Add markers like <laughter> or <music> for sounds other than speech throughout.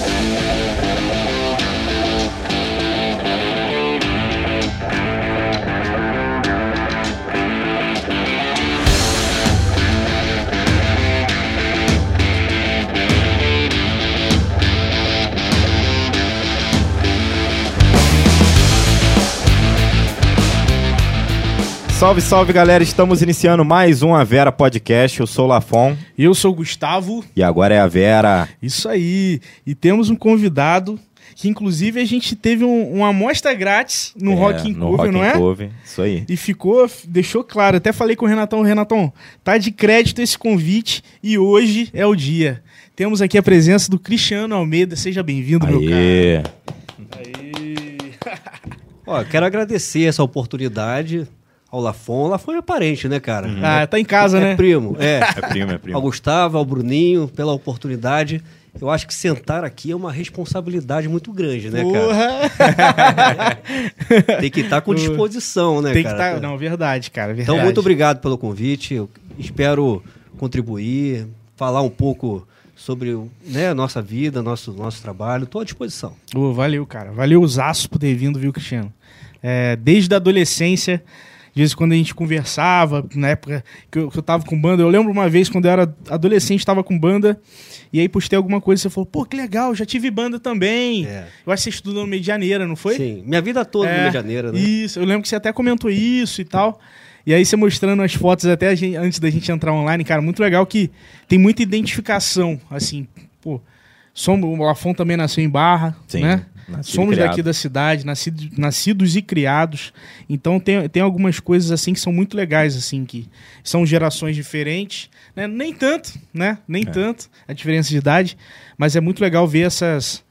Thank you. Salve, salve galera, estamos iniciando mais um A Vera Podcast. Eu sou o Lafon. E eu sou o Gustavo. E agora é a Vera. Isso aí. E temos um convidado que, inclusive, a gente teve um, uma amostra grátis no é, Rock in no Cover, não é? Cover. Isso aí. E ficou, deixou claro. Até falei com o Renatão: Renatão, tá de crédito esse convite e hoje é o dia. Temos aqui a presença do Cristiano Almeida. Seja bem-vindo, meu cara. Aê. <laughs> Ó, quero agradecer essa oportunidade ao Lafon. O Lafon é parente, né, cara? Uhum. Ah, tá em casa, é né? Primo, é. <laughs> É primo, é primo. Ao Gustavo, ao Bruninho, pela oportunidade. Eu acho que sentar aqui é uma responsabilidade muito grande, né, cara? <laughs> Tem que estar tá com disposição, né, Tem cara? Tem que estar, tá... não, verdade, cara, verdade. Então, muito obrigado pelo convite. Eu espero contribuir, falar um pouco sobre né, a nossa vida, nosso, nosso trabalho. Estou à disposição. Oh, valeu, cara. Valeu os aços por ter vindo, viu, Cristiano? É, desde a adolescência, de vez quando a gente conversava, na época que eu, que eu tava com banda, eu lembro uma vez quando eu era adolescente, tava com banda, e aí postei alguma coisa, você falou, pô, que legal, já tive banda também. É. Eu acho que você estudou no Medianeira, não foi? Sim, minha vida toda é, no Medianeira, né? Isso, eu lembro que você até comentou isso e tal. E aí você mostrando as fotos até gente, antes da gente entrar online, cara, muito legal que tem muita identificação, assim, pô. Somos, o Lafon também nasceu em Barra, Sim. né? Somos daqui da cidade, nascido, nascidos e criados. Então tem, tem algumas coisas assim que são muito legais, assim, que são gerações diferentes. Né? Nem tanto, né? Nem é. tanto a diferença de idade, mas é muito legal ver essas,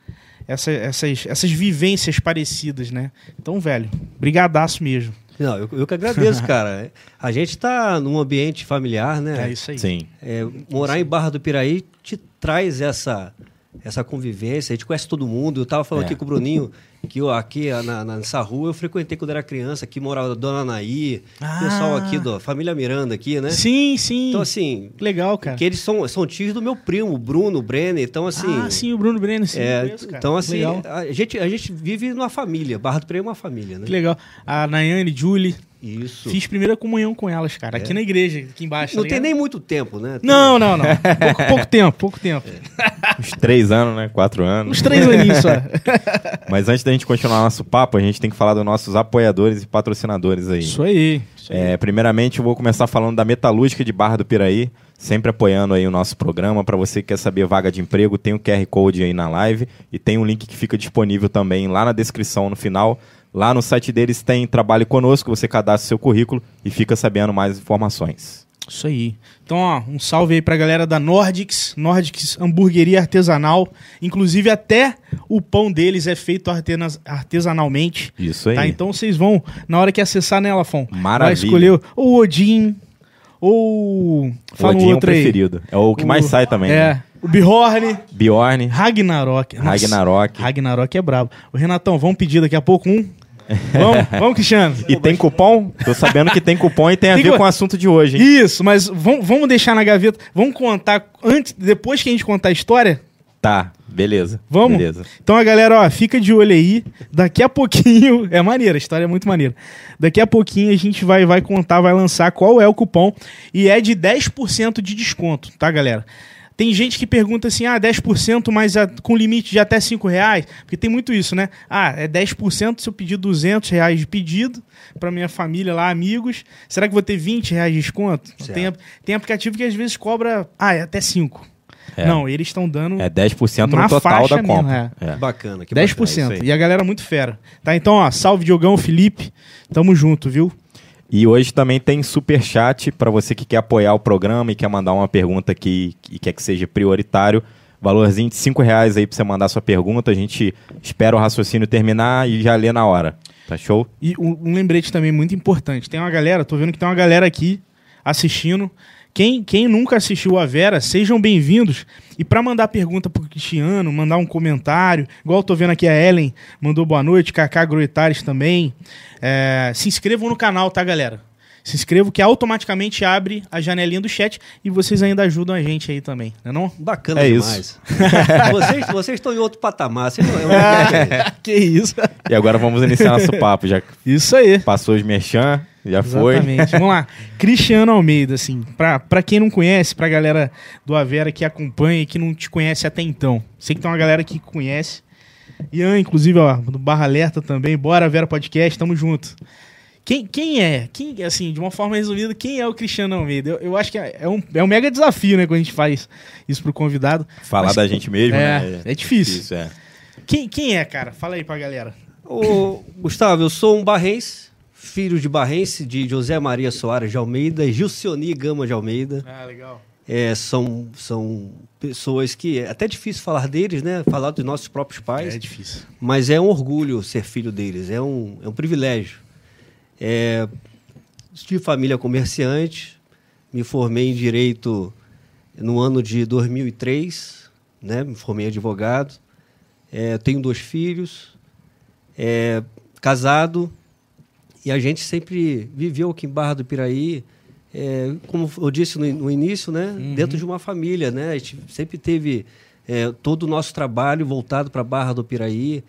essa, essas, essas vivências parecidas, né? Então, velho, brigadaço mesmo. Não, eu, eu que agradeço, <laughs> cara. A gente está num ambiente familiar, né? É isso aí. Sim. É, morar Sim. em Barra do Piraí te traz essa essa convivência, a gente conhece todo mundo. Eu estava falando é. aqui com o Bruninho que eu, aqui na, na, nessa rua eu frequentei quando era criança, aqui morava a Dona Anaí, ah. pessoal aqui da família Miranda aqui, né? Sim, sim. Então assim, legal, cara. Que eles são, são tios do meu primo, Bruno Brenner. Então assim, Ah, sim, o Bruno Brenner, sim. É, conheço, então assim, legal. a gente a gente vive numa família, Barra do Preio é uma família, né? Que legal. A Nayane, Julie, isso. Fiz primeira comunhão com elas, cara, é. aqui na igreja, aqui embaixo. Não tá tem nem muito tempo, né? Tem... Não, não, não. pouco, pouco tempo, pouco tempo. É. Uns três anos, né? Quatro anos. Uns três aninhos só. <laughs> Mas antes da gente continuar nosso papo, a gente tem que falar dos nossos apoiadores e patrocinadores aí. Isso aí. Isso aí. É, primeiramente, eu vou começar falando da Metalúrgica de Barra do Piraí, sempre apoiando aí o nosso programa. Para você que quer saber vaga de emprego, tem o QR Code aí na live e tem um link que fica disponível também lá na descrição no final Lá no site deles tem Trabalhe Conosco, você cadastra seu currículo e fica sabendo mais informações. Isso aí. Então, ó, um salve aí pra galera da Nordics, Nordics Hamburgueria Artesanal. Inclusive, até o pão deles é feito artesanalmente. Isso aí. Tá? Então, vocês vão, na hora que acessar, né, Lafon? Maravilha. Vai escolher o Odin ou... Fala Odin um é o preferido. É o que o... mais sai também. É. Né? O Bjorn. Bjorn. Ragnarok. Nossa, Ragnarok. Ragnarok é brabo. O Renatão, vamos pedir daqui a pouco um Vamos, vamos, Cristiano. E tem cupom? Tô sabendo que tem cupom e tem a tem ver com o assunto de hoje. Hein? Isso, mas vamos, vamos deixar na gaveta. Vamos contar antes, depois que a gente contar a história? Tá, beleza. Vamos? Beleza. Então a galera, ó, fica de olho aí. Daqui a pouquinho. <laughs> É maneira, a história é muito maneira. Daqui a pouquinho a gente vai, vai contar, vai lançar qual é o cupom. E é de 10% de desconto, tá, galera? Tem gente que pergunta assim, ah, 10% mas a, com limite de até 5 reais, porque tem muito isso, né? Ah, é 10% se eu pedir 200 reais de pedido para minha família lá, amigos, será que vou ter 20 reais de desconto? Tem, tem aplicativo que às vezes cobra, ah, é até 5. É. Não, eles estão dando. É 10% no total da compra. Mesmo, é. é. Bacana, que 10%. Bacana, e a galera muito fera. Tá? Então, ó, salve Diogão, Felipe. Tamo junto, viu? E hoje também tem super chat para você que quer apoiar o programa e quer mandar uma pergunta que, e quer que seja prioritário. Valorzinho de 5 reais aí para você mandar sua pergunta. A gente espera o raciocínio terminar e já lê na hora. Tá show? E um, um lembrete também muito importante. Tem uma galera, tô vendo que tem uma galera aqui assistindo. Quem, quem nunca assistiu a Vera, sejam bem-vindos. E para mandar pergunta pro Cristiano, mandar um comentário, igual eu tô vendo aqui a Ellen mandou boa noite, Kaká Groitares também. É, se inscrevam no canal, tá, galera? Se inscrevam, que automaticamente abre a janelinha do chat e vocês ainda ajudam a gente aí também, não é não? Bacana É demais. <laughs> vocês, vocês estão em outro patamar. Vocês não, <laughs> não- que isso. E agora vamos iniciar nosso papo. Já Isso aí. passou os merchan, já foi. Exatamente. Vamos lá. Cristiano Almeida, assim, pra, pra quem não conhece, pra galera do Avera que acompanha e que não te conhece até então. Sei que tem uma galera que conhece. Ian, inclusive, ó, do Barra Alerta também. Bora, Vera Podcast, tamo junto. Quem, quem é? Quem, assim, de uma forma resumida, quem é o Cristiano Almeida? Eu, eu acho que é, é um, é um mega desafio, né, quando a gente faz isso pro convidado. Falar Mas- da gente mesmo, É, né? é difícil. Isso, é. Quem, quem é, cara? Fala aí pra galera. Ô, Gustavo, eu sou um barrense, filho de barrense, de José Maria Soares de Almeida e Gilcioni Gama de Almeida. Ah, legal. É, são, são pessoas que é até difícil falar deles, né? Falar dos nossos próprios pais. É difícil. Mas é um orgulho ser filho deles, é um, é um privilégio. É, de família comerciante, me formei em Direito no ano de 2003, né? me formei advogado, É, tenho dois filhos, é, casado, e a gente sempre viveu aqui em Barra do Piraí, é, como eu disse no, no início, né? dentro de uma família. Né? A gente sempre teve é, todo o nosso trabalho voltado para Barra do Piraí,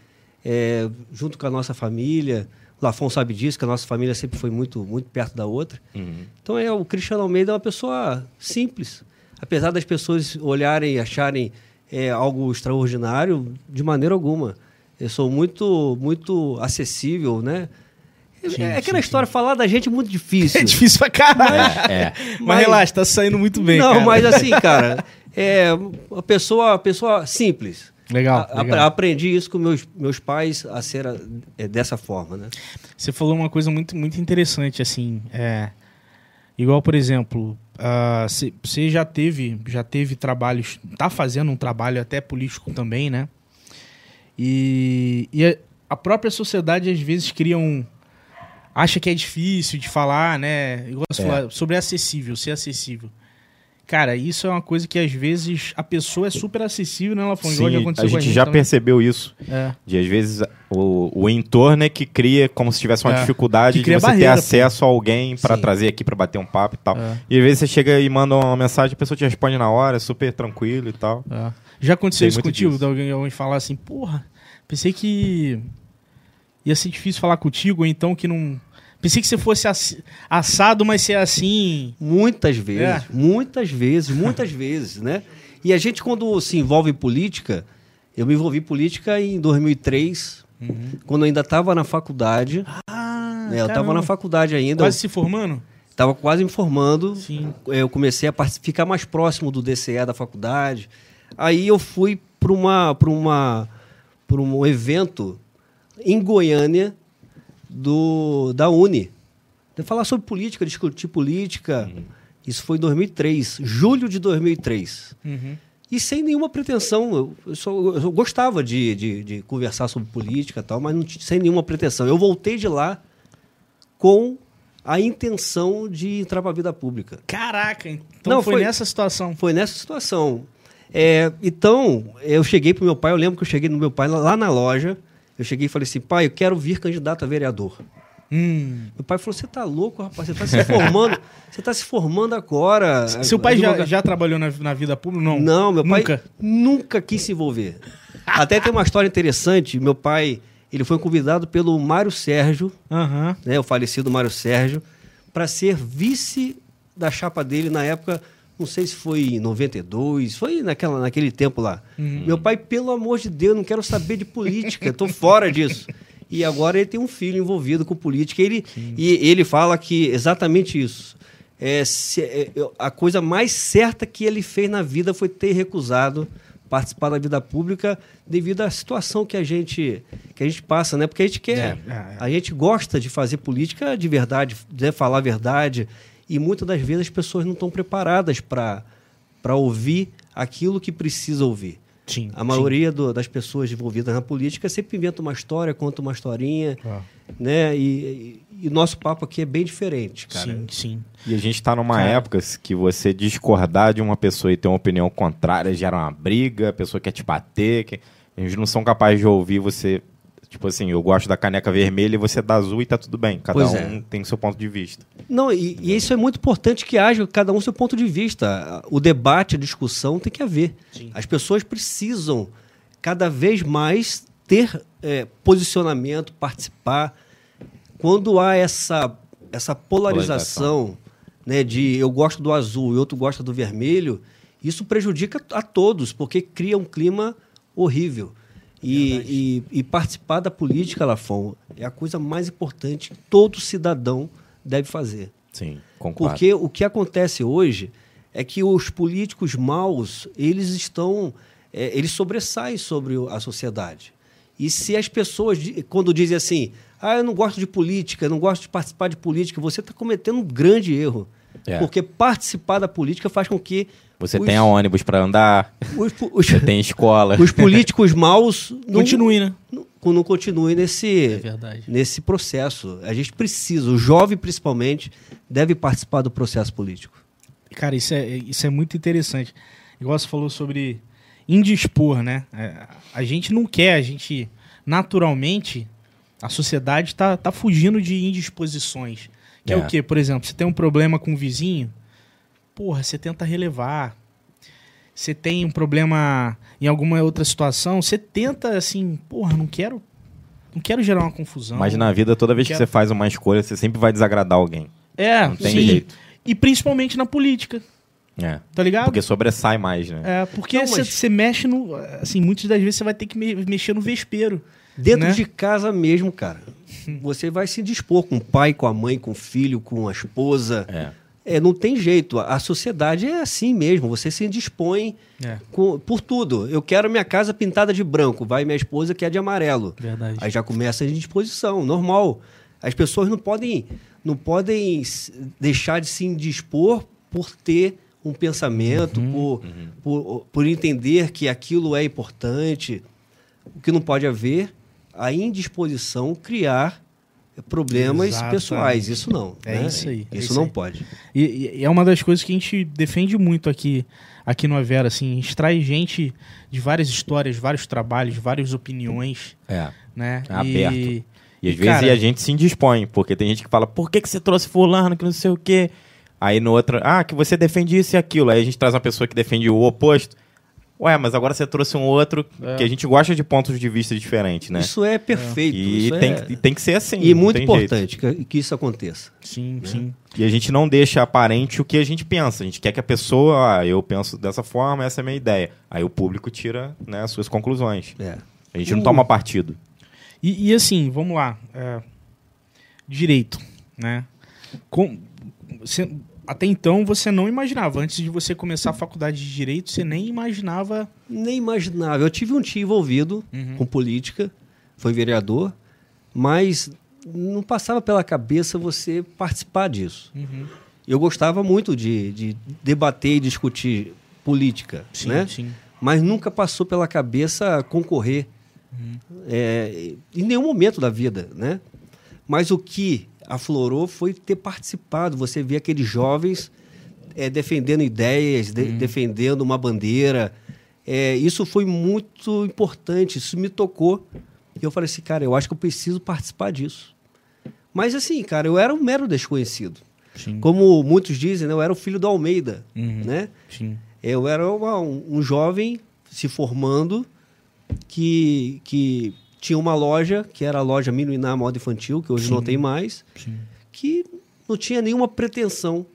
é, junto com a nossa família. Lafon sabe disso, que a nossa família sempre foi muito, muito perto da outra. Então, é, o Cristiano Almeida é uma pessoa simples. Apesar das pessoas olharem e acharem é, algo extraordinário, de maneira alguma. Eu sou muito, muito acessível, né? Sim, é aquela sim, história, falar da gente é muito <laughs> difícil. É difícil pra caralho. É, é. Mas, Mas- relaxa, tá saindo muito bem. Não, cara. mas assim, cara, <laughs> é a pessoa, a pessoa simples. Legal, A- legal. a- aprendi isso com meus, meus pais a ser a- é, dessa forma, né? Você falou uma coisa muito, muito interessante, assim. É, igual, por exemplo, ah, você você já teve, já teve trabalhos, tá fazendo um trabalho até político também, né? E, e a- a própria sociedade às vezes cria um. Acha que é difícil de falar, né? Igual É. falou, sobre acessível, ser acessível. Cara, isso é uma coisa que às vezes a pessoa é super acessível, né? Já Sim, aconteceu a com gente já também. percebeu isso. É. De às vezes o, o entorno é que cria como se tivesse uma É. dificuldade de você barreira, ter pô. acesso a alguém pra Sim. trazer aqui pra bater um papo e tal. É. E às vezes você chega e manda uma mensagem, a pessoa te responde na hora, é super tranquilo e tal. É. Já aconteceu Tem isso contigo? disso. De alguém, alguém falar assim, porra, pensei que ia ser difícil falar contigo, ou então que não. Pensei que você fosse ass- assado, mas ser assim. Muitas vezes, É. muitas vezes, muitas <laughs> vezes, né? E a gente, quando se envolve em política, eu me envolvi em política em 2003, quando eu ainda estava na faculdade. Ah, né? Eu estava na faculdade ainda, Quase se formando? estava quase me formando. Sim. Eu comecei a ficar mais próximo do DCE da faculdade. Aí eu fui para uma, uma, para um evento em Goiânia do da Uni. De falar sobre política, discutir política. Isso foi em 2003, julho de 2003. Uhum. E sem nenhuma pretensão. Eu, eu só, eu gostava de, de, de conversar sobre política e tal, mas não sem nenhuma pretensão. Eu voltei de lá com a intenção de entrar para a vida pública. Caraca, então Não, foi, foi- nessa situação. Foi nessa situação. É, então, eu cheguei pro meu pai, eu lembro que eu cheguei no meu pai lá na loja. Eu cheguei e falei assim, pai, eu quero vir candidato a vereador. Hum. Meu pai falou, você tá louco, rapaz? Você tá se formando, <laughs> você tá se formando agora. Seu pai já, já trabalhou na, na vida pública? Não. Não, meu pai Nunca. nunca quis se envolver. <laughs> Até tem uma história interessante. Meu pai, ele foi convidado pelo Mário Sérgio, Aham. né, o falecido Mário Sérgio, para ser vice da chapa dele na época, não sei se foi em 92, foi naquela, naquele tempo lá. Meu pai, pelo amor de Deus, não quero saber de política, estou fora disso. <laughs> E agora ele tem um filho envolvido com política. Ele, e ele fala que exatamente isso. É, se- é, a coisa mais certa que ele fez na vida foi ter recusado participar da vida pública devido à situação que a gente que a gente passa, né? Porque a gente quer, É, é, é. a gente gosta de fazer política de verdade, de falar a verdade, e muitas das vezes as pessoas não estão preparadas para para ouvir aquilo que precisa ouvir. Sim. A maioria do- das pessoas envolvidas na política sempre inventa uma história, conta uma historinha. Ah, né? E, e o nosso papo aqui é bem diferente, cara. sim, sim. E a gente tá numa Cara. época que você discordar de uma pessoa e ter uma opinião contrária gera uma briga, a pessoa quer te bater, que... eles não são capazes de ouvir você Tipo assim, eu gosto da caneca vermelha e você é da azul e tá tudo bem. Cada Pois um é. tem seu ponto de vista. Não, e, e isso é muito importante que haja cada um seu ponto de vista. O debate, a discussão tem que haver. As pessoas precisam cada vez mais ter é, posicionamento, participar. Quando há essa, essa polarização, né, de eu gosto do azul e outro gosta do vermelho, isso prejudica a todos, porque cria um clima horrível. E, e, e participar da política, Lafon, é a coisa mais importante que todo cidadão deve fazer. Sim, concordo. Porque o que acontece hoje é que os políticos maus, eles estão, é, eles sobressaem sobre a sociedade. E se as pessoas, quando dizem assim, ah, eu não gosto de política, eu não gosto de participar de política, você está cometendo um grande erro. É. Porque participar da política faz com que Você os, tem ônibus pra andar, os, os, <laughs> você tem escola. os políticos maus não, Continue, né? não, não continuem nesse, É nesse processo. A gente precisa, o jovem principalmente, deve participar do processo político. Cara, isso é, isso é muito interessante. Igual você falou sobre indispor, né? É, a gente não quer, a gente naturalmente a sociedade tá, tá fugindo de indisposições. Que é. É. o quê? Por exemplo, você tem um problema com o vizinho, porra, você tenta relevar. Você tem um problema em alguma outra situação, você tenta assim, porra, não quero não quero gerar uma confusão. Mas na vida, toda vez que Quero- você faz uma escolha, você sempre vai desagradar alguém. é, Não tem sim. jeito. E principalmente na política, É. tá ligado? Porque sobressai mais, né? É, porque você mas- mexe no. Assim, muitas das vezes você vai ter que me- mexer no vespeiro. Dentro né? de casa mesmo, cara. Você vai se dispor com o pai, com a mãe, com o filho, com a esposa. É. É, não tem jeito. A sociedade é assim mesmo. Você se dispõe É, com- por tudo. Eu quero minha casa pintada de branco. Vai minha esposa que é de amarelo. verdade. Aí já começa a indisposição, normal. As pessoas não podem, não podem deixar de se indispor por ter um pensamento, por, Por, por entender que aquilo é importante. O que não pode haver, a indisposição criar problemas Exatamente. pessoais. Isso não. É né? isso aí, é Isso isso não aí. pode. E, e é uma das coisas que a gente defende muito aqui, aqui no Avera, assim, a gente traz gente de várias histórias, vários trabalhos, várias opiniões, É. né? É aberto. E, E às E, vezes cara- a gente se indispõe, porque tem gente que fala, por que, que você trouxe fulano, que não sei o quê. Aí no outro, ah, que você defende isso e aquilo. Aí a gente traz uma pessoa que defende o oposto. Ué, mas agora você trouxe um outro É. que a gente gosta de pontos de vista diferentes, né? Isso é perfeito. e isso tem, é... e tem que ser assim. E não muito importante que, que isso aconteça. sim, sim. E a gente não deixa aparente o que a gente pensa. A gente quer que a pessoa, ah, eu penso dessa forma, essa é a minha ideia. Aí o público tira né, as suas conclusões. É. A gente não Uh. toma partido. E, e assim, vamos lá. é, direito, né? Com, você- até então você não imaginava, antes de você começar a faculdade de Direito, você nem imaginava... Nem imaginável. Eu tive um tio envolvido Uhum. com política, foi vereador, mas não passava pela cabeça você participar disso. Uhum. Eu gostava muito de, de debater e discutir política, Sim, né? sim. mas nunca passou pela cabeça concorrer Uhum. é, em nenhum momento da vida, né? Mas o que aflorou foi ter participado. Você vê aqueles jovens é, defendendo ideias, de- defendendo uma bandeira. É, isso foi muito importante, isso me tocou. E eu falei assim, cara, eu acho que eu preciso participar disso. Mas assim, cara, eu era um mero desconhecido. Sim. Como muitos dizem, né, eu era o filho do Almeida, Uhum. né? Sim. Eu era uma- um, um jovem se formando que, que tinha uma loja, que era a loja Minuiná Moda Infantil, que hoje não Sim. tem mais, Sim. que não tinha nenhuma pretensão.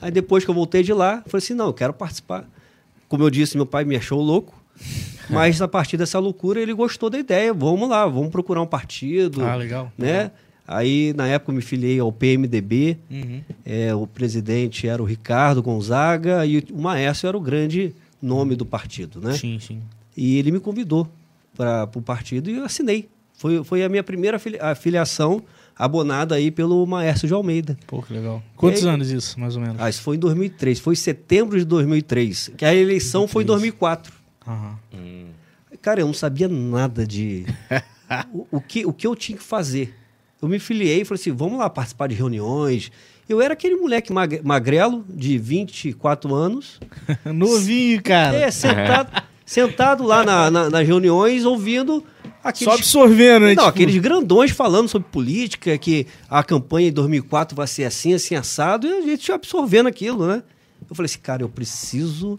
Aí depois que eu voltei de lá, falei assim, não, eu quero participar. Como eu disse, meu pai me achou louco, <laughs> mas a partir dessa loucura ele gostou da ideia. Vamos lá, vamos procurar um partido, Ah, legal. né? Aí, na época, eu me filiei ao PMDB, Uhum. é, o presidente era o Ricardo Gonzaga e o Maestro era o grande nome do partido, né? Sim, sim. E ele me convidou para o partido e eu assinei. Foi, foi a minha primeira afili- afiliação abonada aí pelo Maestro de Almeida. Pô, que legal. Quantos aí- anos isso, mais ou menos? Ah, isso foi em 2003, foi em setembro de 2003, que a eleição foi em 2004. Aham. Cara, eu não sabia nada de <laughs> o, o que, o que eu tinha que fazer. Eu me filiei e falei assim: vamos lá participar de reuniões. Eu era aquele moleque mag- magrelo, de 24 anos, <laughs> Novinho, cara. é, sentado, <laughs> sentado lá na- na- nas reuniões, ouvindo Só absorvendo, né? Não, Tipo, aqueles grandões falando sobre política, que a campanha em 2004 vai ser assim, assim, assado, e a gente absorvendo aquilo, né? Eu falei assim, cara, eu preciso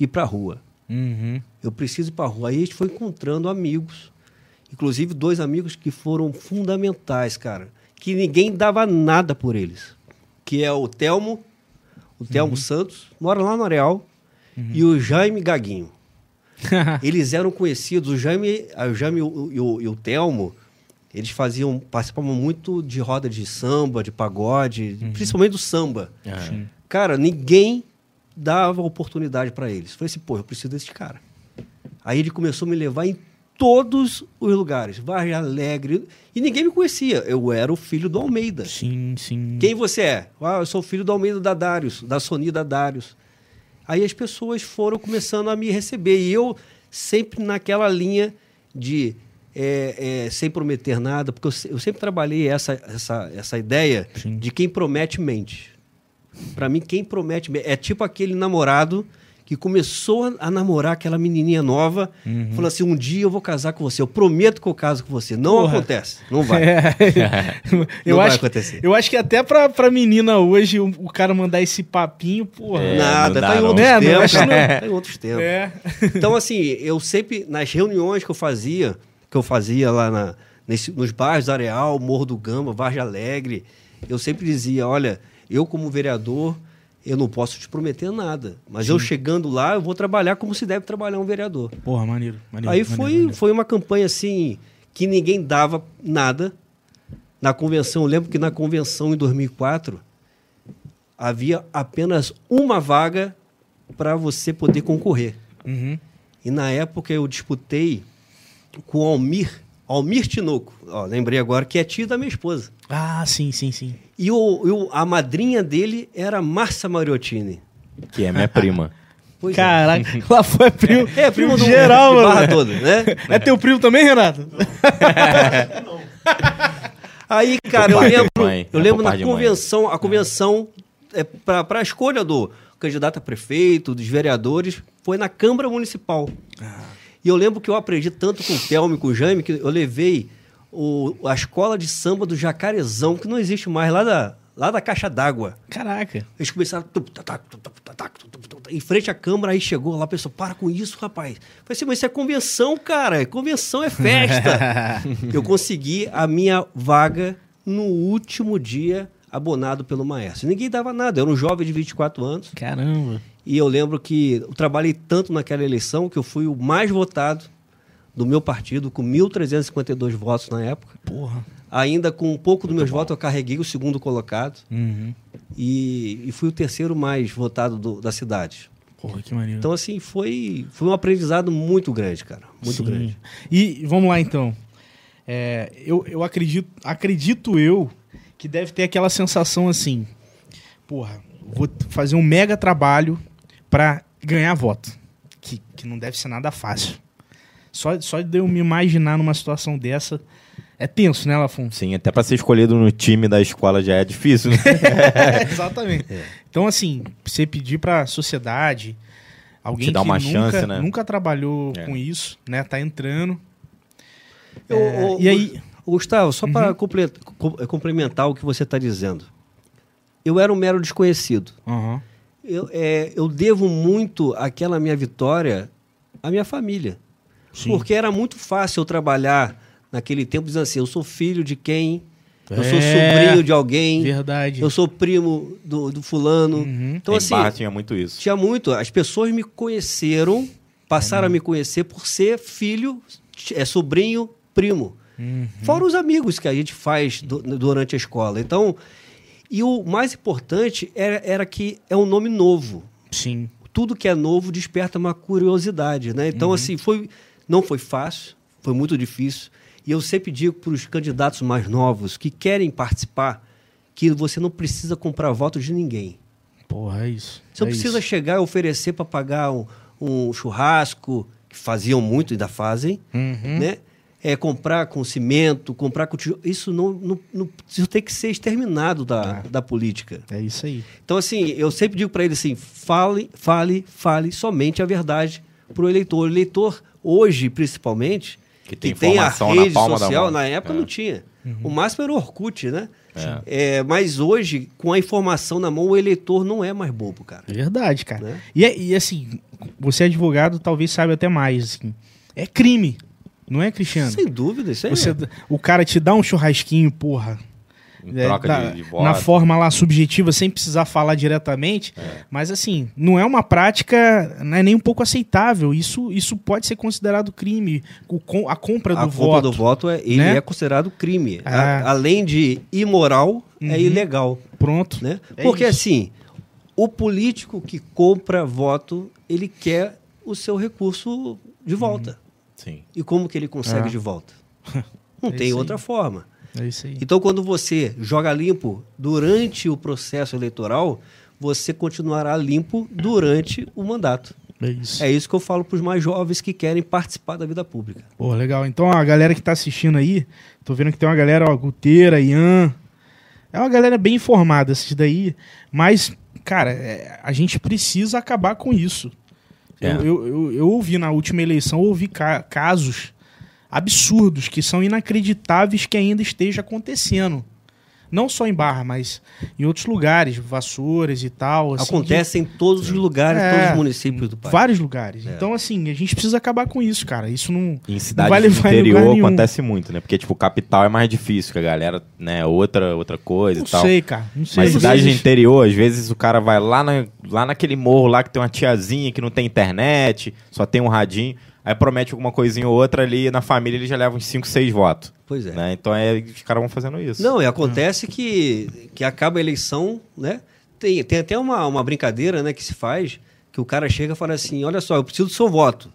ir pra rua. Uhum. Eu preciso ir pra rua. Aí a gente foi encontrando amigos, inclusive dois amigos que foram fundamentais, cara, que ninguém dava nada por eles, que é o Telmo, o Telmo Santos, mora lá no Areal, e o Jaime Gaguinho. <laughs> Eles eram conhecidos, o Jaime, o Jaime e o, e o- e o Telmo, eles faziam, participavam muito de roda de samba, de pagode, principalmente do samba. Cara, ninguém dava oportunidade para eles. Falei assim, pô, eu preciso desse cara. Aí ele começou a me levar em todos os lugares, Vargem Alegre, e ninguém me conhecia. Eu era o filho do Almeida. Sim, sim. Quem você é? Ah, eu sou filho do Almeida da Darius, da Sony da Darius. Aí as pessoas foram começando a me receber. E eu sempre naquela linha de é, é, sem prometer nada, porque eu, eu sempre trabalhei essa, essa, essa ideia Sim. de quem promete mente. Para mim, quem promete mente. É tipo aquele namorado que começou a, a namorar aquela menininha nova, Uhum. falou assim: um dia eu vou casar com você, eu prometo que eu caso com você. Não Porra. acontece, não vai. <laughs> É. <laughs> eu, Não vai acho, acontecer. eu acho que até pra, pra menina hoje, o, o cara mandar esse papinho, porra. É, Nada, não tá em não. outros É, não, tempos. não- <laughs> Tá em outros tempos. É. Então, assim, eu sempre, nas reuniões que eu fazia, que eu fazia lá na, nesse- nos bairros da Areal, Morro do Gama, Vargem Alegre, eu sempre dizia, olha, eu como vereador, eu não posso te prometer nada. Mas eu chegando lá, eu vou trabalhar como se deve trabalhar um vereador. Porra, maneiro. maneiro Aí maneiro, foi, maneiro. foi uma campanha assim que ninguém dava nada. Na convenção, eu lembro que na convenção em 2004 havia apenas uma vaga para você poder concorrer. Uhum. E na época eu disputei com o Almir, Almir Tinoco. Ó, lembrei agora que é tio da minha esposa. Ah, sim, sim, sim. E o, o- a madrinha dele era Márcia Mariottini. Que é minha prima. <laughs> Pois é. Caraca, <laughs> lá foi primo. É, primo do geral, de mano. Toda, né? <laughs> É teu primo também, Renato? Aí, cara, eu lembro, mãe, eu é lembro na mãe. convenção, a convenção é, para a escolha do candidato a prefeito, dos vereadores, foi na Câmara Municipal. E eu lembro que eu aprendi tanto com o Telmo e com o Jaime que eu levei o- a escola de samba do Jacarezão, que não existe mais, lá da, lá da Caixa d'Água. Caraca. Eles começaram em frente à Câmara, aí chegou lá, a pessoa, para com isso, rapaz. Eu falei assim, mas isso é convenção, cara. Convenção é festa. <laughs> eu consegui a minha vaga no último dia abonado pelo Maestro. Ninguém dava nada, eu era um jovem de 24 anos. Caramba. E eu lembro que eu trabalhei tanto naquela eleição que eu fui o mais votado do meu partido, com 1.352 votos na época. Porra. Ainda com um pouco dos meus votos, eu carreguei o segundo colocado Uhum. e, e fui o terceiro mais votado do- da cidade. Porra, que maneiro. Então, assim, foi, foi um aprendizado muito grande, cara. Muito Sim. grande. E vamos lá então. É, eu, eu acredito, acredito eu que deve ter aquela sensação assim, porra, vou fazer um mega trabalho pra ganhar voto, que, que não deve ser nada fácil. Só, só de eu me imaginar numa situação dessa é tenso, né, Lafon? Sim, até pra ser escolhido no time da escola já é difícil, né? <laughs> Exatamente. Então, assim, você pedir pra sociedade, alguém que uma nunca, chance, né? nunca trabalhou É. com isso, né, tá entrando. Eu- É, o- e aí- o- Gustavo, só para Uhum. complementar o que você está dizendo. Eu era um mero desconhecido. Aham. Eu, é, eu devo muito aquela minha vitória à minha família. Sim. Porque era muito fácil eu trabalhar naquele tempo dizendo assim: eu sou filho de quem, eu sou É. sobrinho de alguém, Verdade. eu sou primo do, do fulano. Uhum. Então, em assim, Barra tinha muito isso. tinha muito. As pessoas me conheceram, passaram a me conhecer por ser filho, é sobrinho, primo. Uhum. Fora os amigos que a gente faz du- durante a escola. Então, e o mais importante era, era que é um nome novo. Sim. Tudo que é novo desperta uma curiosidade, né? Então, assim, foi, não foi fácil, foi muito difícil. E eu sempre digo para os candidatos mais novos que querem participar que você não precisa comprar votos de ninguém. Porra, é isso. Você não é precisa isso. chegar e oferecer para pagar um, um churrasco, que faziam muito e ainda fazem, Uhum. né? É, comprar com cimento, comprar com tijolo. Isso não, não, não isso tem que ser exterminado da, da política. É isso aí. Então, assim, eu sempre digo para ele assim: fale, fale, fale somente a verdade para o eleitor. O eleitor, hoje, principalmente, Que tem que tem a informação na rede palma da social, mão. na época É. não tinha. O máximo era o Orkut, né? É. É, mas hoje, com a informação na mão, o eleitor não é mais bobo, cara. Verdade, cara. Né? E, é- e assim, você é advogado, talvez saiba até mais. Assim. É crime, não é, Cristiano? Sem dúvida, isso aí. Você, é. o cara te dá um churrasquinho, porra. Em é, troca da- de, de voto. na forma lá subjetiva, sem precisar falar diretamente. Mas assim, não é uma prática, não é nem um pouco aceitável. Isso, isso pode ser considerado crime. O com- a compra do a voto. compra do voto é, ele né? é considerado crime. Ah. A- além de imoral, é Uhum. ilegal. Pronto. Né? É Porque isso. assim, o político que compra voto, ele quer o seu recurso de volta. Sim. E como que ele consegue Ah. de volta? <laughs> Não É tem outra forma. É isso aí. Então, quando você joga limpo durante o processo eleitoral, você continuará limpo durante o mandato. É isso. É isso que eu falo para os mais jovens que querem participar da vida pública. Pô, legal. Então a galera que tá assistindo aí, tô vendo que tem uma galera, ó, Guteira, Ian. É uma galera bem informada, esses daí. Mas, cara, é, a gente precisa acabar com isso. É. Eu, eu, eu, eu ouvi na última eleição, ouvi ca- casos absurdos que são inacreditáveis que ainda esteja acontecendo. Não só em Barra, mas em outros lugares, Vassouras e tal. assim, Acontece em todos os lugares, É. todos os municípios do país. vários lugares. É. Então, assim, a gente precisa acabar com isso, cara. Isso não. Em cidades vai do levar em lugar interior acontece muito, né? Porque, tipo, capital é mais difícil, que a galera, né, outra, outra coisa Não e tal. sei, cara. Não sei. Mas Às cidade do vezes- interior, às vezes o cara vai lá, na, lá naquele morro lá que tem uma tiazinha que não tem internet, só tem um radinho, aí promete alguma coisinha ou outra ali, na família ele já leva uns 5, 6 votos. Pois é. Né? Então é, os caras vão fazendo isso. Não, e acontece que, que acaba a eleição, né? Tem, tem até uma, uma brincadeira né, que se faz, que o cara chega e fala assim, olha só, eu preciso do seu voto.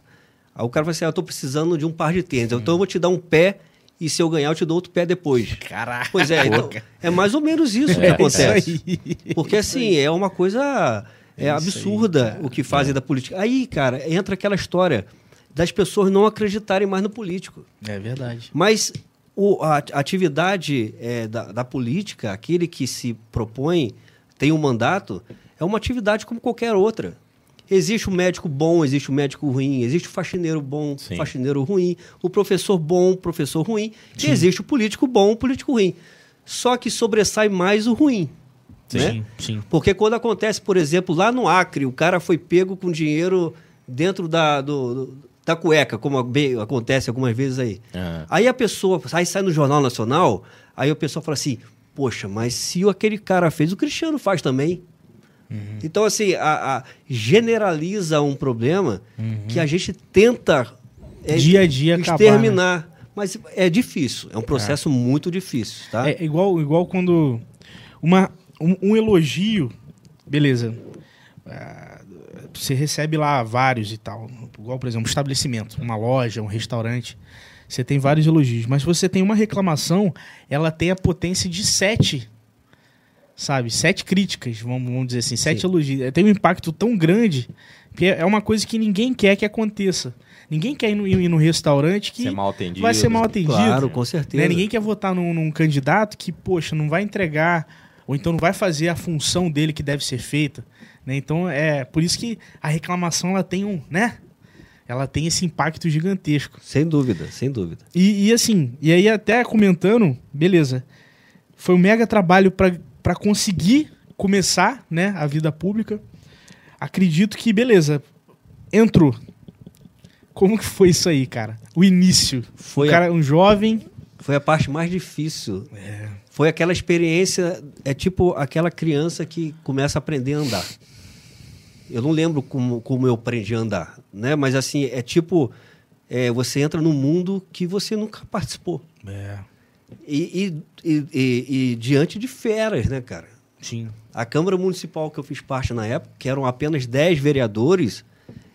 Aí o cara fala assim, ah, eu tô precisando de um par de tênis, então eu vou te dar um pé e se eu ganhar eu te dou outro pé depois. Caraca. Pois é, então, é mais ou menos isso que É acontece. isso aí. Porque assim, é uma coisa é, É absurda o que fazem da política. Aí, cara, entra aquela história das pessoas não acreditarem mais no político. É verdade. Mas o- a atividade é, da, da política, aquele que se propõe, tem um mandato, é uma atividade como qualquer outra. Existe o médico bom, existe o médico ruim, existe o faxineiro bom, Sim. faxineiro ruim, o professor bom, professor ruim, e existe o político bom, o político ruim. Só que sobressai mais o ruim. né? Sim, sim. Porque quando acontece, por exemplo, lá no Acre, o cara foi pego com dinheiro dentro da, do- do- da cueca, como bem acontece algumas vezes aí. É. Aí a pessoa, aí sai no Jornal Nacional, aí a pessoa fala assim, poxa, mas se aquele cara fez, o Cristiano faz também. Então, assim, a, a- generaliza um problema que a gente tenta é, Dia a dia acabar, né? exterminar. Mas é difícil, é um processo muito difícil, tá? É igual, igual quando uma, um, um elogio, beleza. ah, Você recebe lá vários e tal. Igual, por exemplo, um estabelecimento, uma loja, um restaurante. Você tem vários elogios. Mas se você tem uma reclamação, ela tem a potência de sete. Sabe? Sete críticas, vamos, vamos dizer assim. Sete Sim. elogios. Tem um impacto tão grande que é uma coisa que ninguém quer que aconteça. Ninguém quer ir no, ir no restaurante que Ser vai ser mal atendido. Claro, com certeza. Né? Ninguém quer votar num, num candidato que, poxa, não vai entregar, ou então não vai fazer a função dele que deve ser feita. Né? Então, é por isso que a reclamação ela tem um, né? Ela tem esse impacto gigantesco. Sem dúvida, sem dúvida. E, e assim, e aí até comentando, beleza, foi um mega trabalho para conseguir começar né, a vida pública. Acredito que, beleza, entrou. Como que foi isso aí, cara? O início. Foi o a- cara, um jovem. Foi a parte mais difícil. Foi aquela experiência, é tipo aquela criança que começa a aprender a andar. Eu não lembro como, como eu aprendi a andar, né? Mas assim, é tipo, é, você entra num mundo que você nunca participou. É, E, e- e- e- diante de feras, né, cara? sim. A Câmara Municipal que eu fiz parte na época, que eram apenas 10 vereadores,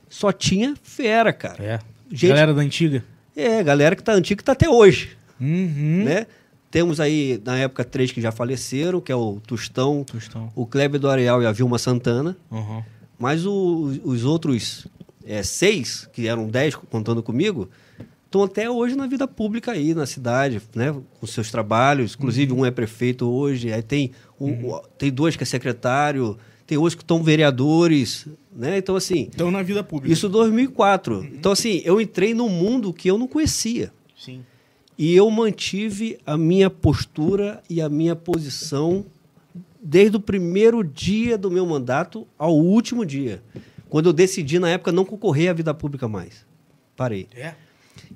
só tinha fera, cara. É. Gente- Galera da antiga. É, galera que tá antiga que tá até hoje. Uhum. né? Temos aí, na época, três que já faleceram, que é o Tostão, Tostão. o Kleber do Areal e a Vilma Santana. Uhum. Mas o- os outros é, seis, que eram dez contando comigo, estão até hoje na vida pública aí, na cidade, né? Com seus trabalhos. Inclusive, um é prefeito hoje, aí tem, um, o- tem dois que é secretário, tem outros que estão vereadores, né? Então, assim, Então, na vida pública. isso em 2004. Então, assim, eu entrei num mundo que eu não conhecia. Sim. E eu mantive a minha postura e a minha posição desde o primeiro dia do meu mandato ao último dia. Quando eu decidi, na época, não concorrer à vida pública mais. Parei. É?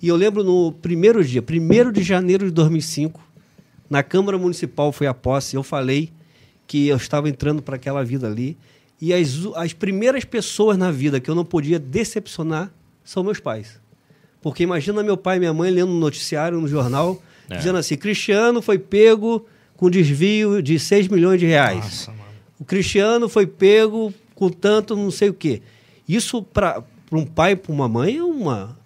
E eu lembro no primeiro dia, 1 de janeiro de 2005, na Câmara Municipal foi a posse, eu falei que eu estava entrando para aquela vida ali. E as, as primeiras pessoas na vida que eu não podia decepcionar são meus pais. Porque imagina meu pai e minha mãe lendo no noticiário, no jornal, É. dizendo assim: Cristiano foi pego com desvio de 6 milhões de reais. Nossa. O Cristiano foi pego com tanto não sei o quê. Isso para um pai e para uma mãe é uma,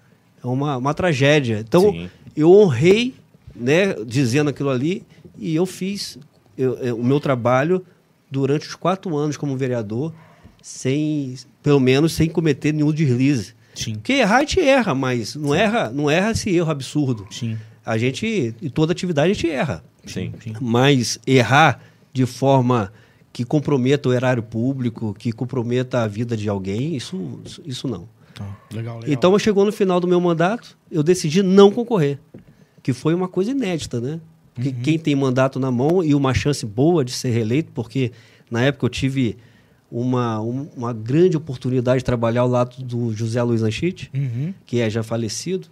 é uma, uma tragédia. Então, Sim. eu honrei, né, dizendo aquilo ali, e eu fiz eu- eu- o meu trabalho durante os quatro anos como vereador, sem, pelo menos, sem cometer nenhum deslize. Sim. Porque errar a gente erra, mas não erra, não erra esse erro absurdo. Sim. A gente, em toda atividade, a gente erra. Sim. Mas errar de forma que comprometa o erário público, que comprometa a vida de alguém, isso, isso- não. Então, legal, legal. Então, chegou no final do meu mandato, eu decidi não concorrer, que foi uma coisa inédita, né? Porque Uhum. quem tem mandato na mão e uma chance boa de ser reeleito, porque na época eu tive uma, um- uma grande oportunidade de trabalhar ao lado do José Luiz Anchite, Uhum. que é já falecido,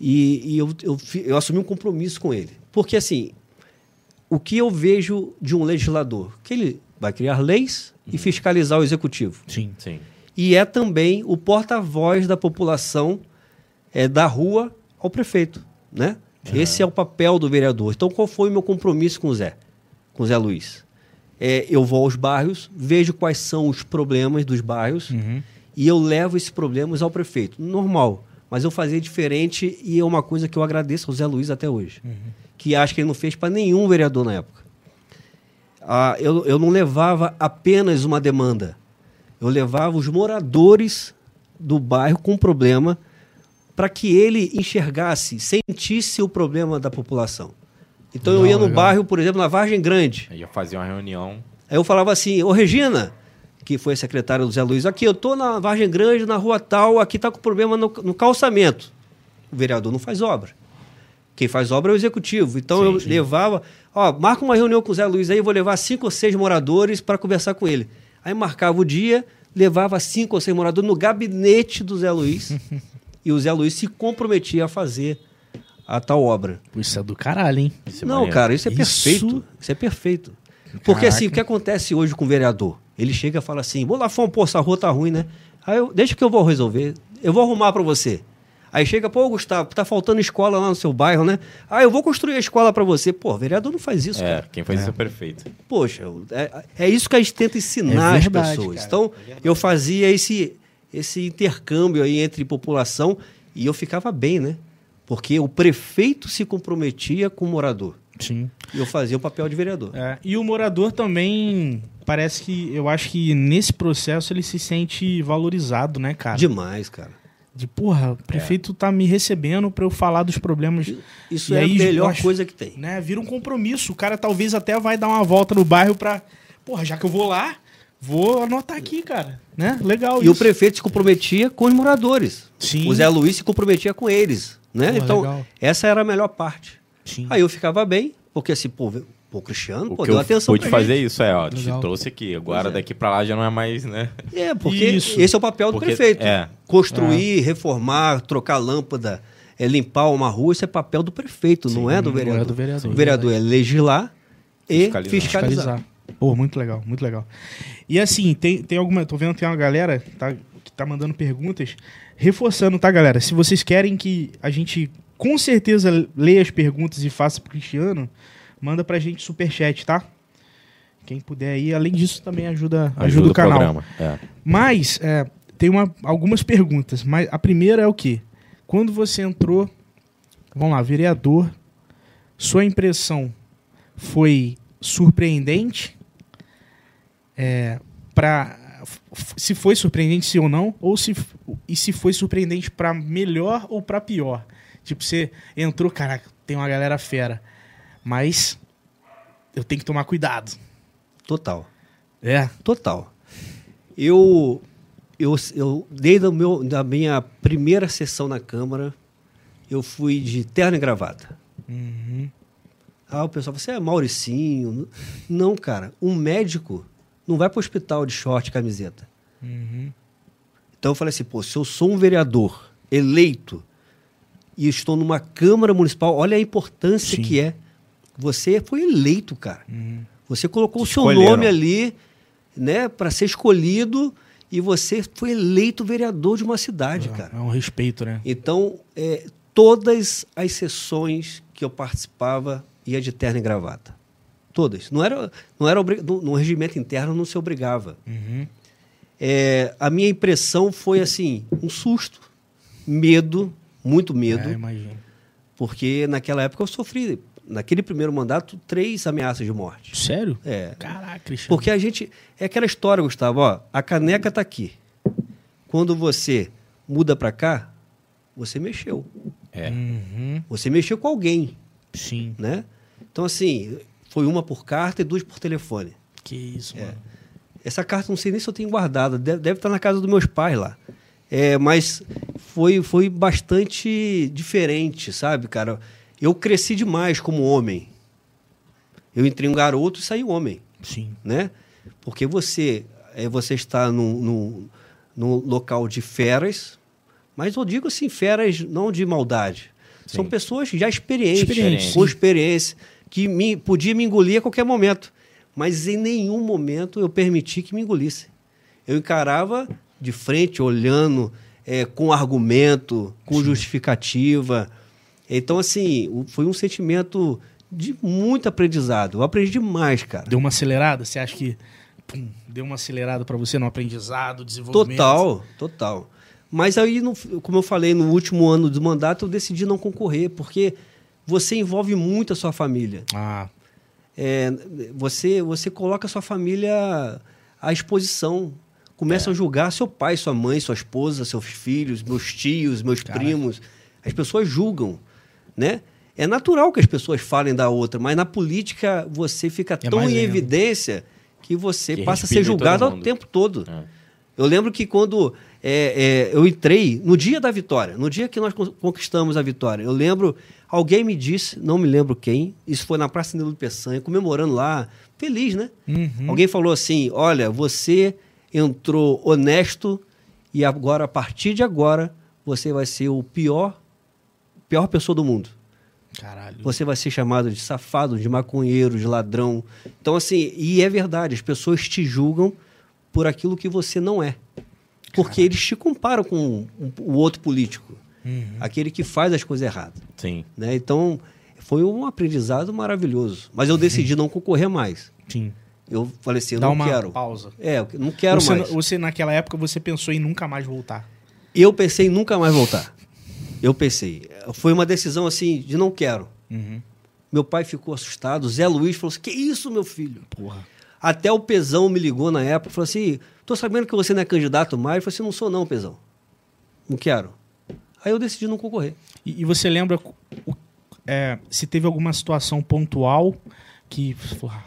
e, e eu, eu, eu assumi um compromisso com ele. Porque, assim, o que eu vejo de um legislador? Que ele vai criar leis e fiscalizar o executivo. Sim. Sim. E é também o porta-voz da população é, da rua ao prefeito, né? Esse é o papel do vereador. Então, qual foi o meu compromisso com o Zé? Com o Zé Luiz? É, eu vou aos bairros, vejo quais são os problemas dos bairros Uhum. e eu levo esses problemas ao prefeito. Normal. Mas eu fazia diferente e é uma coisa que eu agradeço ao Zé Luiz até hoje. Que acho que ele não fez para nenhum vereador na época. Ah, eu, eu não levava apenas uma demanda. Eu levava os moradores do bairro com problema para que ele enxergasse, sentisse o problema da população. Então eu Legal, ia no legal. bairro, por exemplo, na Vargem Grande. Aí ia fazer uma reunião. Aí eu falava assim, ô Regina, que foi a secretária do Zé Luiz, aqui eu tô na Vargem Grande, na rua tal, aqui tá com problema no, no calçamento. O vereador não faz obra. Quem faz obra é o executivo. Então Sim, eu sim. levava, ó, marca uma reunião com o Zé Luiz aí, eu vou levar cinco ou seis moradores para conversar com ele. Aí marcava o dia, levava cinco ou seis moradores no gabinete do Zé Luiz. <laughs> e o Zé Luiz se comprometia a fazer a tal obra. Isso é do caralho, hein? Isso é Não, maneiro. cara, isso é Isso- perfeito. Isso é perfeito. Porque Caraca. assim, o que acontece hoje com o vereador? Ele chega e fala assim: Vou lá, Fom, pô, essa rua tá ruim, né? Aí eu, deixa que eu vou resolver. Eu vou arrumar pra você. Aí chega, pô, Gustavo, tá faltando escola lá no seu bairro, né? Ah, eu vou construir a escola pra você. Pô, vereador não faz isso, É, cara. quem faz isso é perfeito. Poxa, é, é isso que a gente tenta ensinar É verdade, pessoas. cara. Então, eu fazia esse, esse intercâmbio aí entre população e eu ficava bem, né? Porque o prefeito se comprometia com o morador. Sim. E eu fazia o papel de vereador. É, e o morador também, parece que, eu acho que nesse processo ele se sente valorizado, né, cara? Demais, cara. De, porra, o prefeito tá me recebendo pra eu falar dos problemas, Isso E é aí, a melhor acho- coisa que tem. né? Vira um compromisso. O cara talvez até vai dar uma volta no bairro pra, porra, já que eu vou lá, vou anotar aqui, cara, né? Legal E o isso. prefeito se comprometia com os moradores. Sim. O Zé Luiz se comprometia com eles. Né? Pô, então, legal. essa era a melhor parte. Sim. Aí eu ficava bem, porque assim, pô, pô Cristiano, O pô, que deu eu atenção pude pra fazer gente. isso é, ó, te Legal. trouxe aqui. Agora é. daqui pra lá já não é mais, né? É, porque Isso. esse é o papel do Porque- prefeito. é. Construir, reformar, trocar lâmpada, é, limpar uma rua, isso é papel do prefeito, não é do não é vereador. do vereador. O vereador é legislar e Fiscalizar. fiscalizar. fiscalizar. Pô, muito legal, muito legal. E assim, tem, tem alguma. Tô vendo que tem uma galera tá, que tá mandando perguntas. Reforçando, tá, galera? Se vocês querem que a gente com certeza leia as perguntas e faça pro Cristiano, manda pra gente superchat, tá? Quem puder aí, além disso, também ajuda, ajuda, o canal. programa. É. Mas, é, tem uma, algumas perguntas. Mas a primeira é o quê? Quando você entrou, vamos lá, vereador, sua impressão foi surpreendente? É, pra, f- se foi surpreendente, sim ou não? Ou se, e se foi surpreendente pra melhor ou pra pior? Tipo, você entrou, caraca, tem uma galera fera. Mas eu tenho que tomar cuidado. Total. É. Total. Eu, eu, eu desde o meu, da minha primeira sessão na Câmara, eu fui de terno e gravata. Uhum. Ah, o pessoal, você é Mauricinho. Não, cara. Um médico não vai para o hospital de short e camiseta. Uhum. Então eu falei assim, pô, se eu sou um vereador eleito e estou numa Câmara Municipal, olha a importância Sim. que é. Você foi eleito, cara. Uhum. Você colocou o seu nome ali, né, para ser escolhido e você foi eleito vereador de uma cidade, cara. É um respeito, né? Então, é, todas as sessões que eu participava ia de terno e gravata. Todas. Não era, não era no, no regimento interno não se obrigava. Uhum. É, a minha impressão foi assim, um susto, medo, muito medo, É, imagino. porque naquela época eu sofri, naquele primeiro mandato, três ameaças de morte. Sério? É. Caraca, Cristiano. Porque a gente. É aquela história, Gustavo, ó, a caneca tá aqui. Quando você muda para cá, você mexeu. É. Uhum. Você mexeu com alguém, Sim. né? Então, assim, foi uma por carta e duas por telefone. Que isso, É. mano. Essa carta não sei nem se eu tenho guardada, deve, deve estar na casa dos meus pais lá. É, mas foi, foi bastante diferente, sabe, cara? Eu cresci demais como homem. Eu entrei um garoto e saí homem, Sim. né? Porque você, é, você está num, num, num local de feras, mas eu digo assim, feras não de maldade. São Sim. pessoas já experientes, com sim. experiência, que me, podia me engolir a qualquer momento. Mas em nenhum momento eu permiti que me engolisse. Eu encarava de frente, olhando, é, com argumento, com justificativa. Então, assim, foi um sentimento de muito aprendizado. Eu aprendi demais, cara. Deu uma acelerada? Você acha que pum, deu uma acelerada pra você no aprendizado, desenvolvimento? Total, total. Mas aí, no- como eu falei, no último ano do mandato, eu decidi não concorrer, porque você envolve muito a sua família. Ah, É, você, você coloca a sua família à exposição. Começam a julgar seu pai, sua mãe, sua esposa, seus filhos, meus tios, meus Caraca. primos. As pessoas julgam, né? É natural que as pessoas falem da outra, mas na política você fica É tão em evidência que você Que passa a ser julgado o tempo todo. É. Eu lembro que quando é, é, eu entrei, no dia da vitória, no dia que nós con- conquistamos a vitória, eu lembro, alguém me disse, não me lembro quem, isso foi na Praça Nilo Peçanha, comemorando lá, feliz, né? Uhum. Alguém falou assim: olha, você entrou honesto e agora, a partir de agora, você vai ser o pior, pior pessoa do mundo. caralho. Você vai ser chamado de safado, de maconheiro, de ladrão. Então, assim, e é verdade, as pessoas te julgam por aquilo que você não é. Porque eles te comparam com o- o outro político, Uhum. aquele que faz as coisas erradas. Sim. Né? Então, foi um aprendizado maravilhoso. Mas eu decidi <laughs> não concorrer mais. Sim. Eu falei assim, eu Dá não uma quero. pausa. É, eu não quero você, mais. você, naquela época, você pensou em nunca mais voltar. Eu pensei em nunca mais voltar. Eu pensei. Foi uma decisão assim de não quero. Uhum. Meu pai ficou assustado. Zé Luiz falou assim: Que isso, meu filho? Porra. Até o Pezão me ligou na época e falou assim: Tô sabendo que você não é candidato mais. Eu falei assim: Não sou, não, Pezão. Não quero. Aí eu decidi não concorrer. E, e você lembra o- é, se teve alguma situação pontual que. você falou, "Ah,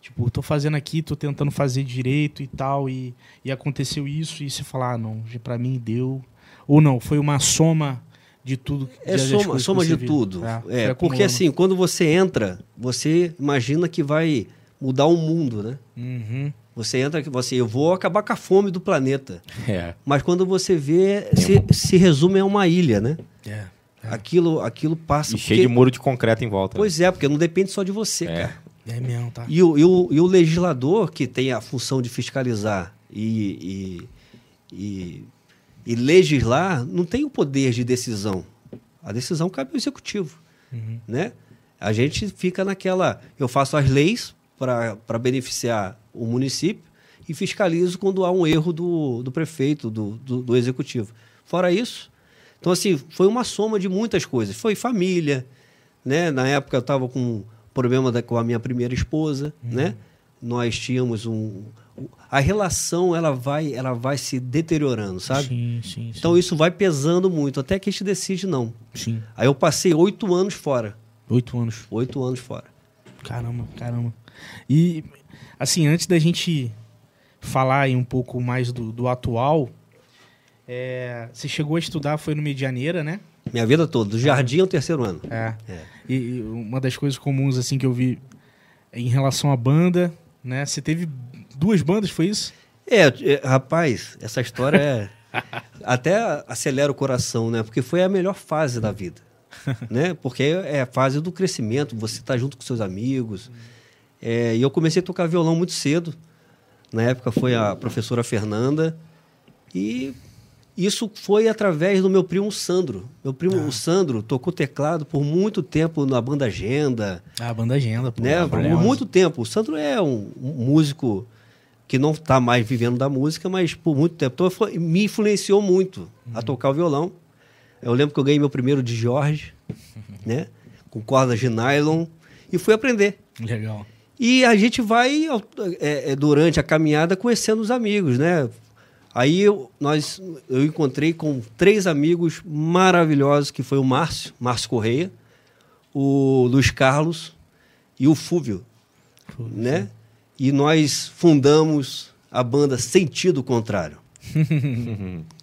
Tipo, tô fazendo aqui, tô tentando fazer direito e tal, e, e aconteceu isso, e você falar, ah, não, pra mim deu. Ou não, foi uma soma de tudo. É das soma, soma de tudo. É, É, porque assim, quando você entra, você imagina que vai mudar o mundo, né? Uhum. Você entra que você, eu vou acabar com a fome do planeta. É. Mas quando você vê, se, se resume a uma ilha, né? É. é. Aquilo, aquilo passa. E cheio de muro de concreto em volta. né? Pois é, porque não depende só de você, É. cara. É mesmo, tá? E o, e, o, e o legislador, que tem a função de fiscalizar e, e, e, e legislar, não tem o poder de decisão. A decisão cabe ao executivo. Uhum. Né? A gente fica naquela. Eu faço as leis para beneficiar o município e fiscalizo quando há um erro do, do prefeito, do, do, do executivo. Fora isso. Então, assim, foi uma soma de muitas coisas. Foi família, né? Na época eu estava com problema da- com a minha primeira esposa, né? Nós tínhamos um... A relação, ela vai, ela vai se deteriorando, sabe? Sim, sim, sim. Então isso vai pesando muito, até que a gente decide não. Sim. Aí eu passei oito anos fora. Oito anos. Oito anos fora. Caramba, caramba. E, assim, antes da gente falar aí um pouco mais do, do atual, é, você chegou a estudar, foi no Medianeira, né? Minha vida toda, do jardim ao terceiro ano. É. É. E, e uma das coisas comuns assim que eu vi em relação à banda, né? Você teve duas bandas, foi isso? É, é, rapaz, essa história é. <laughs> até acelera o coração, né? Porque foi a melhor fase da vida. <laughs> né? Porque é a fase do crescimento, você tá junto com seus amigos. É, e eu comecei a tocar violão muito cedo. Na época foi a professora Fernanda. E isso foi através do meu primo Sandro. Meu primo o Sandro tocou teclado por muito tempo na banda Agenda, Ah, a banda agenda, pô. né? Por muito tempo. O Sandro é um, um músico que não está mais vivendo da música, mas por muito tempo. Foi- me influenciou muito a tocar o violão. Eu lembro que eu ganhei meu primeiro de Jorge, <laughs> né? Com cordas de nylon e fui aprender. Legal. E a gente vai, é, é, durante a caminhada, conhecendo os amigos, né? Aí eu, nós, eu encontrei com três amigos maravilhosos, que foi o Márcio, Márcio Correia, o Luiz Carlos e o Fúvio, né? E nós fundamos a banda Sentido Contrário. <laughs>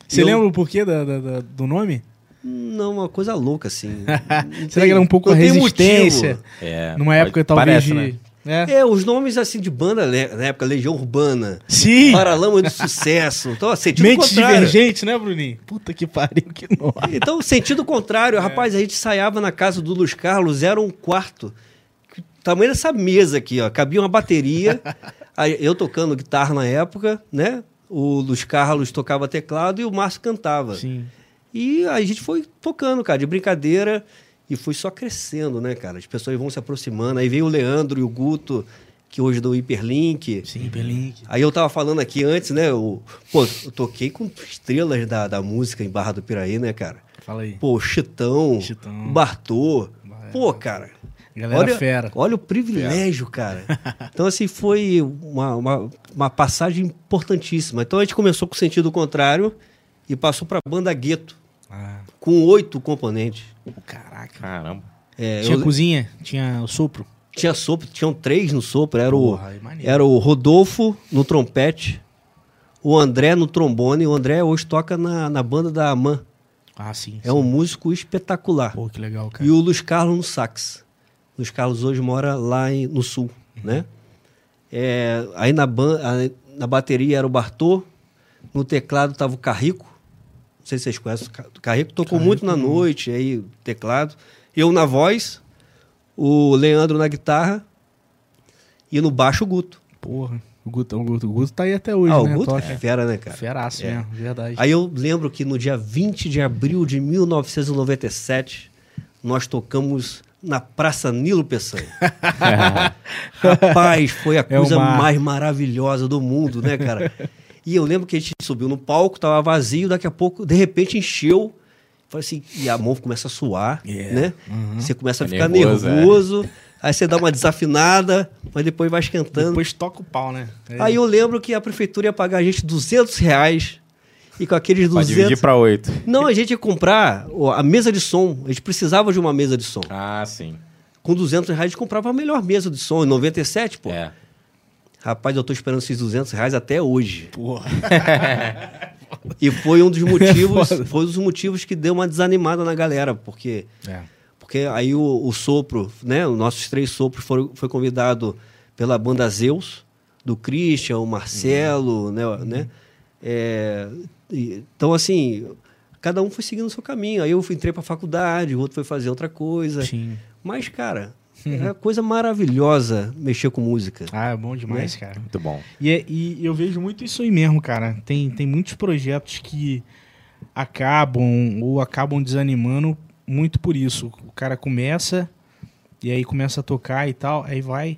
Você Eu- lembra o porquê da- da- da- do nome? Não, uma coisa louca, assim. <laughs> Será que era um pouco a resistência? É, Numa pode- época talvez parece, de. né? É. É, os nomes assim de banda, né? na época, Legião Urbana, Sim! Paralama do Sucesso. Então, <laughs> sentido Mentes contrário. divergentes, né, Bruninho? Puta que pariu, que nome. Então, sentido contrário. Rapaz, a gente ensaiava na casa do Luiz Carlos, era um quarto. Tamanho dessa mesa aqui, ó. Cabia uma bateria. <laughs> eu tocando guitarra na época, né? O Luiz Carlos tocava teclado e o Márcio cantava. Sim. E a gente foi tocando, cara, de brincadeira. E foi só crescendo, né, cara? As pessoas vão se aproximando. Aí veio o Leandro e o Guto, que hoje do Hiperlink. Sim, Belink. Aí eu tava falando aqui antes, né? Eu, pô, eu toquei com estrelas da, da música em Barra do Piraí, né, cara? Fala aí. Pô, Chitão, Chitão. Bartô. Vai. Pô, cara. Galera olha, fera. Olha o privilégio, cara. Então, assim, foi uma, uma, uma passagem importantíssima. Então, a gente começou com o sentido contrário e passou pra banda Gueto, Ah, com oito componentes. caraca. Caramba. É, Tinha eu- cozinha? Tinha o sopro? tinha sopro, tinham três no sopro. Era, Porra, o, era o Rodolfo no trompete, o André no trombone. O André hoje toca na, na banda da Aman. Ah, sim. É um músico espetacular. Pô, que legal, cara. E o Luiz Carlos no sax. Luiz Carlos hoje mora lá em- no sul, Uhum. né? É, aí na, ban- na bateria era o Bartô, no teclado estava o Carrico. Não sei se vocês conhecem. o Ca- O Carrico tocou Carrico, muito na noite, aí teclado. Eu na voz, o Leandro na guitarra e no baixo o Guto. Porra. O Guto, o Guto, o Guto tá aí até hoje, ah, né? o Guto Toca. é fera, né, cara? Feraço É. mesmo, verdade. Aí eu lembro que no dia 20 de abril de 1997, nós tocamos na Praça Nilo Peçanha. <laughs> Rapaz, foi a É coisa uma- mais maravilhosa do mundo, né, cara? E eu lembro que a gente subiu no palco, tava vazio, daqui a pouco, de repente, encheu. Falei assim, e a mão começa a suar, Yeah. né? Você começa a É ficar nervoso, nervoso, é. aí você dá uma desafinada, mas depois vai esquentando. Depois toca o pau, né? É. Aí eu lembro que a prefeitura ia pagar a gente 200 reais e com aqueles Pra 200... dividir pra oito. Não, a gente ia comprar a mesa de som. A gente precisava de uma mesa de som. Ah, sim. Com 200 reais a gente comprava a melhor mesa de som. Em 97, pô. É. Rapaz, eu tô esperando esses 200 reais até hoje. Porra. <laughs> E foi um dos <laughs> motivos, foi um dos motivos que deu uma desanimada na galera, porque É. porque aí o, o sopro, né, os nossos três sopros foram foi convidado pela banda Zeus, do Christian, o Marcelo, né, né? É, então assim, cada um foi seguindo o seu caminho. Aí eu fui, entrei para faculdade, o outro foi fazer outra coisa. Sim. Mas cara, é coisa maravilhosa mexer com música. Ah, é bom demais, Né? cara. Muito bom. E, é- e eu vejo muito isso aí mesmo, cara. Tem, tem muitos projetos que acabam ou acabam desanimando muito por isso. O cara começa e aí começa a tocar e tal, aí vai,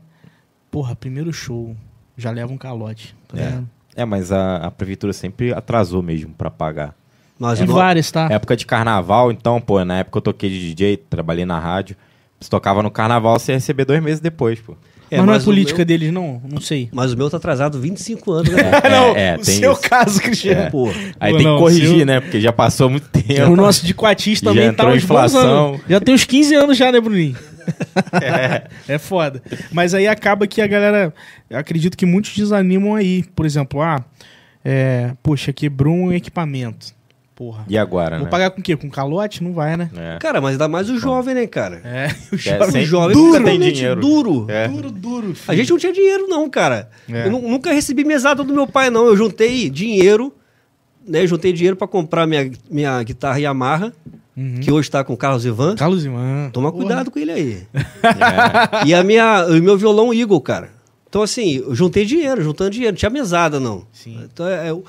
porra, primeiro show, já leva um calote. Tá É. ligado? É, mas a, a prefeitura sempre atrasou mesmo pra pagar. Mas É o no- várias, tá? Época de carnaval, então, pô, na época eu toquei de DJ, trabalhei na rádio. Você tocava no carnaval, você ia receber dois meses depois, pô. é, mas não é o política meu- deles, não? Não sei. mas o meu tá atrasado 25 anos, né? É, <laughs> não, é, o tem seu isso. caso, Cristiano. Pô, Aí Pô, tem não, que corrigir, seu- né? Porque já passou muito tempo. O nosso de Quatis Já também tá entrou uns bons inflação. anos. Já tem uns 15 anos já, né, Bruninho? <laughs> é. foda. Mas aí acaba que a galera. eu acredito que muitos desanimam aí. Por exemplo, ah, é, poxa, quebrou um equipamento. Porra. E agora, Vou né? pagar com o quê? Com calote? Não vai, né? É. Cara, mas ainda mais o jovem, né, cara? É, <laughs> o É, jovem O jovem Duro. Tem dinheiro. duro. É. duro, duro. A filho. gente não tinha dinheiro, não, cara. É. Eu nu- nunca recebi mesada do meu pai, não. Eu juntei dinheiro, né? Eu juntei dinheiro pra comprar minha, minha guitarra Yamaha, Uhum. que hoje tá com o Carlos Ivan. Carlos Ivan. Toma cuidado com ele aí. <laughs> É. E a minha, o meu violão Eagle, cara. Então, assim, eu juntei dinheiro, juntando dinheiro. Não tinha mesada, não. Sim. Então, é, o,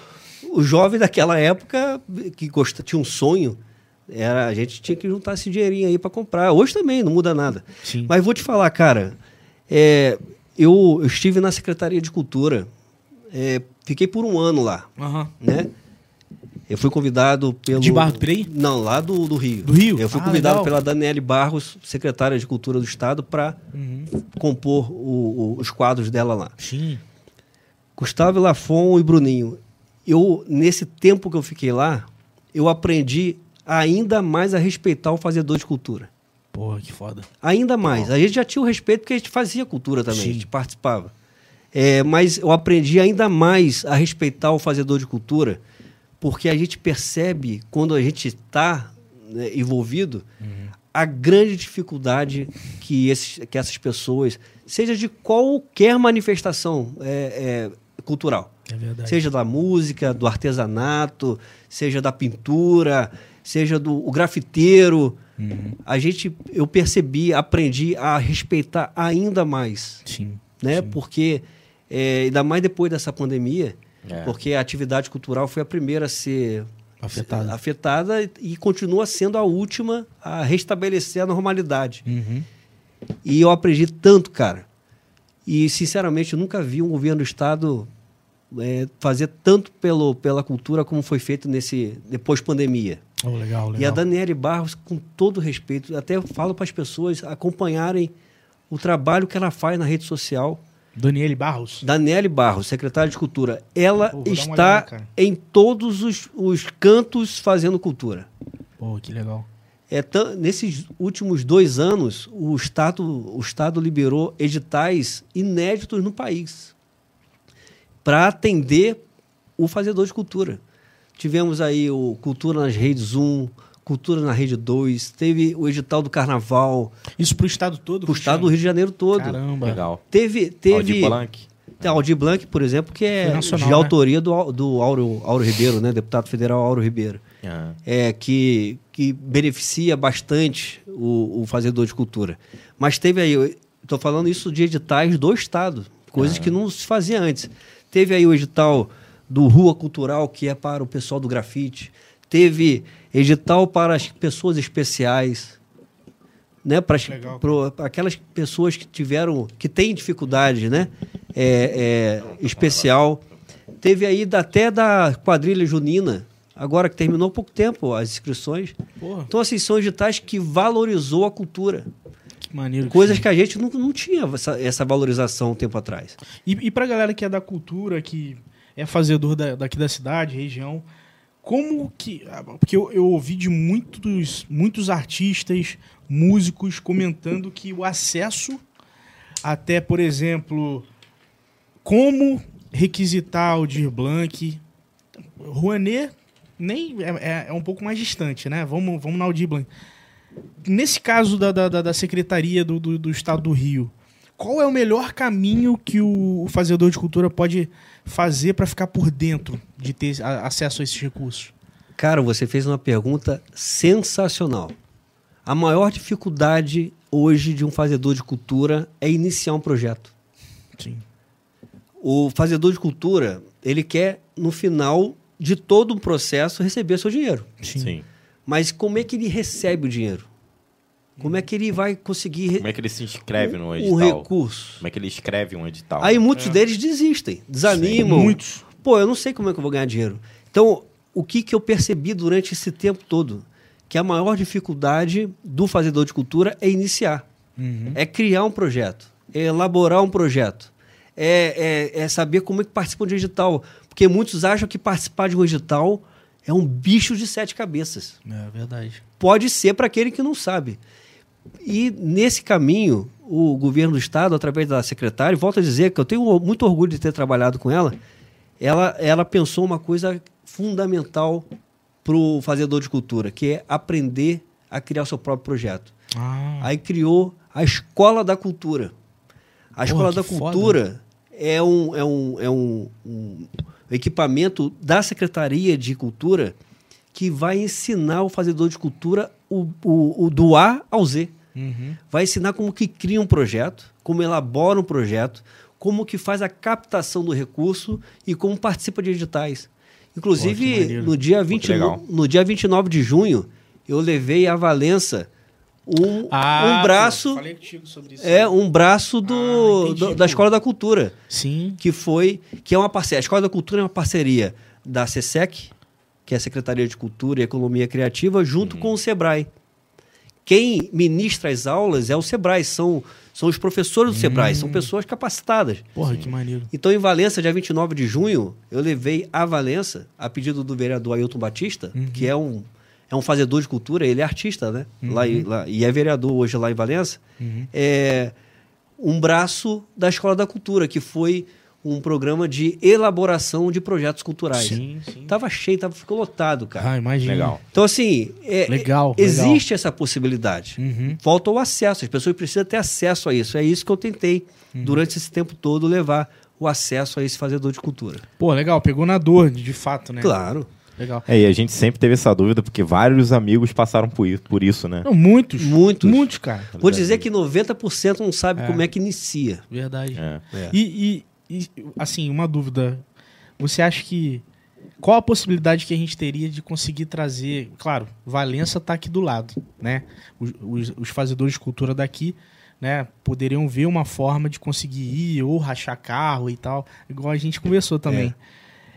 o jovem daquela época que gosta, tinha um sonho, era, a gente tinha que juntar esse dinheirinho aí pra comprar. Hoje também, não muda nada. Sim. Mas vou te falar, cara, é, eu, eu estive na Secretaria de Cultura, é, fiquei por um ano lá, Aham. né? Eu fui convidado pelo... De Barra do Piraí? Não, lá do, do Rio. Do Rio? Eu fui Ah, convidado legal. pela Daniele Barros, secretária de Cultura do Estado, para Uhum. compor o- o- os quadros dela lá. Sim. Gustavo Lafon e Bruninho. Eu, nesse tempo que eu fiquei lá, eu aprendi ainda mais a respeitar o fazedor de cultura. Porra, que foda. Ainda mais. A gente já tinha o respeito porque a gente fazia cultura também, Sim. a gente participava. É, mas eu aprendi ainda mais a respeitar o fazedor de cultura, porque a gente percebe, quando a gente está envolvido, a grande dificuldade que, esses, que essas pessoas, seja de qualquer manifestação é, é, cultural, É seja da música, do artesanato, seja da pintura, seja do o grafiteiro, Uhum. a gente eu percebi, aprendi a respeitar ainda mais, Sim. né? Sim. Porque é, ainda mais depois dessa pandemia, É. porque a atividade cultural foi a primeira a ser Afetada. afetada e continua sendo a última a restabelecer a normalidade. Uhum. E eu aprendi tanto, cara. E, sinceramente, nunca vi um governo do Estado é, fazer tanto pelo, pela cultura como foi feito nesse depois pandemia. Oh, legal, legal. E a Daniele Barros, com todo respeito, até falo para as pessoas acompanharem o trabalho que ela faz na rede social. Daniele Barros. Daniele Barros, secretária de Cultura, ela Pô, está olhada, em todos os, os cantos fazendo cultura. Pô, que legal. É, nesses últimos dois anos, o Estado, o Estado liberou editais inéditos no país para atender o fazedor de cultura. Tivemos aí o Cultura nas redes 1, Cultura na rede 2, teve o edital do Carnaval, Isso pro estado todo? para o Estado do Rio de Janeiro todo. Caramba. Legal. Teve, teve Aldir Blanc. tem Aldir Blanc, por exemplo, que é nacional, de né? autoria do, Au- do Auro, Auro Ribeiro, né? deputado federal Auro Ribeiro. Ah. é, que, que beneficia bastante o, o fazedor de cultura. Mas teve aí, estou falando isso de editais do Estado, coisas que não se fazia antes. Teve aí o edital do Rua Cultural, que é para o pessoal do grafite. Teve edital para as pessoas especiais, né? Para, as- pro- para aquelas pessoas que tiveram, que têm dificuldade, né? É, é, especial. Teve aí até da quadrilha junina, agora que terminou há pouco tempo as inscrições. Porra, Então, assim, são editais que valorizou a cultura. que maneiro. Coisas sim. que a gente não, não tinha essa, essa valorização um tempo atrás. E, e pra galera que é da cultura, que é fazedor da- daqui da cidade, região, como que. ah, Porque eu, eu ouvi de muitos, muitos artistas, músicos comentando que o acesso, até, por exemplo, como requisitar o Blanc, Rouanet nem é, é- é um pouco mais distante, né? Vamos, vamos na Aldir Blanc. Nesse caso da, da, da- da Secretaria do, do, do Estado do Rio, qual é o melhor caminho que o, o fazedor de cultura pode fazer para ficar por dentro de ter acesso a esses recursos? Cara, você fez uma pergunta sensacional. A maior dificuldade hoje de um fazedor de cultura é iniciar um projeto. Sim. O fazedor de cultura, ele quer, no final de todo um processo, receber seu dinheiro. Sim. Sim. Mas como é que ele recebe o dinheiro? Como é que ele vai conseguir Como é que ele se inscreve no um edital? recurso? Como é que ele escreve um edital? Aí muitos deles desistem, desanimam. Muitos. Pô, eu não sei como é que eu vou ganhar dinheiro. Então, o que, que eu percebi durante esse tempo todo? Que a maior dificuldade do fazedor de cultura é iniciar. Uhum. É criar um projeto, é elaborar um projeto, é, é, é saber como é que participa de um edital. Porque muitos acham que participar de um edital é um bicho de sete cabeças. É verdade. Pode ser para aquele que não sabe. E nesse caminho, o governo do estado, através da secretária, volto a dizer que eu tenho muito orgulho de ter trabalhado com ela, ela, ela pensou uma coisa fundamental para o fazedor de cultura, que é aprender a criar o seu próprio projeto. Ah, Aí criou a Escola da Cultura. A Escola que da foda. Cultura é, um, é, um, é um, um equipamento da Secretaria de Cultura que vai ensinar o fazedor de cultura o, o, o do A ao Z. uhum. Vai ensinar como que cria um projeto, como elabora um projeto, como que faz a captação do recurso e como participa de editais. Pô, Inclusive, maneiro. no dia, Pô, que 20, legal. no, no dia 29 de junho, eu levei a Valença um, Ah, um braço pô, é um braço do, Ah, entendi, do- da pô. Escola da Cultura, Sim. que foi que é uma parceria. A Escola da Cultura é uma parceria da SESEC, que é a Secretaria de Cultura e Economia Criativa, junto com o Sebrae. Quem ministra as aulas é o Sebrae, são, são os professores do Sebrae, são pessoas capacitadas. Porra, que maneiro. Então, em Valença, dia 29 de junho, eu levei a Valença, a pedido do vereador Ailton Batista, que é um, é um fazedor de cultura, ele é artista, né? Lá, em- lá- e é vereador hoje lá em Valença. É um braço da Escola da Cultura, que foi um programa de elaboração de projetos culturais. Sim, sim. Tava cheio, tava, ficou lotado, cara. Ah, imagina. Legal. Então, assim, é- Legal, é- legal. existe essa possibilidade. Uhum. Falta o acesso, as pessoas precisam ter acesso a isso. É isso que eu tentei, Uhum. durante esse tempo todo, levar o acesso a esse fazedor de cultura. Pô, legal, pegou na dor, de fato, né? Claro. Legal. É, e a gente sempre teve essa dúvida, porque vários amigos passaram por isso, por isso né? Não, muitos. Muitos. Muitos, cara. Vou dizer que 90% não sabe É. como é que inicia. Verdade. É. É. E, e- assim, uma dúvida. Você acha que. Qual a possibilidade que a gente teria de conseguir trazer. Claro, Valença está aqui do lado, né? Os, os- os fazedores de cultura daqui, né? Poderiam ver uma forma de conseguir ir ou rachar carro e tal, igual a gente conversou também.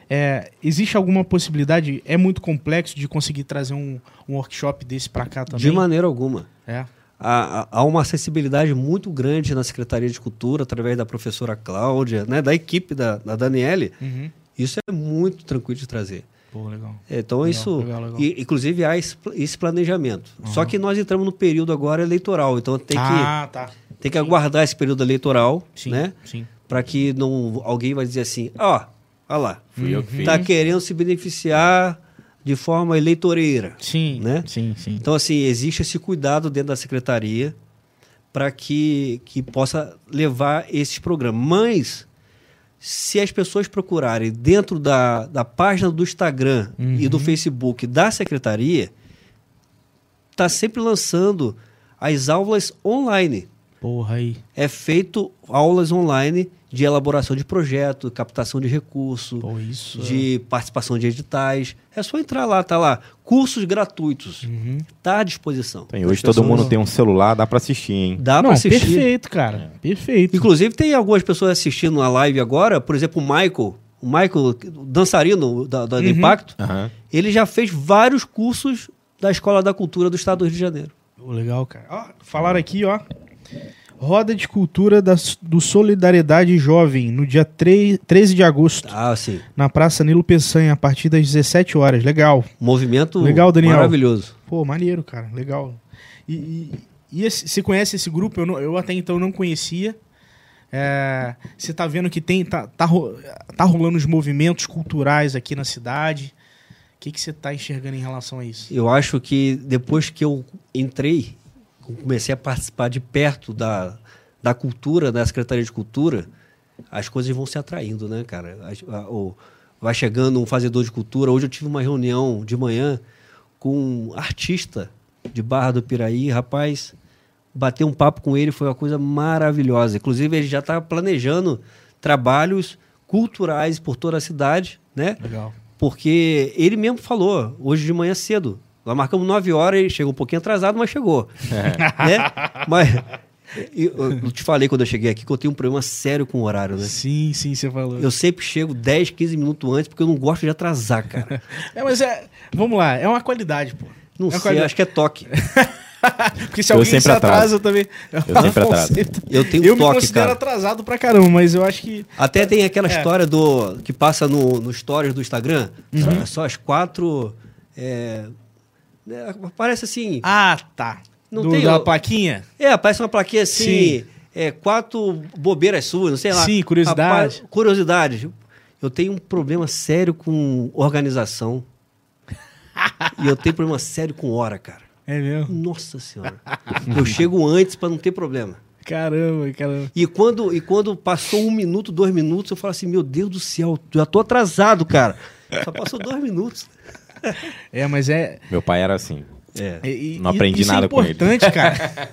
É, existe alguma possibilidade? É muito complexo de conseguir trazer um, um workshop desse para cá também? De maneira alguma. É. Há, há- uma acessibilidade muito grande na Secretaria de Cultura, através da professora Cláudia, né, da equipe da, da Daniele. Uhum. Isso é muito tranquilo de trazer. Pô, legal. É, Então, Legal, isso. legal, legal. e, inclusive, há esse, esse planejamento. Só que nós entramos no período agora eleitoral, então tem que, ah, tá. tem que aguardar esse período eleitoral, Sim, né? sim. Para que não alguém vai dizer assim: ó, olha lá, Fui eu que fiz. tá querendo se beneficiar de forma eleitoreira. Sim, Né? sim, sim. Então, assim, existe esse cuidado dentro da secretaria para que, que possa levar esses programas. Mas, se as pessoas procurarem dentro da, da página do Instagram e do Facebook da secretaria, está sempre lançando as aulas online. Porra aí. É feito aulas online de elaboração de projeto, captação de recurso, Pô, isso. de participação de editais. É só entrar lá, tá lá. Cursos gratuitos. Uhum. Tá à disposição. Tem, hoje todo mundo tem um celular, dá pra assistir, hein? Dá para assistir. perfeito, cara. Perfeito. Inclusive, tem algumas pessoas assistindo a live agora, por exemplo, o Michael, o Michael, o dançarino da, da do Uhum. Impacto, Aham. ele já fez vários cursos da Escola da Cultura do Estado do Rio de Janeiro. Pô, legal, cara. Ó, falaram aqui, ó. Roda de Cultura da, do Solidariedade Jovem, no dia 3, 13 de agosto, Ah, sim. na Praça Nilo Peçanha, a partir das 17 horas. Legal. Movimento Legal, Daniel. maravilhoso. Pô, maneiro, cara. Legal. E, e, e esse- você conhece esse grupo? Eu, não- eu até então não conhecia. É, você tá vendo que tem tá, tá, tá rolando os movimentos culturais aqui na cidade. O que, que você tá enxergando em relação a isso? Eu acho que depois que eu entrei, comecei a participar de perto da, da cultura, da Secretaria de Cultura, as coisas vão se atraindo, né, cara? As- a- o- vai chegando um fazedor de cultura. Hoje eu tive uma reunião de manhã com um artista de Barra do Piraí, rapaz. Bater um papo com ele foi uma coisa maravilhosa. Inclusive, ele já está planejando trabalhos culturais por toda a cidade, né? Legal. Porque ele mesmo falou, hoje de manhã cedo. Nós marcamos 9 horas, ele chegou um pouquinho atrasado, mas chegou. né? Mas eu, eu te falei quando eu cheguei aqui que eu tenho um problema sério com o horário, né? Sim, sim, você falou. Eu sempre chego 10, 15 minutos antes porque eu não gosto de atrasar, cara. <laughs> É, mas é. Vamos lá, é uma qualidade, pô. Não é sei, qualidade. acho que é toque. <laughs> Porque se Eu alguém sempre se atrasa atraso. também. Eu sempre atraso. Eu tenho eu me toque, considero cara. atrasado pra caramba, mas eu acho que. Até tem aquela É. história do que passa no, no stories do Instagram, Uhum. só, só as quatro. É, né, parece assim. Ah, tá. Não Do- tem da plaquinha? É, parece uma plaquinha assim, Sim. é, quatro bobeiras suas, não sei lá. Sim, curiosidade. Rapaz, curiosidade. Eu tenho um problema sério com organização. e eu tenho problema sério com hora, cara. É mesmo? Nossa senhora. Eu chego antes para não ter problema. Caramba, caramba. E quando, e quando passou um minuto, dois minutos, eu falo assim, meu Deus do céu, já tô atrasado, cara. Só passou dois minutos. <laughs> É, mas é. Meu pai era assim. É. e- Não aprendi isso nada é com ele. importante, <laughs> cara.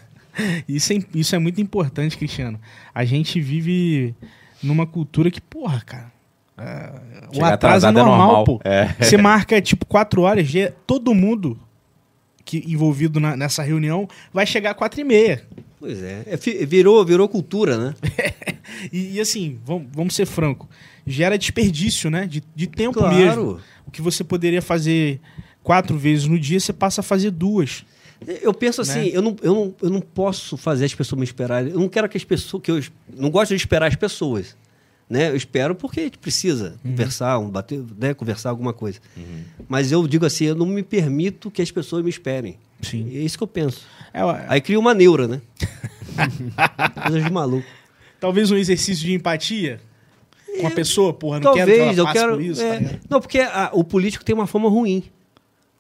Isso é, isso é muito importante, Cristiano. A gente vive numa cultura que, porra, cara. é, o atraso é é normal, normal. pô. É. Você marca, tipo, quatro horas, já- todo mundo que envolvido na- nessa reunião vai chegar às quatro e meia. Pois é. É, virou, virou cultura, né? <laughs> E, e assim, vamos, vamos ser franco, gera desperdício, né? De, de tempo Claro. mesmo. O que você poderia fazer quatro vezes no dia, você passa a fazer duas. Eu penso assim, Né? eu, não, eu, não, eu não posso fazer as pessoas me esperarem. Eu não quero que as pessoas. que eu não gosto de esperar as pessoas. Né? Eu espero porque a gente precisa Uhum. conversar, um, bater, né? conversar alguma coisa. Mas eu digo assim, eu não me permito que as pessoas me esperem. Sim. É isso que eu penso. É, ó, Aí cria uma neura, né? <laughs> Coisa de maluco. talvez um exercício de empatia com a pessoa, porra, não quero que É. Talvez, ela eu passe quero. por isso. é, tá não, porque a- o político tem uma fama ruim.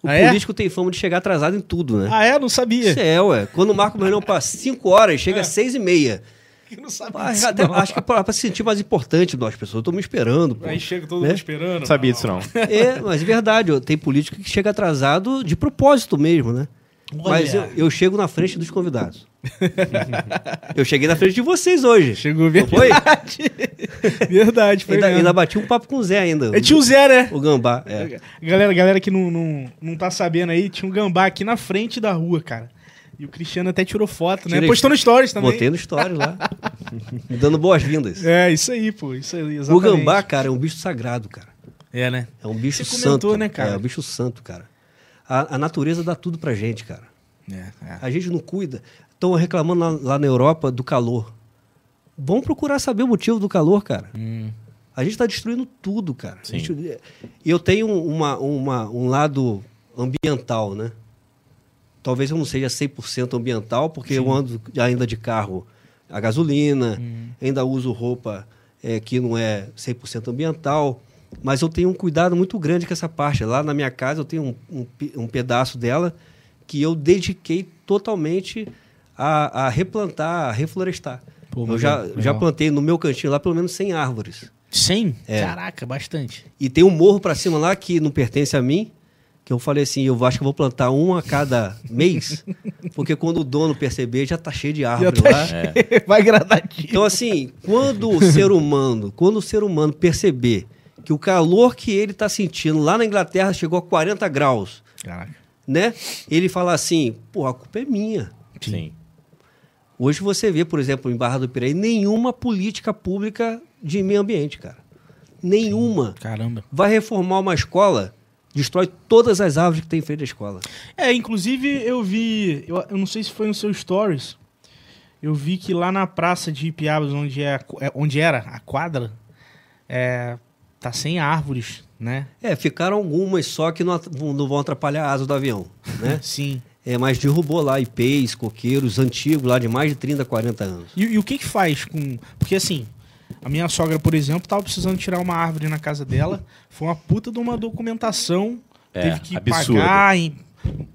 O Ah, é? político tem fama de chegar atrasado em tudo, né? Ah, é? Não sabia. Isso é, ué. Quando marca uma reunião para 5 horas, chega às 6 e meia. Eu não sabia Ah, disso, até- não. acho que para se sentir mais importante das pessoas. Estou me esperando. pô. Aí chega todo Né? mundo esperando. Não sabia disso, não. É, mas é verdade. Tem político que chega atrasado de propósito mesmo, né? Olha. Mas eu, eu chego na frente dos convidados. eu cheguei na frente de vocês hoje. Chegou Não foi? verdade. <laughs> verdade, foi Ainda, mesmo. ainda bati um papo com o Zé ainda. É tio Zé, né? O Gambá. É. Galera, galera que não, não, não tá sabendo aí, tinha um gambá aqui na frente da rua, cara. E o Cristiano até tirou foto, né? Tirei- Postou no stories também. Botei no story lá. <laughs> Dando boas-vindas. É, isso aí, pô. Isso aí, O exatamente. gambá, cara, é um bicho sagrado, cara. É, né? É um bicho Você comentou, santo. né, cara? É um bicho santo, cara. A, a natureza dá tudo pra gente, cara. É, é. A gente não cuida. Estão reclamando lá, lá na Europa do calor. Vamos procurar saber o motivo do calor, cara. Hum. A gente está destruindo tudo, cara. Sim. gente- E eu tenho uma, uma, um lado ambiental, né? Talvez eu não seja 100% ambiental, porque eu ando ainda de carro a gasolina, ainda uso roupa eh, que não é 100% ambiental, mas eu tenho um cuidado muito grande com essa parte. Lá na minha casa eu tenho um, um, um pedaço dela que eu dediquei totalmente a, a replantar, a reflorestar. Pô, eu já, legal. já plantei no meu cantinho lá pelo menos 100 árvores. 100? É. Caraca, bastante. E tem um morro pra cima lá que não pertence a mim, que eu falei assim, eu acho que eu vou plantar um a cada mês, <laughs> porque quando o dono perceber já tá cheio de árvore tá lá. <laughs> cheio. Vai gradativo. Então assim, quando o ser humano, quando o ser humano perceber que o calor que ele tá sentindo lá na Inglaterra chegou a 40 graus, Caraca. né? Ele fala assim, pô, a culpa é minha. Sim. Hoje você vê, por exemplo, em Barra do Piraí, nenhuma política pública de meio ambiente, cara. Nenhuma. Caramba. vai reformar uma escola, destrói todas as árvores que tem em frente à escola. É, inclusive eu vi, eu, eu não sei se foi no seu stories, eu vi que lá na praça de Ipiabas, onde, é, é- onde era a quadra, é, tá sem árvores, né? É, ficaram algumas só que não, não vão atrapalhar a asa do avião, né? <laughs> Sim. É, mas derrubou lá ipês, coqueiros antigos lá de mais de 30, 40 anos. E, e o que que faz com... Porque assim, a minha sogra, por exemplo, tava precisando tirar uma árvore na casa dela, foi uma puta de uma documentação, É, teve que absurdo. pagar, em-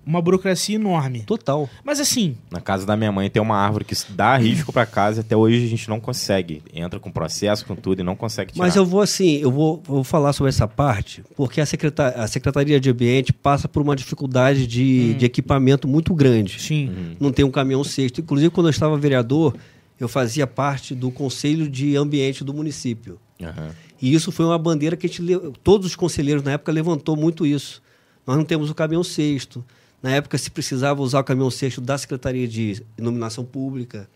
uma burocracia enorme. Total. Mas assim, Na casa da minha mãe tem uma árvore que dá risco pra casa e até hoje a gente não consegue. Entra com processo, com tudo e não consegue tirar. Mas eu vou assim, eu vou, vou falar sobre essa parte, porque a, secreta- a Secretaria de Ambiente passa por uma dificuldade de, de equipamento muito grande. sim, não tem um caminhão sexto. Inclusive, quando eu estava vereador, eu fazia parte do Conselho de Ambiente do município. Aham. E isso foi uma bandeira que a gente, todos os conselheiros na época levantou muito isso. Nós não temos o caminhão sexto. Na época se precisava usar o caminhão sexto da Secretaria de Iluminação Pública.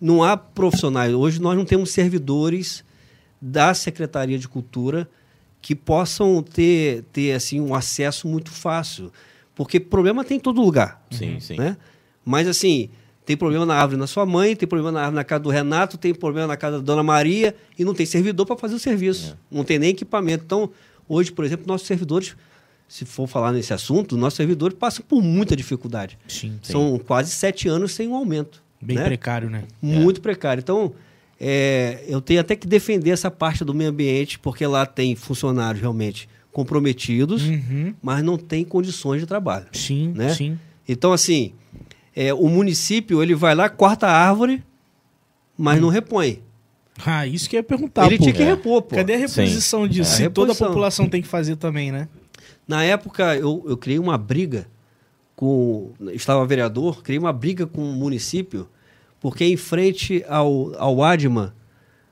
Não há profissionais. Hoje nós não temos servidores da Secretaria de Cultura que possam ter, ter assim um acesso muito fácil. Porque problema tem em todo lugar Sim, sim. né? Mas assim, tem problema na árvore na sua mãe, tem problema na árvore na casa do Renato, tem problema na casa da Dona Maria e não tem servidor para fazer o serviço. Não tem nem equipamento. Então, hoje, por exemplo, nossos servidores, se for falar nesse assunto, nossos servidores passam por muita dificuldade. sim. São quase sete anos sem um aumento. Bem né? precário, né? Muito precário. Então, é, eu tenho até que defender essa parte do meio ambiente, porque lá tem funcionários realmente comprometidos, Uhum. mas não têm condições de trabalho. Sim, Né? sim. Então, assim, é, o município ele vai lá, corta a árvore, mas não repõe. Ah, isso que eu ia perguntar, ele pô. tinha que É. repor, pô. Cadê a reposição disso? É, Se toda a reposição. população tem que fazer também, né? Na época, eu, eu criei uma briga com. Estava vereador, criei uma briga com o município, porque em frente ao, ao Adma,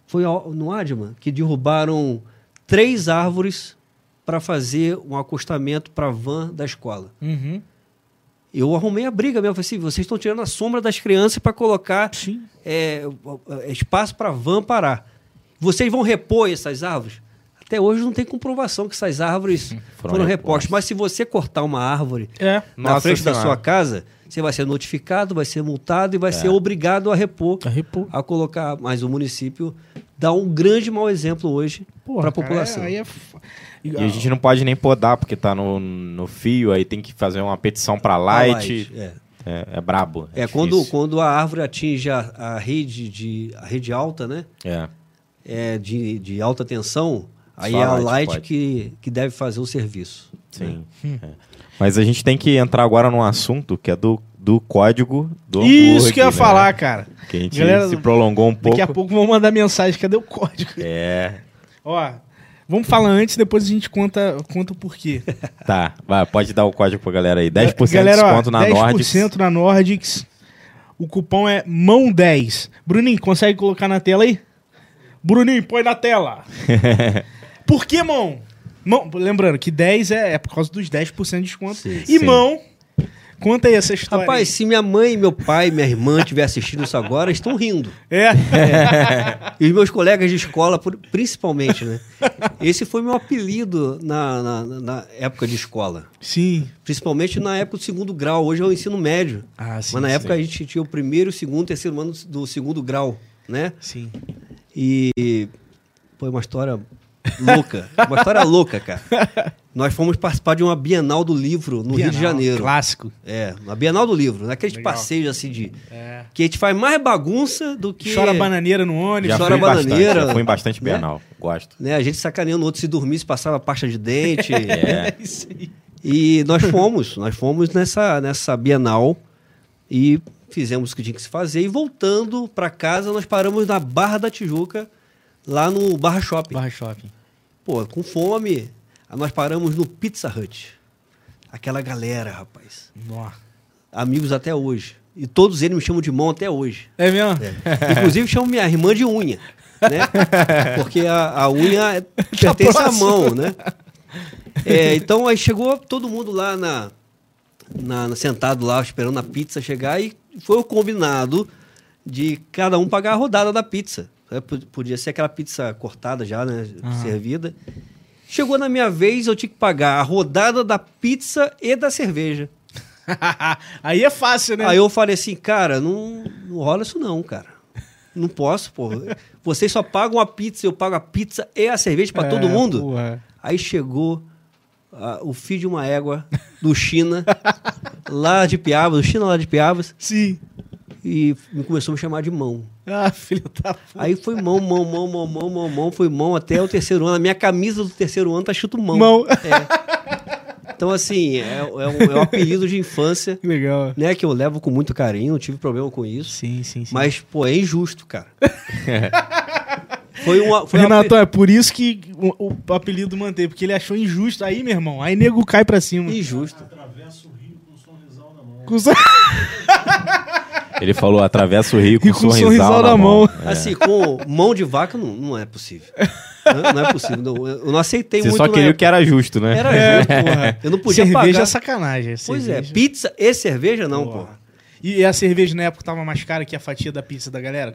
foi ao- no Adma que derrubaram três árvores para fazer um acostamento para a van da escola. Uhum. Eu arrumei a briga mesmo. Falei assim: vocês estão tirando a sombra das crianças para colocar é, é, espaço para van parar. Vocês vão repor essas árvores? Até hoje não tem comprovação que essas árvores foram, Foram repostas. repostas. Mas se você cortar uma árvore É. na Nossa frente da Senhora. sua casa, você vai ser notificado, vai ser multado e vai ser obrigado a repor, A repor. a colocar. Mas o município dá um grande mau exemplo hoje para a cara, população. é- aí é f- E a gente não pode nem podar, porque tá no, no fio, aí tem que fazer uma petição pra A light. É, É, é brabo. é, quando, difícil. quando a árvore atinge a, a rede de a rede alta, né? É. É, de, de alta tensão, aí Só é a light que, que deve fazer o serviço. Sim. É. Mas a gente tem que entrar agora num assunto que é do, do código do Isso hambúrguer, que eu ia né? falar, cara. Que a gente Galera, se prolongou um pouco. Daqui a pouco vão mandar mensagem. Cadê o código? É. Ó, vamos falar antes, depois a gente conta, conta o porquê. <laughs> Tá, vai, pode dar o código pra galera aí. 10% Galera, de ó, desconto na 10% Nordics. na Nordics. O cupom é MÃO10. Bruninho, consegue colocar na tela aí? Bruninho, põe na tela. <laughs> Por que mão? mão? Lembrando que 10 é, é por causa dos 10% de desconto. Sim, e sim. mão, conta aí essa história. Rapaz, se minha mãe, meu pai, minha irmã estiver assistindo isso agora, estão rindo. É. <laughs> E os meus colegas de escola, principalmente, né? Esse foi meu apelido na, na, na época de escola. Sim. Principalmente na época do segundo grau. Hoje é o ensino médio. Ah, sim. Mas na sim. época a gente tinha o primeiro, o segundo, o terceiro ano do segundo grau, né? Sim. E foi uma história louca. Uma história louca, cara. Nós fomos participar de uma Bienal do Livro no Rio de Bienal, Janeiro. Clássico. É, na Bienal do Livro, naqueles Legal. passeios assim de. É. Que a gente faz mais bagunça do que. Chora bananeira no ônibus. Já Chora fui bastante, bananeira, já fui em bastante né? Bienal. Gosto. Né, a gente sacaneando o outro se dormisse, passava pasta de dente. <laughs> É. É isso aí. E nós fomos, nós fomos nessa, nessa Bienal e fizemos o que tinha que se fazer. E voltando para casa, nós paramos na Barra da Tijuca, lá no Barra Shopping. Barra Shopping. Pô, com fome, nós paramos no Pizza Hut. Aquela galera, rapaz. Nó. Amigos até hoje. E todos eles me chamam de mão até hoje. É mesmo? É. Inclusive chamam minha irmã de unha, né? <laughs> Porque a, a unha é- pertence à mão, né? É, então aí chegou todo mundo lá na- na- sentado lá esperando a pizza chegar e foi o combinado de cada um pagar a rodada da pizza. É, po- Podia ser aquela pizza cortada já, né? Aham. Servida. Chegou na minha vez, eu tinha que pagar a rodada da pizza e da cerveja. <laughs> aí é fácil, né? Aí eu falei assim, cara, não, não rola isso não, cara. Não posso, pô. Vocês só pagam a pizza, eu pago a pizza e a cerveja pra É, todo mundo. porra. Aí chegou ah, o filho de uma égua do China, <laughs> lá de Piabas, do China lá de Piabas, Sim. E me começou a me chamar de mão. Ah, <laughs> filho da puta. Aí foi mão, mão, mão, mão, mão, mão, mão, foi mão até o terceiro ano. A minha camisa do terceiro ano tá escrito mão. Mão. Então, assim, é, é um, é um apelido de infância, Que <laughs> legal. né? Que eu levo com muito carinho, não tive problema com isso. Sim, sim, sim. Mas, pô, é injusto, cara. <laughs> foi uma. Foi uma- Renato, é por isso que o, o apelido manteve, porque ele achou injusto. Aí, meu irmão, aí nego cai pra cima. Injusto. Com so- Ele falou, atravessa o rio com, E com um sorrisal, sorrisal na na mão. mão. É. Assim, com mão de vaca não, não é possível. Não, não é possível. Não, eu não aceitei Você muito. só na queria o que era justo, né? Era É, justo. porra. Eu não podia cerveja pagar. é sacanagem. Pois é, cerveja. pizza e cerveja não, pô. Porra. E a cerveja na época tava mais cara que a fatia da pizza da galera?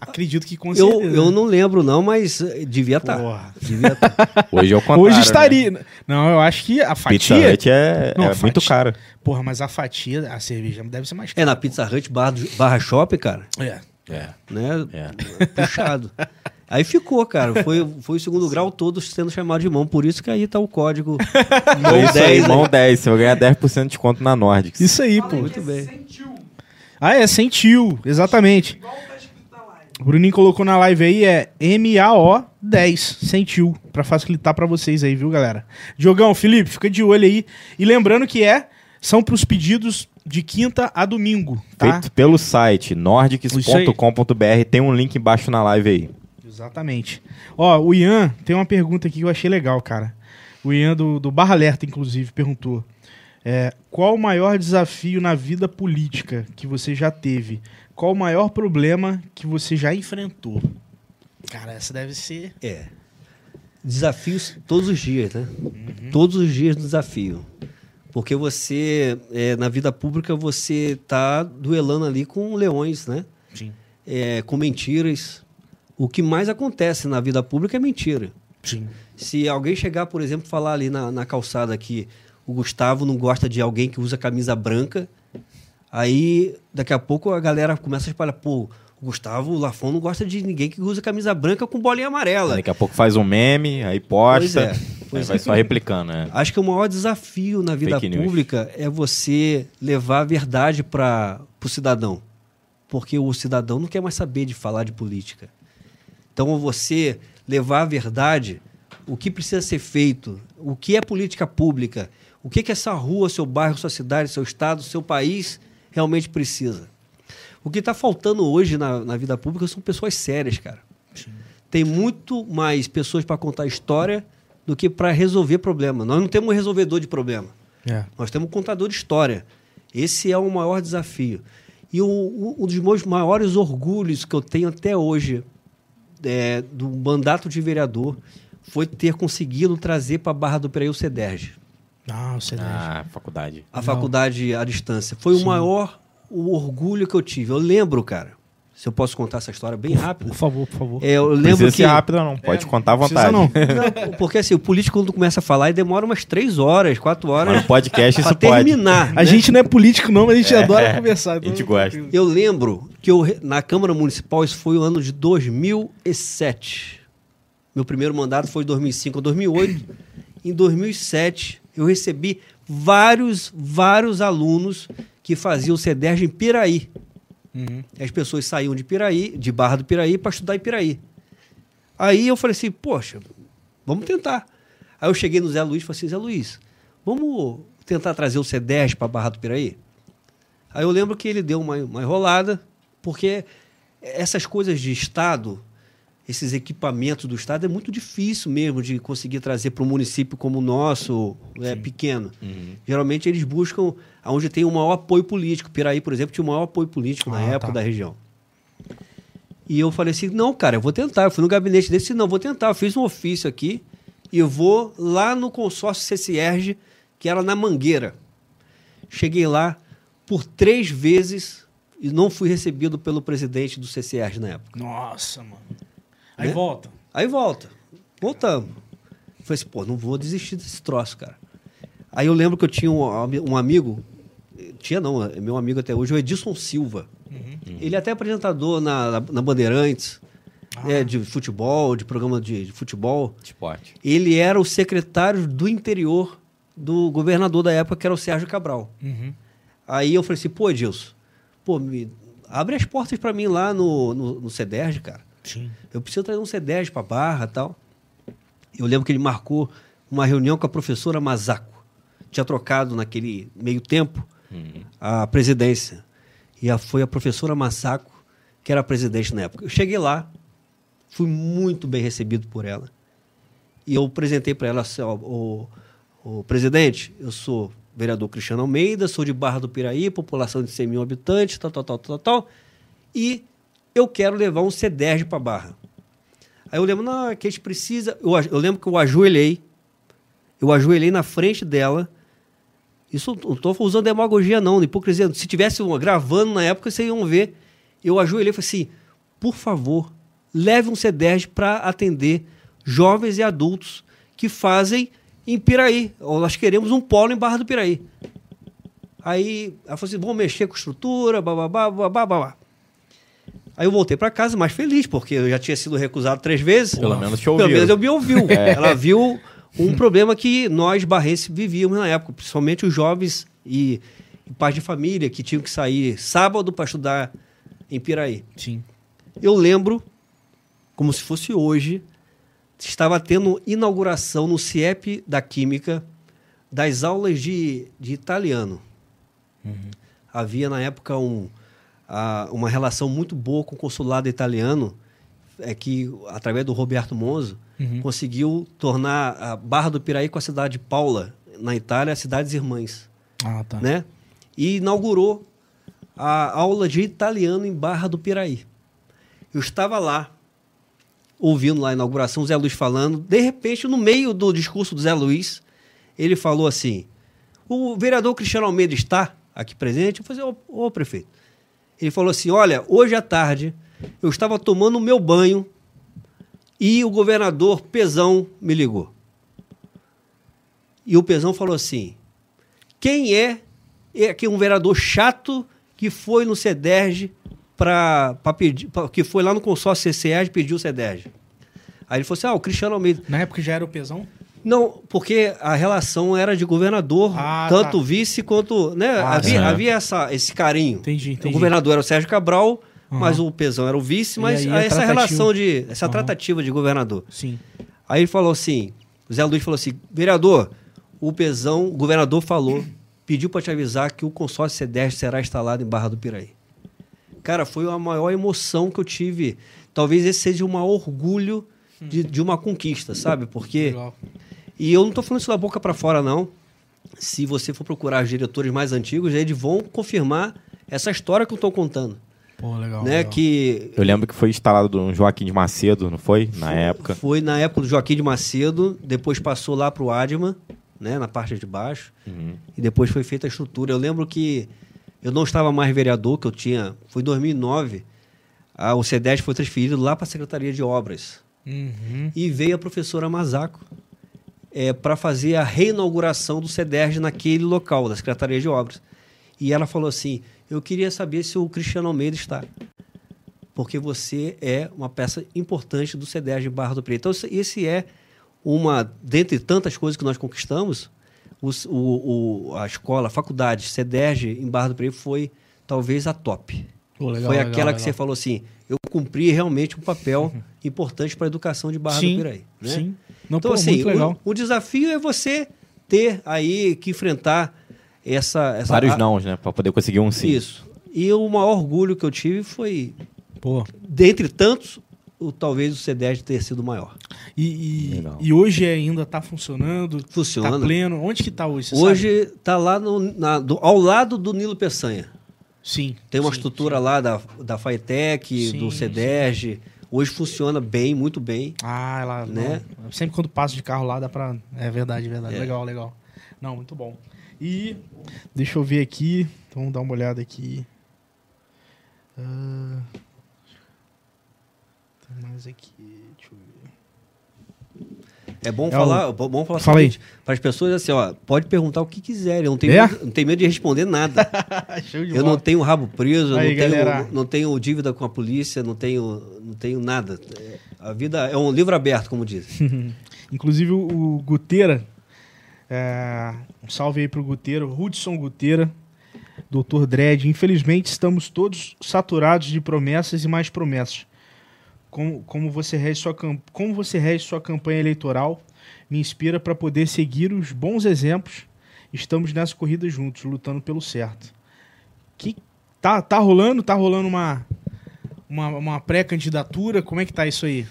Acredito que com Eu, certeza. eu não lembro, não, mas eh, devia estar. Porra. Devia tá. <laughs> Hoje é o contrário. Hoje né? estaria. Não, eu acho que a Pizza fatia. Hut é, Não, é fatia- muito caro. Porra, mas a fatia, a cerveja deve ser mais É, cara. na Pizza Hut barra, barra shopping, cara, É. É. né? É. <laughs> Puxado. Aí ficou, cara. Foi, foi o segundo grau todo sendo chamado de mão. Por isso que aí tá o código <laughs> mão isso aí, 10. né? mão 10. Você vai ganhar 10% de desconto na Nordics. Isso aí, pô. Muito bem. Ah, é, sentiu. Exatamente. O Bruninho colocou na live aí, é MAO10, sentiu, pra facilitar pra vocês aí, viu, galera? Diogão, Felipe, fica de olho aí. E lembrando que é, são pros pedidos de quinta a domingo, tá? Feito pelo site nordics.com.br. Tem um link embaixo na live aí. Exatamente. Ó, o Ian tem uma pergunta aqui que eu achei legal, cara. O Ian do, do Barra Alerta, inclusive, perguntou. É, qual o maior desafio na vida política que você já teve? Qual o maior problema que você já enfrentou? Cara, essa deve ser. É. Desafios todos os dias, né? Uhum. Todos os dias desafio. Porque você, é, na vida pública, você tá duelando ali com leões, né? Sim. É, com mentiras. O que mais acontece na vida pública é mentira. Sim. Se alguém chegar, por exemplo, falar ali na, na calçada que o Gustavo não gosta de alguém que usa camisa branca, aí daqui a pouco a galera começa a espalhar, pô, o Gustavo Lafon não gosta de ninguém que usa camisa branca com bolinha amarela. Daqui a pouco faz um meme, aí posta. Pois é. aí Pois vai é. só replicando, né? Acho que o maior desafio na vida Fake news. pública é você levar a verdade para o cidadão. Porque o cidadão não quer mais saber de falar de política. Então, você levar a verdade, o que precisa ser feito, o que é política pública, o que, que essa rua, seu bairro, sua cidade, seu estado, seu país realmente precisa. O que está faltando hoje na, na vida pública são pessoas sérias, cara. Tem muito mais pessoas para contar história do que para resolver problema. Nós não temos um resolvedor de problema. É. Nós temos um contador de história. Esse é o maior desafio. E o- o- um dos meus maiores orgulhos que eu tenho até hoje é, do mandato de vereador foi ter conseguido trazer para Barra do Piraí o CEDERJ, Ah, o CD. Ah, faculdade. a Não. faculdade à distância. Foi Sim. o maior o orgulho que eu tive. Eu lembro, cara, se eu posso contar essa história bem rápido. Por favor, por favor. É, eu Não lembro precisa que ser rápido, não. Pode É, contar à não precisa vontade. não. <laughs> Não, porque assim, o político quando começa a falar, ele demora umas três horas, quatro horas Mas no podcast para isso pode. terminar. A né? gente não é político, não, mas a gente <laughs> adora conversar. a então gente tá gosta. tranquilo. Eu lembro que eu, na Câmara Municipal, isso foi o ano de 2007. Meu primeiro mandato foi em 2005 a 2008. Em 2007, eu recebi vários, vários alunos que faziam o CEDERJ em Piraí. Uhum. As pessoas saíam de Piraí, de Barra do Piraí, para estudar em Piraí. Aí eu falei assim, poxa, vamos tentar. Aí eu cheguei no Zé Luiz e falei assim, Zé Luiz, vamos tentar trazer o C10 para Barra do Piraí? Aí eu lembro que ele deu uma, uma enrolada, porque essas coisas de Estado, esses equipamentos do Estado, é muito difícil mesmo de conseguir trazer para um município como o nosso, é, pequeno. Uhum. Geralmente eles buscam onde tem o maior apoio político. Piraí, por exemplo, tinha o maior apoio político na Ah, época tá. da região. E eu falei assim, não, cara, eu vou tentar. Eu fui no gabinete desse, não, vou tentar. Eu fiz um ofício aqui e eu vou lá no consórcio CCERG, que era na Mangueira. Cheguei lá por três vezes e não fui recebido pelo presidente do CCERG na época. Nossa, mano. Aí Né? volta. Aí volta. Voltamos. Falei assim, pô, não vou desistir desse troço, cara. Aí eu lembro que eu tinha um, um amigo, tinha não, é meu amigo até hoje, o Edilson Silva. Ele é até apresentador na, na, Bandeirantes, é, de futebol, de programa de, de futebol. Esporte. Ele era o secretário do interior do governador da época, que era o Sérgio Cabral. Uhum. Aí eu falei assim, pô, Edilson, pô, me, abre as portas pra mim lá no, no, no CEDERJ, cara. Sim. Eu preciso trazer um C10 para Barra e tal. Eu lembro que ele marcou uma reunião com a professora Mazaco. Tinha trocado naquele meio tempo Uhum. a presidência. E a- foi a professora Massaco que era a presidente na época. Eu cheguei lá, fui muito bem recebido por ela. E eu apresentei para ela assim, ó, o, o presidente, eu sou vereador Cristiano Almeida, sou de Barra do Piraí, população de 100 mil habitantes, tal, tal, tal, tal, tal. E eu quero levar um C10 para Barra. Aí eu lembro, não, que a gente precisa. Eu, eu lembro que eu ajoelhei, eu ajoelhei na frente dela. Isso não estou usando demagogia, não, hipocrisia. Se tivesse uma gravando na época, vocês iam ver. Eu ajoelhei e falei assim: por favor, leve um C10 para atender jovens e adultos que fazem em Piraí. Nós queremos um polo em Barra do Piraí. Aí ela falou assim: vamos mexer com estrutura, bababá, babá, babá. Aí eu voltei para casa mais feliz, porque eu já tinha sido recusado três vezes. Pelo menos te Pelo ouviram. menos eu me ouviu. <laughs> Ela viu um problema que nós barrenses vivíamos na época, principalmente os jovens e, e pais de família que tinham que sair sábado para estudar em Piraí. Sim. Eu lembro, como se fosse hoje, estava tendo inauguração no CIEP da Química das aulas de, de italiano. Uhum. Havia, na época, um, a, uma relação muito boa com o consulado italiano, é que, através do Roberto Monzo, uhum. conseguiu tornar a Barra do Piraí com a cidade de Paula, na Itália, cidades irmãs. Ah, tá. Né? E inaugurou a aula de italiano em Barra do Piraí. Eu estava lá, ouvindo lá a inauguração, o Zé Luiz falando. De repente, no meio do discurso do Zé Luiz, ele falou assim: o vereador Cristiano Almeida está aqui presente? Eu falei, ô, ô prefeito. Ele falou assim: olha, hoje à tarde eu estava tomando o meu banho e o governador Pezão me ligou. E o Pezão falou assim: quem é, é um vereador chato que foi no CEDERJ para pedir, pra, que foi lá no consórcio CCE e pediu o CEDERJ. Aí ele falou assim: ah, o Cristiano Almeida. Na época já era o Pezão? Não, porque a relação era de governador, ah, tanto tá. vice quanto. Né? Ah, havia, havia essa, esse carinho. Entendi, entendi. O governador era o Sérgio Cabral, uhum. mas o Pezão era o vice, mas essa relação de. essa uhum. tratativa de governador. Sim. Aí ele falou assim: o Zé Luiz falou assim: vereador, o Pezão, o governador falou, pediu para te avisar que o consórcio C10 será instalado em Barra do Piraí. Cara, foi a maior emoção que eu tive. Talvez esse seja o maior orgulho de, de uma conquista, sabe? Porque. Legal. E eu não estou falando isso da boca para fora, não. Se você for procurar os diretores mais antigos, eles vão confirmar essa história que eu estou contando. Pô, legal, né? legal. Que... Eu lembro que foi instalado no Joaquim de Macedo, não foi? Na foi, época. Foi na época do Joaquim de Macedo, depois passou lá para o Adman, né? na parte de baixo, uhum. e depois foi feita a estrutura. Eu lembro que eu não estava mais vereador, que eu tinha. Foi em 2009. A, o C10 foi transferido lá para a Secretaria de Obras. Uhum. E veio a professora Mazaco é, para fazer a reinauguração do CEDERJ naquele local, da Secretaria de Obras. E ela falou assim: Eu queria saber se o Cristiano Almeida está. Porque você é uma peça importante do CEDERJ Barra do Preto. Então, esse é uma, dentre tantas coisas que nós conquistamos, o, o, a escola, a faculdade, CEDERJ em Barra do Preto foi talvez a top. Oh, legal, foi legal, aquela legal. que você falou assim, eu cumpri realmente um papel <laughs> importante para a educação de Barra sim, do Piraí. Né? Sim. Não, então, pô, assim, o, o, desafio é você ter aí que enfrentar essa... essa Vários a... nãos, né? Para poder conseguir um sim. Isso. E o maior orgulho que eu tive foi, pô. dentre tantos, o, talvez o C10 ter sido maior. E, e, e hoje ainda está funcionando? Funciona. Está pleno? Onde que está hoje? hoje está lá no, na, do, ao lado do Nilo Peçanha. Sim. Tem uma sim, estrutura sim. lá da, da Faetec, do CEDERJ. Hoje funciona bem, muito bem. Ah, lá, né? Não. Sempre quando passo de carro lá dá pra. É verdade, é verdade. É. Legal, legal. Não, muito bom. E deixa eu ver aqui. Então, vamos dar uma olhada aqui. Uh... Tem mais aqui. É bom é falar, o... bom falar Fala para as pessoas assim, ó, pode perguntar o que quiserem, eu não tenho, é? medo, não tenho medo de responder nada. <laughs> de eu não tenho rabo preso, Aí, não, tenho, não tenho dívida com a polícia, não tenho, não tenho nada. A vida é um livro aberto, como diz. <laughs> Inclusive o Guteira, é, um salve aí pro Guteira, Hudson Guteira, Doutor Dredd. Infelizmente estamos todos saturados de promessas e mais promessas como, como, você rege sua, como você rege sua campanha eleitoral me inspira para poder seguir os bons exemplos. Estamos nessa corrida juntos, lutando pelo certo. Que tá, tá rolando? Tá rolando uma, uma, uma pré-candidatura? Como é que tá isso aí?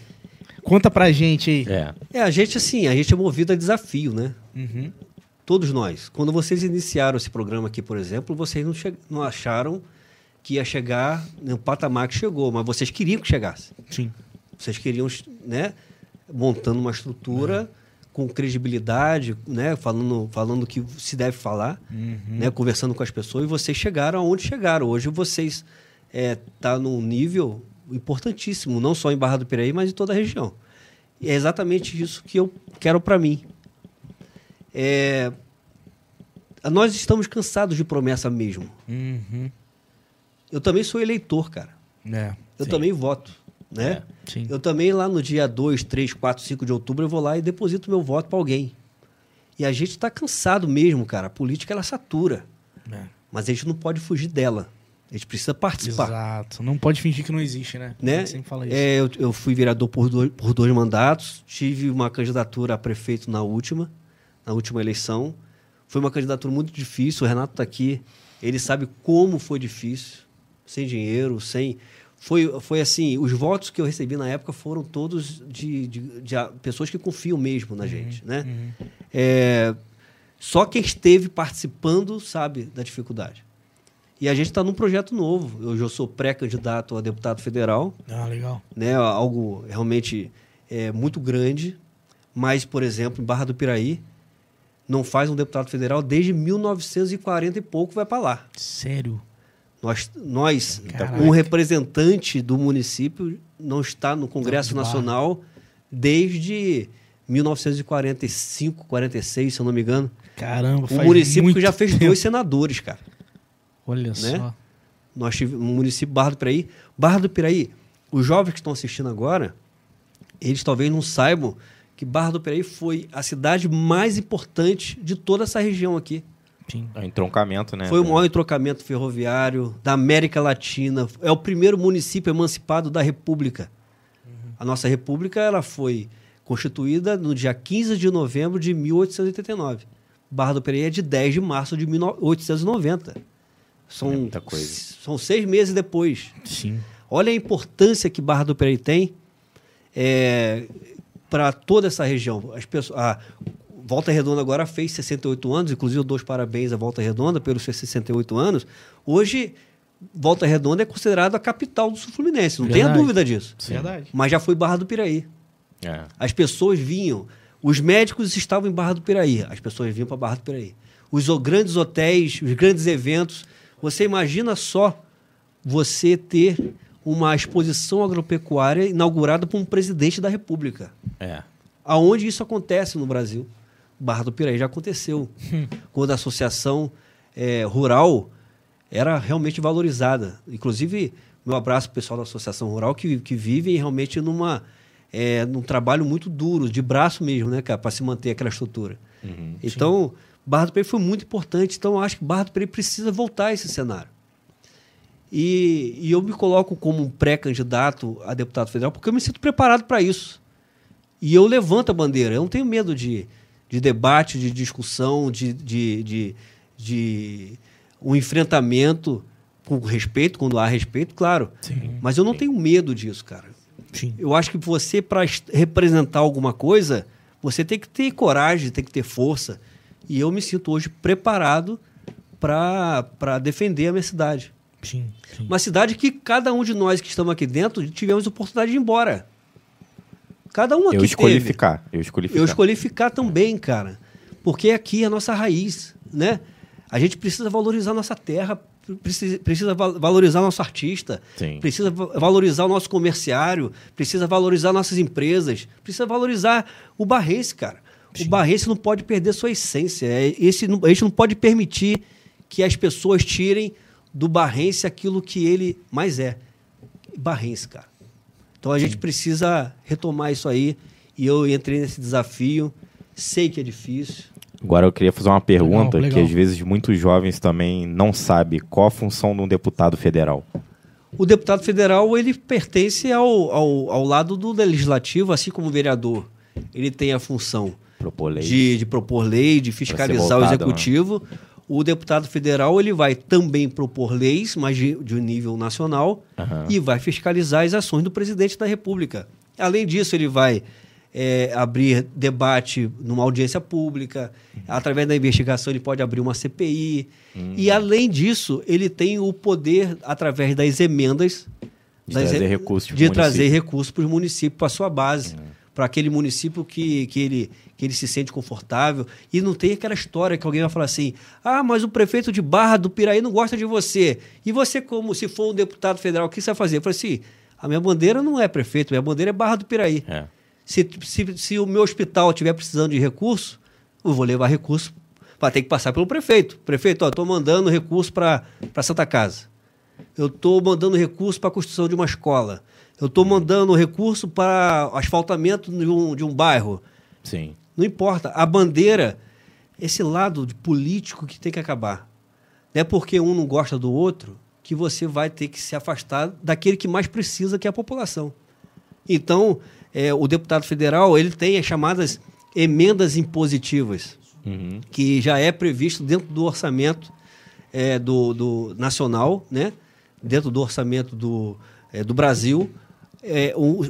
Conta pra gente aí. É. é, a gente assim, a gente é movido a desafio, né? Uhum. Todos nós. Quando vocês iniciaram esse programa aqui, por exemplo, vocês não, não acharam que ia chegar no patamar que chegou, mas vocês queriam que chegasse. Sim. Vocês queriam, né, montando uma estrutura é. com credibilidade, né, falando, falando o que se deve falar, uhum. né, conversando com as pessoas, e vocês chegaram aonde chegaram. Hoje vocês é, tá num nível importantíssimo, não só em Barra do Piraí, mas em toda a região. E é exatamente isso que eu quero para mim. É, nós estamos cansados de promessa mesmo. Uhum. Eu também sou eleitor, cara. É, eu sim. também voto. Né? É, eu também lá no dia 2, 3, 4, 5 de outubro eu vou lá e deposito meu voto para alguém. E a gente está cansado mesmo, cara. A política ela satura. É. Mas a gente não pode fugir dela. A gente precisa participar. Exato. Não pode fingir que não existe, né? né? Sempre fala isso. É, eu, eu fui vereador por dois, por dois mandatos, tive uma candidatura a prefeito na última, na última eleição. Foi uma candidatura muito difícil, o Renato está aqui, ele sabe como foi difícil, sem dinheiro, sem... Foi, foi assim, os votos que eu recebi na época foram todos de, de, de pessoas que confiam mesmo na gente, né? Uhum. É, só quem esteve participando sabe da dificuldade. E a gente está num projeto novo. Eu já sou pré-candidato a deputado federal, Ah, legal. né? Algo realmente é, muito grande. Mas, por exemplo, em Barra do Piraí, não faz um deputado federal desde 1940 e pouco vai para lá. Sério? Nós, nós Caraca. um representante do município, não está no Congresso de Barra. Nacional desde 1945, 46, se eu não me engano. Caramba, O município muito que já fez dois senadores, cara. Olha só. Nós tivemos no município Barra do Piraí. Barra do Piraí, os jovens que estão assistindo agora, eles talvez não saibam que Barra do Piraí foi a cidade mais importante de toda essa região aqui. Sim. É um entroncamento, né? Foi o maior entrocamento ferroviário da América Latina. É o primeiro município emancipado da República. A nossa República ela foi constituída no dia 15 de novembro de 1889. Barra do Piraí é de 10 de março de 1890. São, É muita coisa. são seis meses depois. Sim. Olha a importância que Barra do Piraí tem para toda essa região. As pessoas, a Volta Redonda agora fez 68 anos, inclusive eu dou os parabéns à Volta Redonda pelos seus 68 anos. Hoje, Volta Redonda é considerada a capital do Sul Fluminense, não tenha Verdade. dúvida disso. Verdade. Mas já foi Barra do Piraí. É. As pessoas vinham, os médicos estavam em Barra do Piraí, as pessoas vinham para Barra do Piraí. Os grandes hotéis, os grandes eventos. Você imagina só você ter uma exposição agropecuária inaugurada por um presidente da República. É. Aonde isso acontece no Brasil? Barra do Piraí já aconteceu. Quando a associação eh, rural era realmente valorizada. Inclusive, meu abraço pro pessoal da associação rural que, que vive realmente numa, eh, num trabalho muito duro, de braço mesmo, né, cara, para se manter aquela estrutura. Uhum. Então, Barra do Piraí foi muito importante. Então, acho que Barra do Piraí precisa voltar a esse cenário. E, e eu me coloco como um pré-candidato a deputado federal porque eu me sinto preparado para isso. E eu levanto a bandeira. Eu não tenho medo de, de debate, de discussão, de, de, de, de um enfrentamento com respeito, quando há respeito, claro. Sim. Mas eu não tenho medo disso, cara. Sim. Eu acho que você, para representar alguma coisa, você tem que ter coragem, tem que ter força. E eu me sinto hoje preparado para defender a minha cidade. Sim. Sim. Uma cidade que cada um de nós que estamos aqui dentro tivemos a oportunidade de ir embora. Cada um aqui Eu escolhi teve. ficar. Eu escolhi ficar. Eu escolhi ficar também, cara. Porque aqui é a nossa raiz, né? A gente precisa valorizar nossa terra, precisa, precisa val- valorizar nosso artista, Sim. precisa va- valorizar o nosso comerciário, precisa valorizar nossas empresas, precisa valorizar o barrense, cara. O barrense não pode perder sua essência. É, Esse, a gente não pode permitir que as pessoas tirem do barrense aquilo que ele mais é. Barrense, cara. Então a gente precisa retomar isso aí. E eu entrei nesse desafio. Sei que é difícil. Agora eu queria fazer uma pergunta Legal, que legal. às vezes muitos jovens também não sabem qual a função de um deputado federal. O deputado federal ele pertence ao, ao, ao lado do legislativo, assim como o vereador. Ele tem a função Propor lei. de, de propor lei, de fiscalizar o votado, né? O deputado federal ele vai também propor leis, mas de, de um nível nacional, Aham. e vai fiscalizar as ações do presidente da República. Além disso, ele vai é, abrir debate numa audiência pública, através da investigação, ele pode abrir uma CPI. Hum. E, além disso, ele tem o poder, através das emendas, De das trazer e- recursos para os municípios, para a sua base, para aquele município que, que, ele, que ele se sente confortável. E não tem aquela história que alguém vai falar assim: ah, mas o prefeito de Barra do Piraí não gosta de você. E você, como se for um deputado federal, o que você vai fazer? Eu falei assim: a minha bandeira não é prefeito, minha bandeira é Barra do Piraí. É. Se, se, se o meu hospital estiver precisando de recurso, eu vou levar recurso. Vai ter que passar pelo prefeito. Prefeito, ó, estou mandando recurso para Santa Casa. Eu estou mandando recurso para a construção de uma escola. Eu estou mandando recurso para asfaltamento de um, de um bairro. Sim. Não importa. A bandeira, esse lado de político que tem que acabar. Não é porque um não gosta do outro que você vai ter que se afastar daquele que mais precisa, que é a população. Então, é, o deputado federal ele tem as chamadas emendas impositivas, uhum. que já é previsto dentro do orçamento é, do, do, nacional, né? dentro do orçamento do, é, do Brasil, é, um,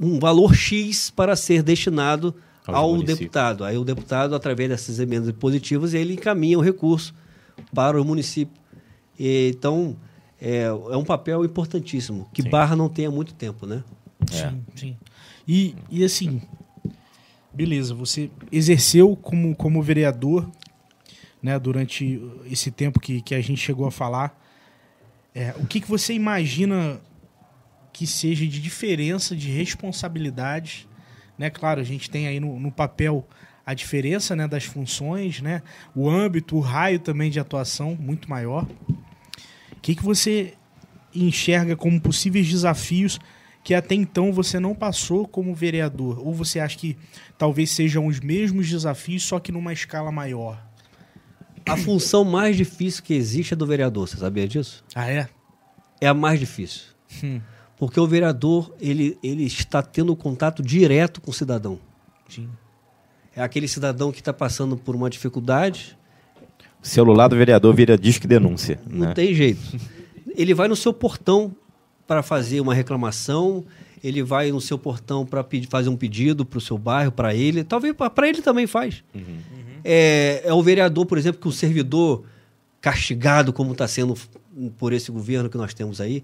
um, valor X para ser destinado ao, ao deputado. Aí o deputado, através dessas emendas impositivas, ele encaminha o recurso para o município. E, então, é, é, um papel importantíssimo, que sim. Barra não tenha muito tempo, né? É. Sim, sim. E, e assim, beleza, você exerceu como, como vereador né, durante esse tempo que, que a gente chegou a falar. É, o que, que você imagina que seja de diferença de responsabilidade? Né? Claro, a gente tem aí no, no papel a diferença né, das funções, né? o âmbito, o raio também de atuação muito maior. O que, que você enxerga como possíveis desafios que até então você não passou como vereador? Ou você acha que talvez sejam os mesmos desafios, só que numa escala maior? A função mais difícil que existe é do vereador, você sabia disso? Ah, é? É a mais difícil. Hum. Porque o vereador, ele, ele está tendo contato direto com o cidadão. Sim. É aquele cidadão que está passando por uma dificuldade. O celular do vereador vira disco denúncia. Não né? tem jeito. Ele vai no seu portão para fazer uma reclamação, ele vai no seu portão para fazer um pedido para o seu bairro, para ele. Talvez para ele também faz. Uhum. Uhum. É, é o vereador, por exemplo, que o servidor castigado, como está sendo por esse governo que nós temos aí,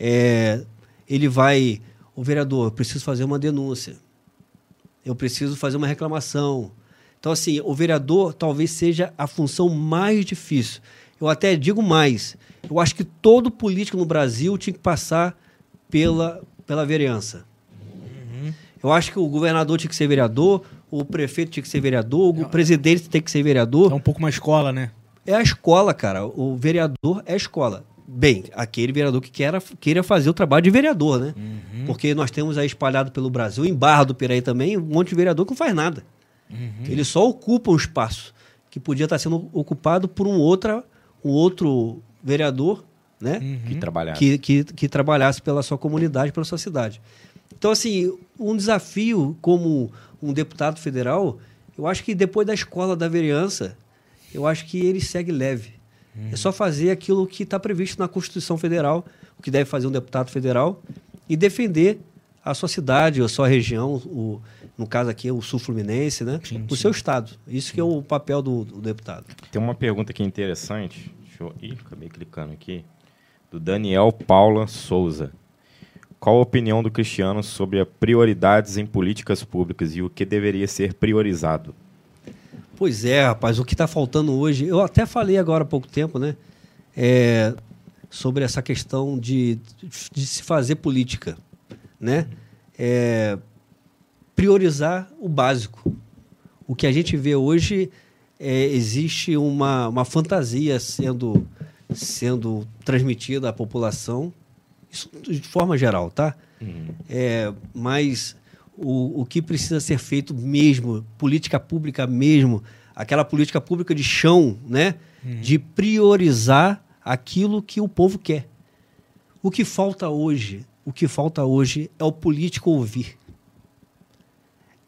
é, ele vai. O vereador, eu preciso fazer uma denúncia. Eu preciso fazer uma reclamação. Então, assim, o vereador talvez seja a função mais difícil. Eu até digo mais. Eu acho que todo político no Brasil tinha que passar pela, pela vereança. Uhum. Eu acho que o governador tinha que ser vereador, o prefeito tinha que ser vereador, o presidente tem que ser vereador. É um pouco uma escola, né? É a escola, cara. O vereador é a escola. Bem, aquele vereador que queira, queira fazer o trabalho de vereador, né? Uhum. Porque nós temos aí espalhado pelo Brasil, em Barra do Piraí também, um monte de vereador que não faz nada. Uhum. Ele só ocupa um espaço que podia estar sendo ocupado por um, outra, um outro vereador né? Uhum. Que, trabalhasse. Que, que, que, trabalhasse pela sua comunidade, pela sua cidade. Então, assim, um desafio como um deputado federal, eu acho que depois da escola da vereança, eu acho que ele segue leve. Uhum. É só fazer aquilo que está previsto na Constituição Federal, o que deve fazer um deputado federal, e defender a sua cidade, a sua região, o, no caso aqui o sul fluminense, né? Sim, o sim. seu estado. Isso que é o papel do, do deputado. Tem uma pergunta aqui interessante Deixa eu... Ih, acabei clicando aqui. Do Daniel Paula Souza. Qual a opinião do Cristiano sobre as prioridades em políticas públicas e o que deveria ser priorizado? Pois é, rapaz, o que está faltando hoje, eu até falei agora há pouco tempo, né? É, sobre essa questão de, de se fazer política, né? É, priorizar o básico. O que a gente vê hoje é, existe uma, uma fantasia sendo, sendo transmitida à população, isso de forma geral, tá? Uhum. É, mas o, o que precisa ser feito mesmo, política pública mesmo, aquela política pública de chão, né? Uhum. De priorizar aquilo que o povo quer. O que falta hoje, o que falta hoje é o político ouvir.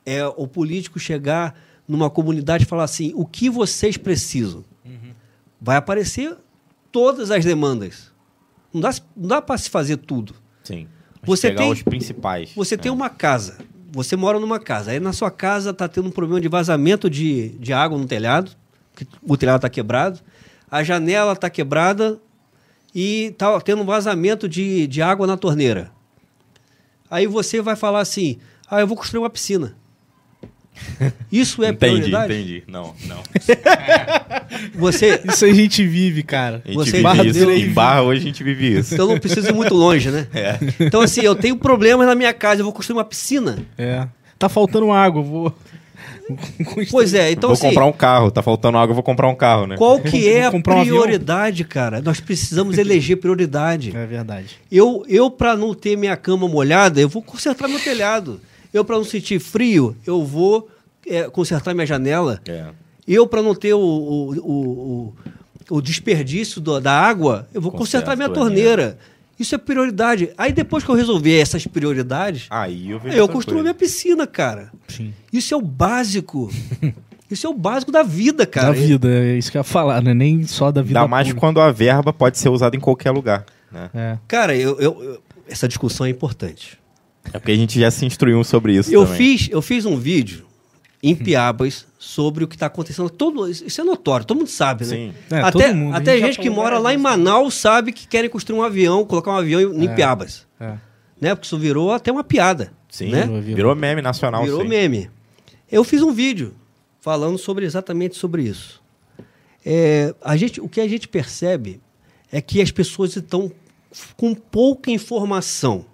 É o político chegar numa comunidade e falar assim: o que vocês precisam? Uhum. Vai aparecer todas as demandas. Não dá, não dá para se fazer tudo. Sim. Você pegar tem, os principais. Você é. tem uma casa. Você mora numa casa. Aí na sua casa está tendo um problema de vazamento de, de água no telhado. o telhado está quebrado. A janela está quebrada e está tendo um vazamento de, de água na torneira. Aí você vai falar assim: ah, eu vou construir uma piscina. Isso é entendi, prioridade? Entendi, Não, não. <laughs> Você... Isso a gente vive, cara. A gente Você vive isso. Em Barra hoje a gente vive isso. Então não preciso ir muito longe, né? <laughs> É. Então assim, eu tenho problemas na minha casa, eu vou construir uma piscina. É. Tá faltando água, vou... <laughs> Pois é, então Vou assim, comprar um carro, tá faltando água, eu vou comprar um carro, né? Qual que é a prioridade, um cara? Nós precisamos eleger prioridade. É verdade. Eu, eu para não ter minha cama molhada, eu vou consertar meu telhado. Eu, para não sentir frio, eu vou é, consertar minha janela. É. Eu, para não ter o, o, o, o desperdício do- da água, eu vou Conserta consertar minha a torneira. Isso é prioridade. Aí depois que eu resolver essas prioridades, Aí eu vejo eu construo coisa. minha piscina, cara. Sim. Isso é o básico. <laughs> Isso é o básico da vida, cara. da vida, é isso que eu ia falar, né? Nem só da vida. Ainda mais pública. quando a verba pode ser usada em qualquer lugar. Né? É. Cara, eu, eu- eu- essa discussão é importante. É porque a gente já se instruiu sobre isso Eu também. fiz, eu fiz um vídeo em Piabas sobre o que está acontecendo. Todo, isso é notório, todo mundo sabe, né? Sim. É, até todo mundo. A até gente gente que mora lá em. Manaus sabe que querem construir um avião, colocar um avião em, em É. Piabas. É. Né? Porque isso virou até uma piada. Sim, né? Virou, virou meme nacional. Virou sim. meme. Eu fiz um vídeo falando sobre exatamente sobre isso. É, a gente, o que a gente percebe é que as pessoas estão com pouca informação.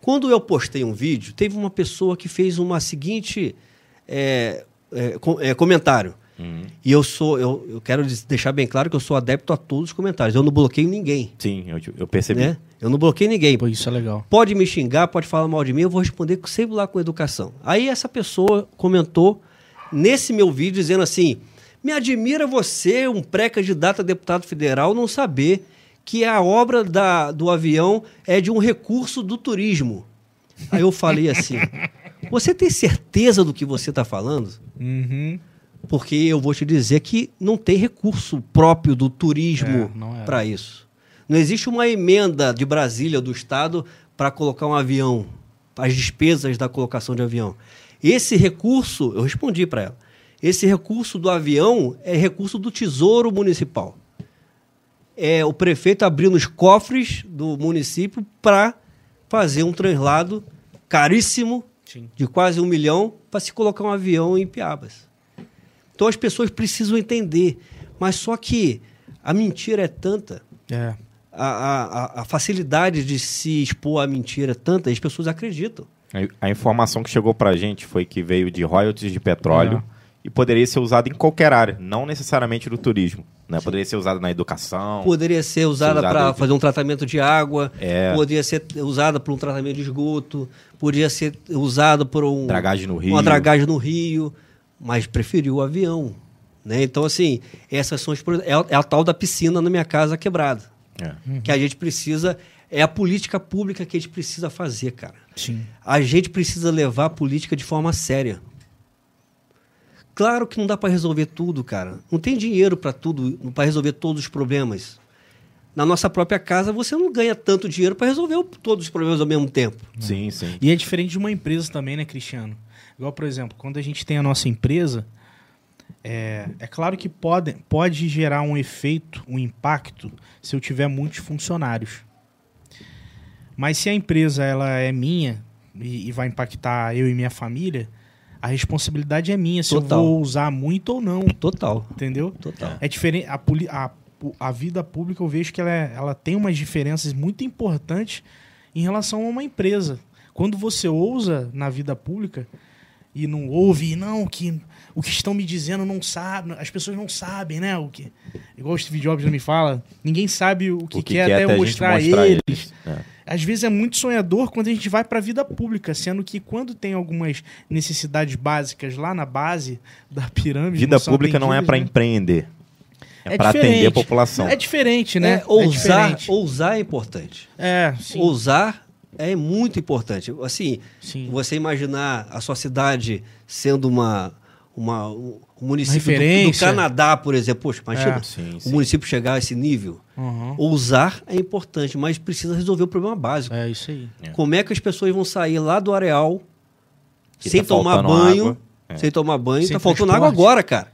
Quando eu postei um vídeo, teve uma pessoa que fez uma seguinte é, é, com- é, comentário. Uhum. E eu sou, eu, eu quero deixar bem claro que eu sou adepto a todos os comentários. Eu não bloqueio ninguém. Sim, eu, eu percebi. Né? Eu não bloqueio ninguém. Pô, isso é legal. Pode me xingar, pode falar mal de mim, eu vou responder sempre lá com educação. Aí essa pessoa comentou nesse meu vídeo dizendo assim: me admira você, um pré-candidato a deputado federal, não saber que a obra da, do avião é de um recurso do turismo. Aí eu falei assim: <laughs> você tem certeza do que você está falando? Uhum. Porque eu vou te dizer que não tem recurso próprio do turismo É, é. para isso. Não existe uma emenda de Brasília, do Estado, para colocar um avião, as despesas da colocação de avião. Esse recurso, eu respondi para ela, esse recurso do avião é recurso do Tesouro Municipal. É o prefeito abrindo os cofres do município para fazer um translado caríssimo Sim. de quase um milhão para se colocar um avião em Piabas. Então as pessoas precisam entender. Mas só que a mentira é tanta, É. a, a, a- a facilidade de se expor à mentira é tanta, as pessoas acreditam. A- A informação que chegou pra gente foi que veio de royalties de petróleo É. e poderia ser usado em qualquer área, não necessariamente do turismo. Né? Poderia ser usado na educação. Poderia ser usada usada para de- fazer um tratamento de água, É. poderia ser usada para um tratamento de esgoto, poderia ser usada por um, Dragagem no rio. uma dragagem no rio, mas preferiu o avião. Né? Então, assim, essas são as, é, a- é a tal da piscina na minha casa quebrada. É. Que a gente precisa. É a política pública que a gente precisa fazer, cara. Sim. A gente precisa levar a política de forma séria. Claro que não dá para resolver tudo, cara. Não tem dinheiro para tudo, para resolver todos os problemas. Na nossa própria casa, você não ganha tanto dinheiro para resolver todos os problemas ao mesmo tempo. Sim, sim. E é diferente de uma empresa também, né, Cristiano? Igual, por exemplo, quando a gente tem a nossa empresa, é, é claro que pode, pode gerar um efeito, um impacto, se eu tiver muitos funcionários. Mas se a empresa ela é minha e, e vai impactar eu e minha família, a responsabilidade é minha se Total. eu vou usar muito ou não, Total. entendeu? Total. É diferente. A, a, a vida pública eu vejo que ela, é- ela tem umas diferenças muito importantes em relação a uma empresa. Quando você ousa na vida pública e não ouve, não, que o que estão me dizendo não sabe, as pessoas não sabem, né? O que, igual o Steve Jobs me fala, ninguém sabe o que, o que quer, quer até eu mostrar, mostrar eles. eles. É. Às vezes é muito sonhador quando a gente vai para a vida pública, sendo que quando tem algumas necessidades básicas lá na base da pirâmide. Vida são pública não é para né? empreender. É, É para atender a população. É diferente, né? É, ousar, diferente. ousar é importante. É, sim. Ousar é muito importante. Assim, Sim. você imaginar a sua cidade sendo uma, uma um município do, do. Canadá, por exemplo. Poxa, imagina É. Sim, o sim. município chegar a esse nível. Uhum. Ousar é importante, mas precisa resolver o problema básico. É isso aí. É. Como é que as pessoas vão sair lá do areal Que sem tá tomar banho? É. Sem tomar banho. Sem tá faltando transporte. água agora, cara.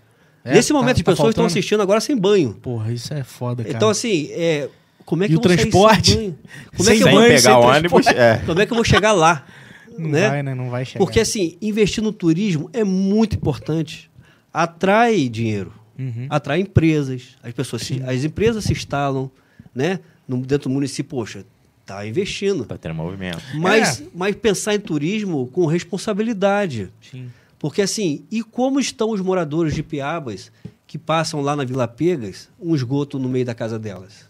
É, Nesse tá- momento, as tá pessoas estão faltando. assistindo agora sem banho. Porra, isso é foda, cara. Então, assim, é, como é que E eu o vou sair sem transporte? banho? Como é Sem que eu vou banho, pegar sem o ônibus. transporte. É. Como é que eu vou chegar lá? Não né? vai, né? Não vai chegar. Porque, assim, investir no turismo é muito importante. Atrai dinheiro, Uhum. atrai empresas. As pessoas, se- as empresas se instalam, né? No, dentro do município, poxa, tá investindo. Tá tendo movimento. Mas, É. mas pensar em turismo com responsabilidade. Sim. Porque assim, e como estão os moradores de Piabas que passam lá na Vila Pegas um esgoto no meio da casa delas?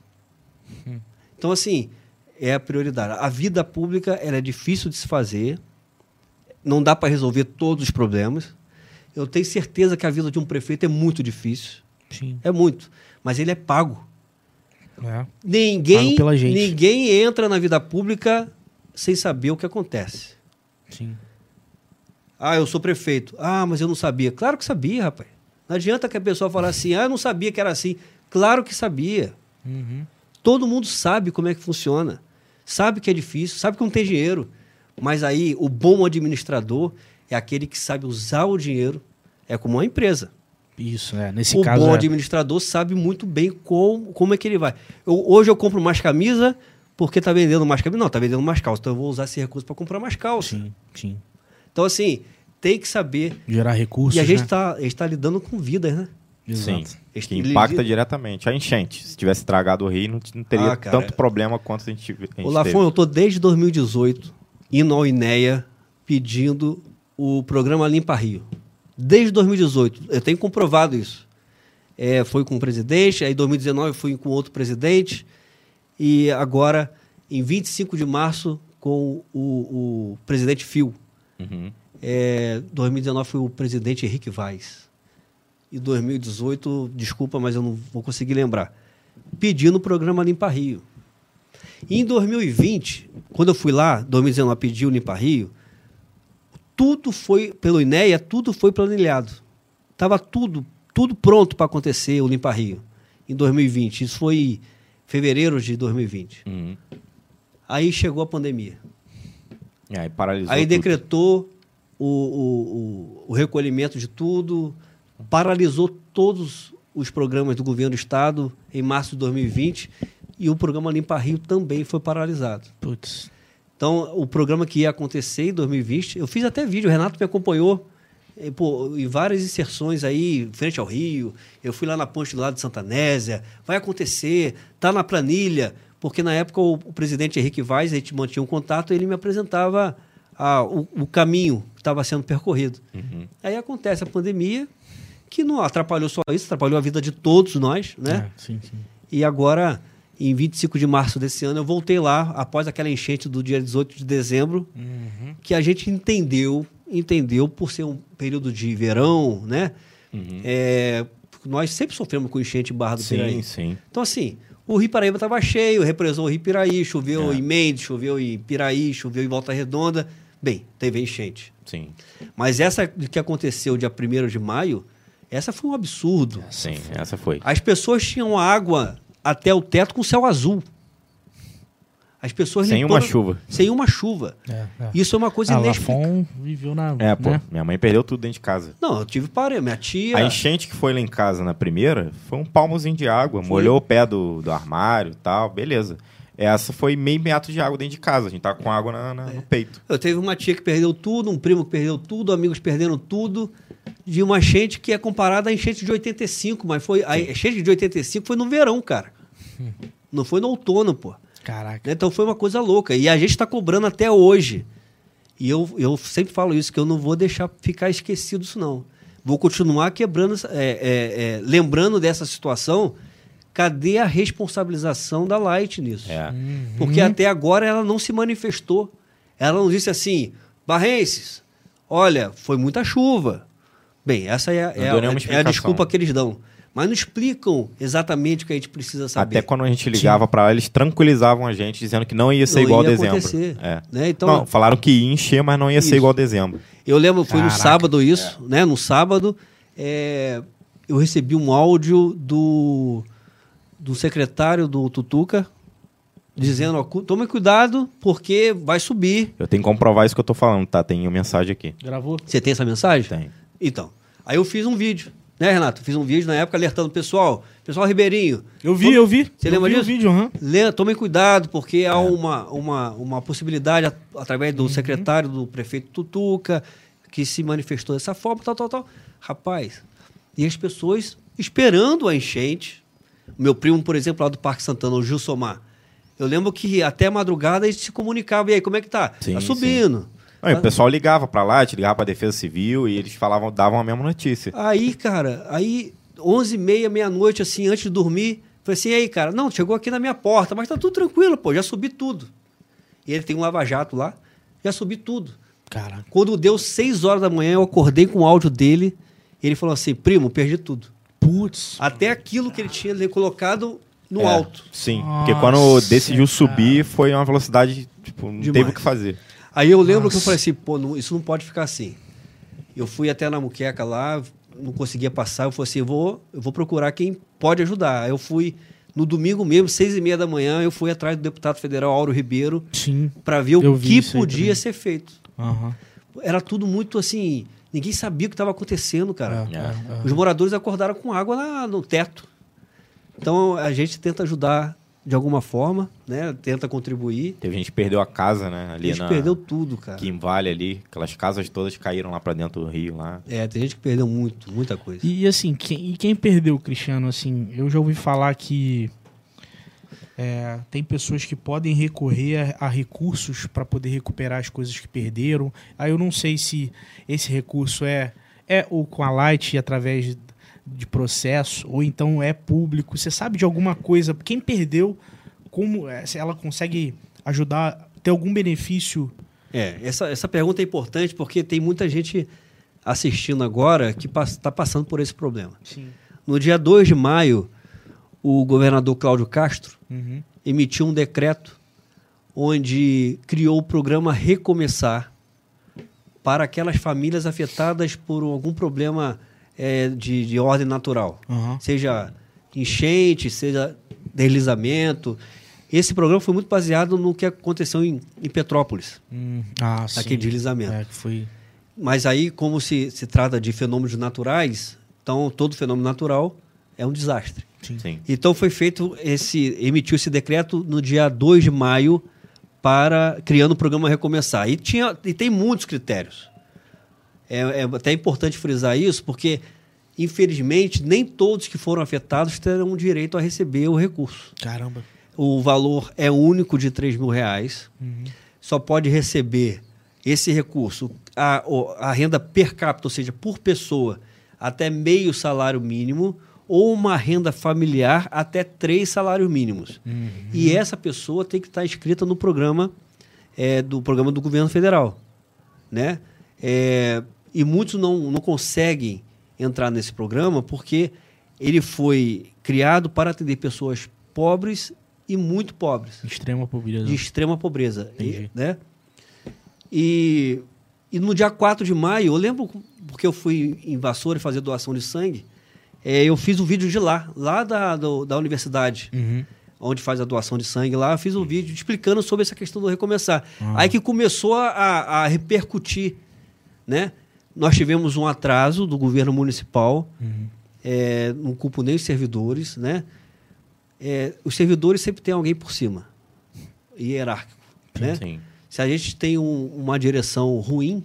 Então, assim, é a prioridade. A vida pública ela é difícil de se fazer, não dá para resolver todos os problemas. Eu tenho certeza que a vida de um prefeito é muito difícil. Sim. É muito. Mas ele é pago. É. Ninguém, Pago pela gente. ninguém entra na vida pública sem saber o que acontece. Sim. Ah, eu sou prefeito. Ah, mas eu não sabia. Claro que sabia, rapaz. Não adianta que a pessoa falar assim, ah, eu não sabia que era assim. Claro que sabia. Uhum. Todo mundo sabe como é que funciona. Sabe que é difícil, sabe que não tem dinheiro. Mas aí, o bom administrador é aquele que sabe usar o dinheiro. É como uma empresa. Isso, é. Nesse o caso. bom é- administrador sabe muito bem como, como é que ele vai. Eu- hoje eu compro mais camisa porque tá vendendo mais camisa. Não, tá vendendo mais calça. Então eu vou usar esse recurso para comprar mais calça. Sim, sim. Então, assim, tem que saber. Gerar recursos. e a gente né? está tá, a gente tá lidando com vidas, né? Sim. Exato. Este- Que impacta ele- diretamente. A enchente. Se tivesse tragado o rio, não, teria Ah, tanto problema quanto a gente, a gente Ô, Lafon, eu tô desde 2018 indo ao INEA pedindo o programa Limpa Rio. Desde 2018. Eu tenho comprovado isso. É, foi com o presidente, aí em 2019 fui com outro presidente, e agora, em 25 de março, com o, o presidente Fio. Uhum. É, 2019 foi o presidente Henrique Vaz. E 2018, desculpa, mas eu não vou conseguir lembrar. Pedindo o programa Limpa Rio. E em 2020, quando eu fui lá, 2019, pedi o Limpa Rio, tudo foi, pelo INEA, tudo foi planilhado. Estava tudo, tudo pronto para acontecer o Limpa Rio em 2020. Isso foi em fevereiro de 2020. Uhum. Aí chegou a pandemia. E aí paralisou Aí decretou o, o, o, o recolhimento de tudo, paralisou todos os programas do governo do estado em março de 2020 e o programa Limpa Rio também foi paralisado. Putz. Então, o programa que ia acontecer em 2020, eu fiz até vídeo, o Renato me acompanhou eh, pô, em várias inserções aí, frente ao Rio. Eu fui lá na ponte do lado de Santa Nésia, vai acontecer, tá na planilha, porque na época o, o presidente Henrique Vaz, a gente mantinha um contato, ele me apresentava ah, o, o caminho que estava sendo percorrido. Uhum. Aí acontece a pandemia, que não atrapalhou só isso, atrapalhou a vida de todos nós, né? É, sim, sim. E agora, em 25 de março desse ano, eu voltei lá, após aquela enchente do dia 18 de dezembro, Uhum. que a gente entendeu, entendeu por ser um período de verão, né? Uhum. É, nós sempre sofremos com enchente em Barra do Sim, Piraí. sim. Então, assim, o Rio Paraíba estava cheio, represou o Rio Piraí, choveu É. em Mendes, choveu em Piraí, choveu em Volta Redonda. Bem, teve enchente. Sim. Mas essa que aconteceu dia 1 de maio, essa foi um absurdo. Sim, essa foi. As pessoas tinham água até o teto com céu azul. As pessoas Sem limpando- uma chuva. Sem uma chuva. É, é. Isso é uma coisa Ah, inexplicável. Viveu na. É, pô, né? minha mãe perdeu tudo dentro de casa. Não, eu tive parede. Minha tia. A enchente que foi lá em casa na primeira foi um palmozinho de água, Foi. molhou o pé do, do armário e tal, beleza. Essa foi meio metro de água dentro de casa, a gente tava com água na- na- É. no peito. Eu teve uma tia que perdeu tudo, um primo que perdeu tudo, amigos perderam tudo, de uma enchente que é comparada à enchente de 85, mas foi a enchente de 85 foi no verão, cara. Não foi no outono, pô. Caraca. Né? Então foi uma coisa louca. E a gente está cobrando até hoje. E eu, eu sempre falo isso, que eu não vou deixar ficar esquecido isso, não. Vou continuar quebrando, é, é, é, lembrando dessa situação. Cadê a responsabilização da Light nisso? É. Porque até agora ela não se manifestou. Ela não disse assim, Barrenses, olha, foi muita chuva. Bem, essa é, é, deu a, é a desculpa que eles dão. Mas não explicam exatamente o que a gente precisa saber. Até quando a gente ligava pra lá, eles tranquilizavam a gente, dizendo que não ia ser Não igual ia a dezembro. acontecer, É. né? Então- Não, falaram que ia encher, mas não ia Isso. ser igual a dezembro. Eu lembro, foi no Caraca. sábado isso, né? No sábado, é, eu recebi um áudio do, do secretário do Tutuca dizendo, ó, tome cuidado porque vai subir. Eu tenho que comprovar isso que eu tô falando, tá? Tem uma mensagem aqui. Gravou? Você tem essa mensagem? Tem. Então, aí eu fiz um vídeo, né, Renato? Fiz um vídeo na época alertando o pessoal, pessoal Ribeirinho. Eu vi, eu vi. Você Eu lembra vi o disso? vídeo, aham. Lê, tomem cuidado, porque há uma, uma, uma possibilidade, at- através Uhum. do secretário do prefeito Tutuca, que se manifestou dessa forma, tal, tal, tal. Rapaz, e as pessoas esperando a enchente. O meu primo, por exemplo, lá do Parque Santana, o Gilsomar. Eu lembro que até madrugada a gente se comunicava. E aí, como é que tá? Sim, tá sim. subindo. Não, e o pessoal ligava pra lá, te ligava pra Defesa Civil e eles falavam, davam a mesma notícia. Aí, cara, aí 11h30, meia-noite, assim, antes de dormir, falei assim, e aí, cara, não, chegou aqui na minha porta, mas tá tudo tranquilo, pô, já subi tudo. E ele tem um lava-jato lá, já subi tudo. Caraca. Quando deu 6 horas da manhã, eu acordei com o áudio dele, ele falou assim, primo, perdi tudo. Putz. Até aquilo que ele tinha ali colocado no É, alto. Sim, Nossa, porque quando decidiu cara. subir, foi uma velocidade, tipo, não Demais. teve o que fazer. Aí eu lembro que eu Nossa. falei assim, pô, não- isso não pode ficar assim. Eu fui até na muqueca lá, não conseguia passar, eu falei assim, eu vou, eu vou procurar quem pode ajudar. Aí eu fui, no domingo mesmo, seis e meia da manhã, eu fui atrás do deputado federal Auro Ribeiro Sim. para ver o que podia ser feito. Aham. Era tudo muito assim, ninguém sabia o que estava acontecendo, cara. É, é, é. Os moradores acordaram com água na- no teto. Então a gente tenta ajudar de alguma forma, né? Tenta contribuir. Teve gente que perdeu a casa, né? A Ali gente na. perdeu tudo, cara. Aqui em Vale ali, aquelas casas todas caíram lá pra dentro do rio lá. É, tem gente que perdeu muito, muita coisa. E assim, quem, e quem perdeu, Cristiano, assim, eu já ouvi falar que é, tem pessoas que podem recorrer a, a recursos para poder recuperar as coisas que perderam. Aí eu não sei se esse recurso é, é ou com a Light através de processo, ou então é público. Você sabe de alguma coisa? Quem perdeu, como é, se ela consegue ajudar, ter algum benefício? É, essa, essa pergunta é importante porque tem muita gente assistindo agora que está passando por esse problema. Sim. No dia 2 de maio, o governador Cláudio Castro Uhum. emitiu um decreto onde criou o programa Recomeçar para aquelas famílias afetadas por algum problema é, de, de ordem natural. Aham. Seja enchente, seja deslizamento. Esse programa foi muito baseado no que aconteceu em, em Petrópolis, Hum, ah, aquele deslizamento. É, foi. Mas aí, como se, se trata de fenômenos naturais, então todo fenômeno natural é um desastre. Sim. Sim. Então foi feito esse, emitiu esse decreto no dia 2 de maio para criando o programa Recomeçar. E, tinha, e tem muitos critérios. É, é até importante frisar isso, porque, infelizmente, nem todos que foram afetados terão direito a receber o recurso. Caramba. O valor é único de 3 mil reais. Uhum. Só pode receber esse recurso, a, a renda per capita, ou seja, por pessoa, até meio salário mínimo, ou uma renda familiar até três salários mínimos. Uhum. E essa pessoa tem que estar inscrita no programa é, do programa do governo federal, né? É, e muitos não, não conseguem entrar nesse programa porque ele foi criado para atender pessoas pobres e muito pobres Extrema pobreza. de extrema pobreza. Entendi. E, né? e, e no dia 4 de maio, eu lembro porque eu fui em Vassoura fazer doação de sangue, é, eu fiz um vídeo de lá, lá da, do- da universidade, Uhum. onde faz a doação de sangue lá, eu fiz um vídeo explicando sobre essa questão do recomeçar. Ah. Aí que começou a, a repercutir, né? Nós tivemos um atraso do governo municipal, Uhum. é, não culpo nem os servidores, né? É, os servidores sempre tem alguém por cima, hierárquico, né? Sim. Se a gente tem um- uma direção ruim,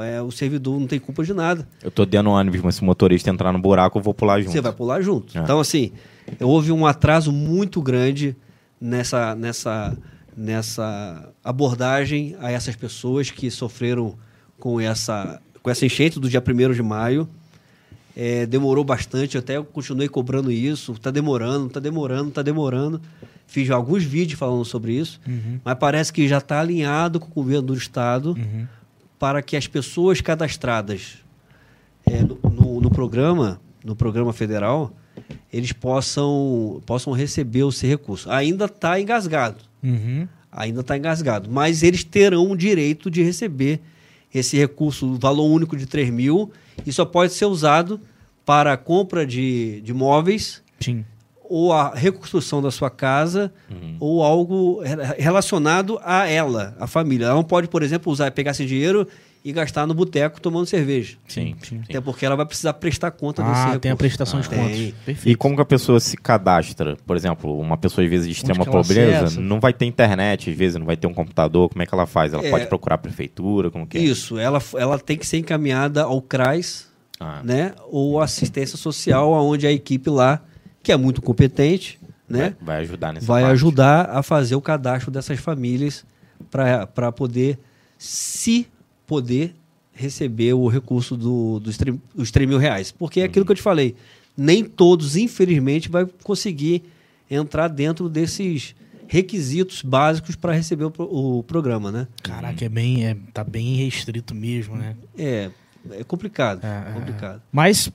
é, o servidor não tem culpa de nada. Eu tô dentro do ônibus, mas se o motorista entrar no buraco, eu vou pular junto. Você vai pular junto. É. Então, assim, houve um atraso muito grande nessa, nessa, nessa abordagem a essas pessoas que sofreram com essa, com essa enchente do dia 1 de maio. É, demorou bastante, eu até continuei cobrando isso. Está demorando, está demorando, está demorando. Fiz alguns vídeos falando sobre isso, Uhum. mas parece que já está alinhado com o governo do Estado Uhum. Para que as pessoas cadastradas é, no, no- no programa, no programa federal, eles possam, possam receber esse recurso. Ainda está engasgado, Uhum. ainda está engasgado, mas eles terão o direito de receber esse recurso, o valor único de 3 mil, e só pode ser usado para a compra de, de móveis Sim. Ou a reconstrução da sua casa ou algo re- relacionado a ela, a família. Ela não pode, por exemplo, usar, pegar esse dinheiro e gastar no boteco tomando cerveja. Sim, Sim. sim. Até porque ela vai precisar prestar conta desse Ah, recurso. tem a prestação de Ah, contas. tem. Perfeito. E como que a pessoa se cadastra? Por exemplo, uma pessoa, às vezes, de extrema pobreza, acessa? não vai ter internet, às vezes, não vai ter um computador. Como é que ela faz? Ela É. pode procurar a prefeitura? Como que é? Isso, ela, ela tem que ser encaminhada ao CRAS, Ah, né? Ou assistência social, onde a equipe lá, que é muito competente, né? Vai, ajudar nessa vai parte. ajudar a fazer o cadastro dessas famílias para poder, se poder, receber o recurso do, dos, tre- dos 3 mil reais. Porque é aquilo que eu te falei, nem todos, infelizmente, vai conseguir entrar dentro desses requisitos básicos para receber o, o programa, né? Caraca, é bem, é, tá bem restrito mesmo, né? É, é complicado, É, é, complicado. Mas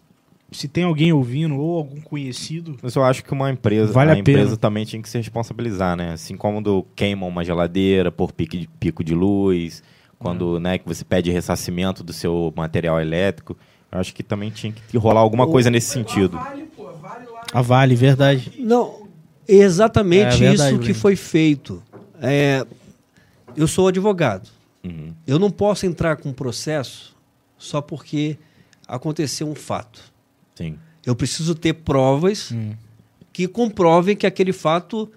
se tem alguém ouvindo ou algum conhecido. Mas eu acho que uma empresa, Vale a, a pena. empresa também tinha que se responsabilizar, né? Assim como do queimam uma geladeira por pique de, pico de luz, quando né, que você pede ressarcimento do seu material elétrico. Eu acho que também tinha que rolar alguma coisa nesse sentido. A Vale, verdade. Não, exatamente É verdade, isso que Breno. foi feito. É, eu sou advogado. Uhum. Eu não posso entrar com um processo só porque aconteceu um fato. Sim. Eu preciso ter provas Hum. que comprovem que aquele fato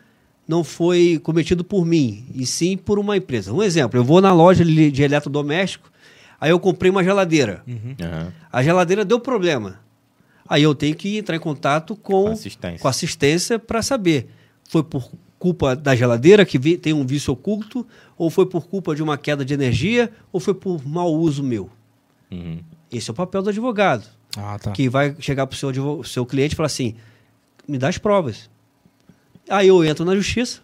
não foi cometido por mim, e sim por uma empresa. Um exemplo, eu vou na loja de eletrodoméstico, aí eu comprei uma geladeira. Aham. A geladeira deu problema. Aí eu tenho que entrar em contato com, Com assistência. com assistência para saber. Foi por culpa da geladeira que vi- tem um vício oculto, ou foi por culpa de uma queda de energia, ou foi por mau uso meu. Uhum. Esse é o papel do advogado, Ah, tá. que vai chegar para o seu, seu cliente e falar assim: me dá as provas. Aí eu entro na justiça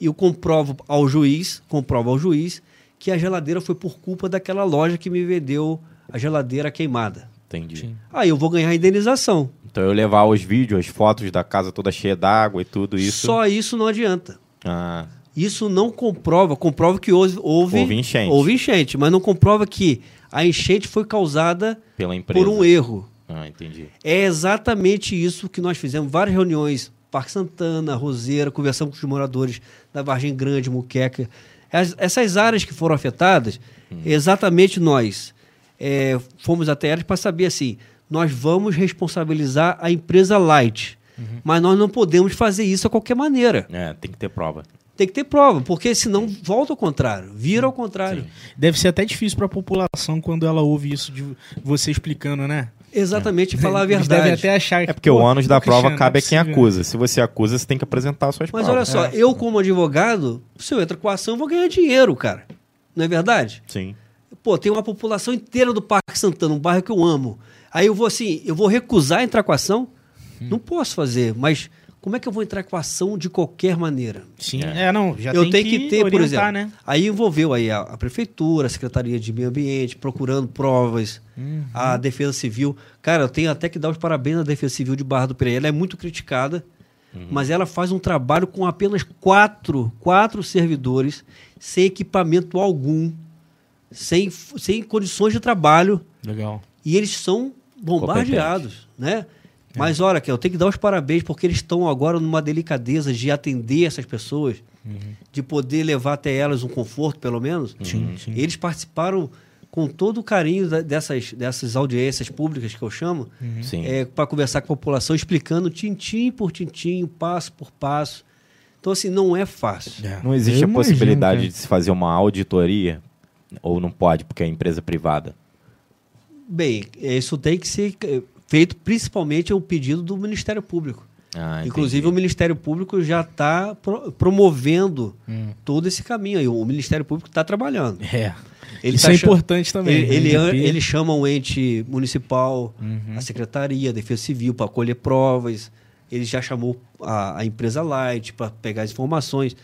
e eu comprovo ao juiz, comprovo ao juiz que a geladeira foi por culpa daquela loja que me vendeu a geladeira queimada. Entendi. Sim. Aí eu vou ganhar a indenização. Então eu levar os vídeos, as fotos da casa toda cheia d'água e tudo isso. Só isso não adianta. Ah, Isso não comprova, comprova que houve, houve, Houve enchente. houve enchente, mas não comprova que a enchente foi causada pela empresa. por um erro. Ah, entendi. É exatamente isso que nós fizemos, várias reuniões, Parque Santana, Roseira, conversamos com os moradores da Vargem Grande, Muqueca. As- essas áreas que foram afetadas, exatamente nós é, fomos até elas para saber assim, nós vamos responsabilizar a empresa Light, mas nós não podemos fazer isso a qualquer maneira. É, tem que ter prova. Tem que ter prova, porque senão volta ao contrário, vira ao contrário. Sim. Deve ser até difícil pra população quando ela ouve isso de você explicando, né? Exatamente, falar a Eles devem verdade. até achar que. É porque pô, o ônus da prova Cristiano, cabe não a é quem acusa. Se você acusa, você tem que apresentar as suas Mas provas. olha só, É. eu como advogado, se eu entro com a ação, eu vou ganhar dinheiro, cara. Não é verdade? Sim. Pô, tem uma população inteira do Parque Santana, um bairro que eu amo. Aí eu vou assim, eu vou recusar entrar com a ação? Hum. Não posso fazer, mas como é que eu vou entrar com a ação de qualquer maneira? Sim, É. é, não, já eu tem tenho que, ter, por orientar, exemplo. né? Aí envolveu aí a, a prefeitura, a Secretaria de Meio Ambiente, procurando provas, Uhum. a Defesa Civil. Cara, eu tenho até que dar os parabéns à Defesa Civil de Barra do Piraí. Ela é muito criticada, mas ela faz um trabalho com apenas quatro, quatro servidores, sem equipamento algum, sem, sem condições de trabalho, Legal. e eles são bombardeados, né? Mas olha, que eu tenho que dar os parabéns porque eles estão agora numa delicadeza de atender essas pessoas, de poder levar até elas um conforto, pelo menos. Sim, sim. Eles participaram com todo o carinho dessas, dessas audiências públicas que eu chamo, Sim. para conversar com a população, explicando tintim por tintim, passo por passo. Então, assim, não é fácil. É. Não existe Eu a imagino, possibilidade cara. de se fazer uma auditoria? Ou não pode, porque é empresa privada? Bem, isso tem que ser feito principalmente o pedido do Ministério Público. Ah, Inclusive, o. Ministério Público já está promovendo Hum. todo esse caminho aí. O Ministério Público está trabalhando. É. Ele Isso tá é importante também. Ele, né? ele, ele chama o ente municipal, Uhum. a secretaria, a defesa civil para colher provas. Ele já chamou a, a empresa Light para pegar as informações.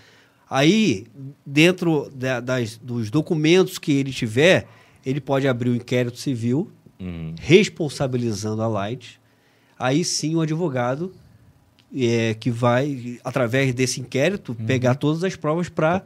Aí, dentro da- das, dos documentos que ele tiver, ele pode abrir o inquérito civil, Uhum. responsabilizando a Light. Aí sim o advogado é, que vai, através desse inquérito, pegar todas as provas para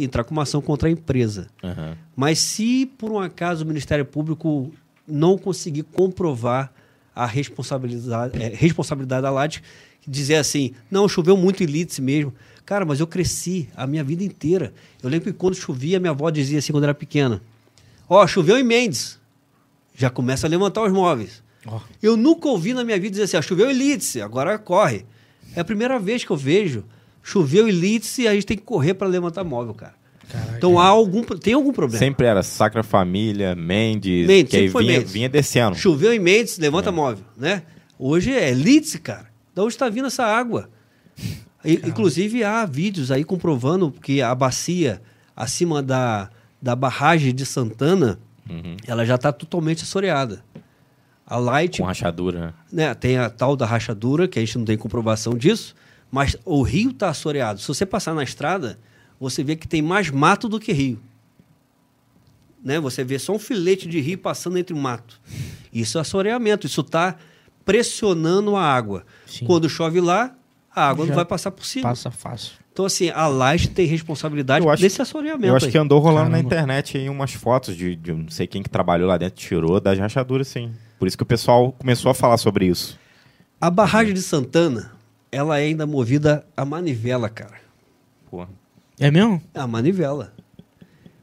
entrar com uma ação contra a empresa. Aham. Mas se por um acaso o Ministério Público não conseguir comprovar a responsabilidade, é, responsabilidade da LAT, dizer assim, não, choveu muito em Litz mesmo. Cara, mas eu cresci a minha vida inteira. Eu lembro que quando chovia, minha avó dizia assim quando era pequena, ó, choveu em Mendes. Já começa a levantar os móveis. Ó. Eu nunca ouvi na minha vida dizer assim, ah, choveu em Litz, agora corre. É a primeira vez que eu vejo, choveu em Litz e a gente tem que correr para levantar móvel, cara. Caraca. Então há algum, tem algum problema. Sempre era Sacra Família, Mendes, Mendes, que aí sempre foi vinha, Mendes. vinha descendo. Choveu em Mendes, levanta móvel, né? Hoje é Litz, cara. Da onde está vindo essa água? I- inclusive há vídeos aí comprovando que a bacia acima da, da barragem de Santana, Uhum. ela já está totalmente assoreada. A Light, Com rachadura, né? né, tem a tal da rachadura, que a gente não tem comprovação disso, mas o rio está assoreado. Se você passar na estrada, você vê que tem mais mato do que rio. Né? Você vê só um filete de rio passando entre o mato. Isso é assoreamento, isso está pressionando a água. Sim. Quando chove lá, a água Já não vai passar por cima. Passa fácil. Então, assim, a Light tem responsabilidade Eu acho- desse assoreamento. Eu acho aí. que andou rolando na Caramba. internet aí umas fotos de, de não sei quem que trabalhou lá dentro, tirou das rachaduras, sim. Por isso que o pessoal começou a falar sobre isso. A barragem de Santana, ela é ainda movida a manivela, cara. Pô. É mesmo? É a manivela.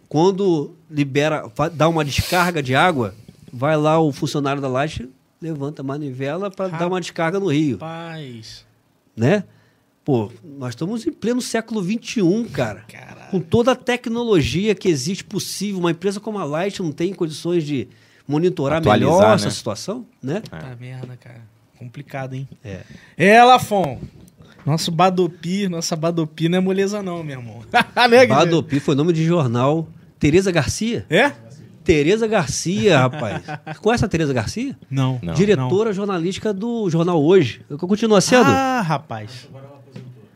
Quando libera, dá uma descarga de água, vai lá o funcionário da Light, levanta a manivela para dar uma descarga no rio, Paz. né? Pô, nós estamos em pleno século XXI, cara. Caralho. Com toda a tecnologia que existe possível, uma empresa como a Light não tem condições de monitorar Atualizar, melhor né? essa situação, né? Tá merda, cara. Complicado, hein? É. É, Lafon. Nosso Badopi, nossa Badopi não é moleza não, meu irmão. <laughs> né, Guilherme? Badopi foi nome de jornal. Tereza Garcia? É? Tereza Garcia, rapaz. <laughs> Conhece a Tereza Garcia? Não. Não. Diretora jornalística do Jornal Hoje. Continua sendo? Ah, rapaz.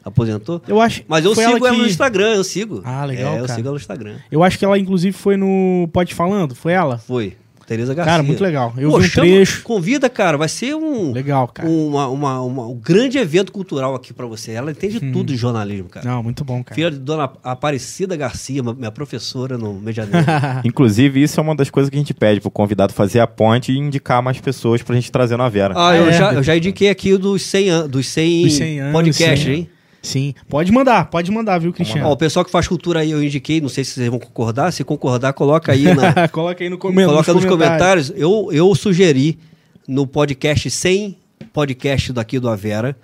Aposentou? Eu acho Mas eu sigo ela, que... no Instagram, eu sigo. Ah, legal, É, eu cara. sigo ela no Instagram. Eu acho que ela, inclusive, foi no Pode Falando. Foi ela? Foi. Tereza Garcia. Cara, muito legal. Eu Pô, vi um chama- trecho. Convida, cara. Vai ser um, Legal, cara. uma, uma- uma- um grande evento cultural aqui pra você. Ela entende Hum. tudo de jornalismo, cara. Não, muito bom, cara. Filha de dona Aparecida Garcia, minha professora no Medianeiro. <laughs> Inclusive, isso é uma das coisas que a gente pede pro convidado fazer a ponte e indicar mais pessoas pra gente trazer na Vera. ah, eu, É. já, eu já indiquei aqui o dos 100, an- dos 100, Dos 100 anos, podcasts, sim. hein? Sim. Pode mandar, pode mandar, viu, Cristiano? Ó, o pessoal que faz cultura aí eu indiquei, não sei se vocês vão concordar. Se concordar, coloca aí na, <laughs> Coloca aí no comen- Coloca nos comentários. Eu, eu sugeri no podcast 100 podcast daqui do Avera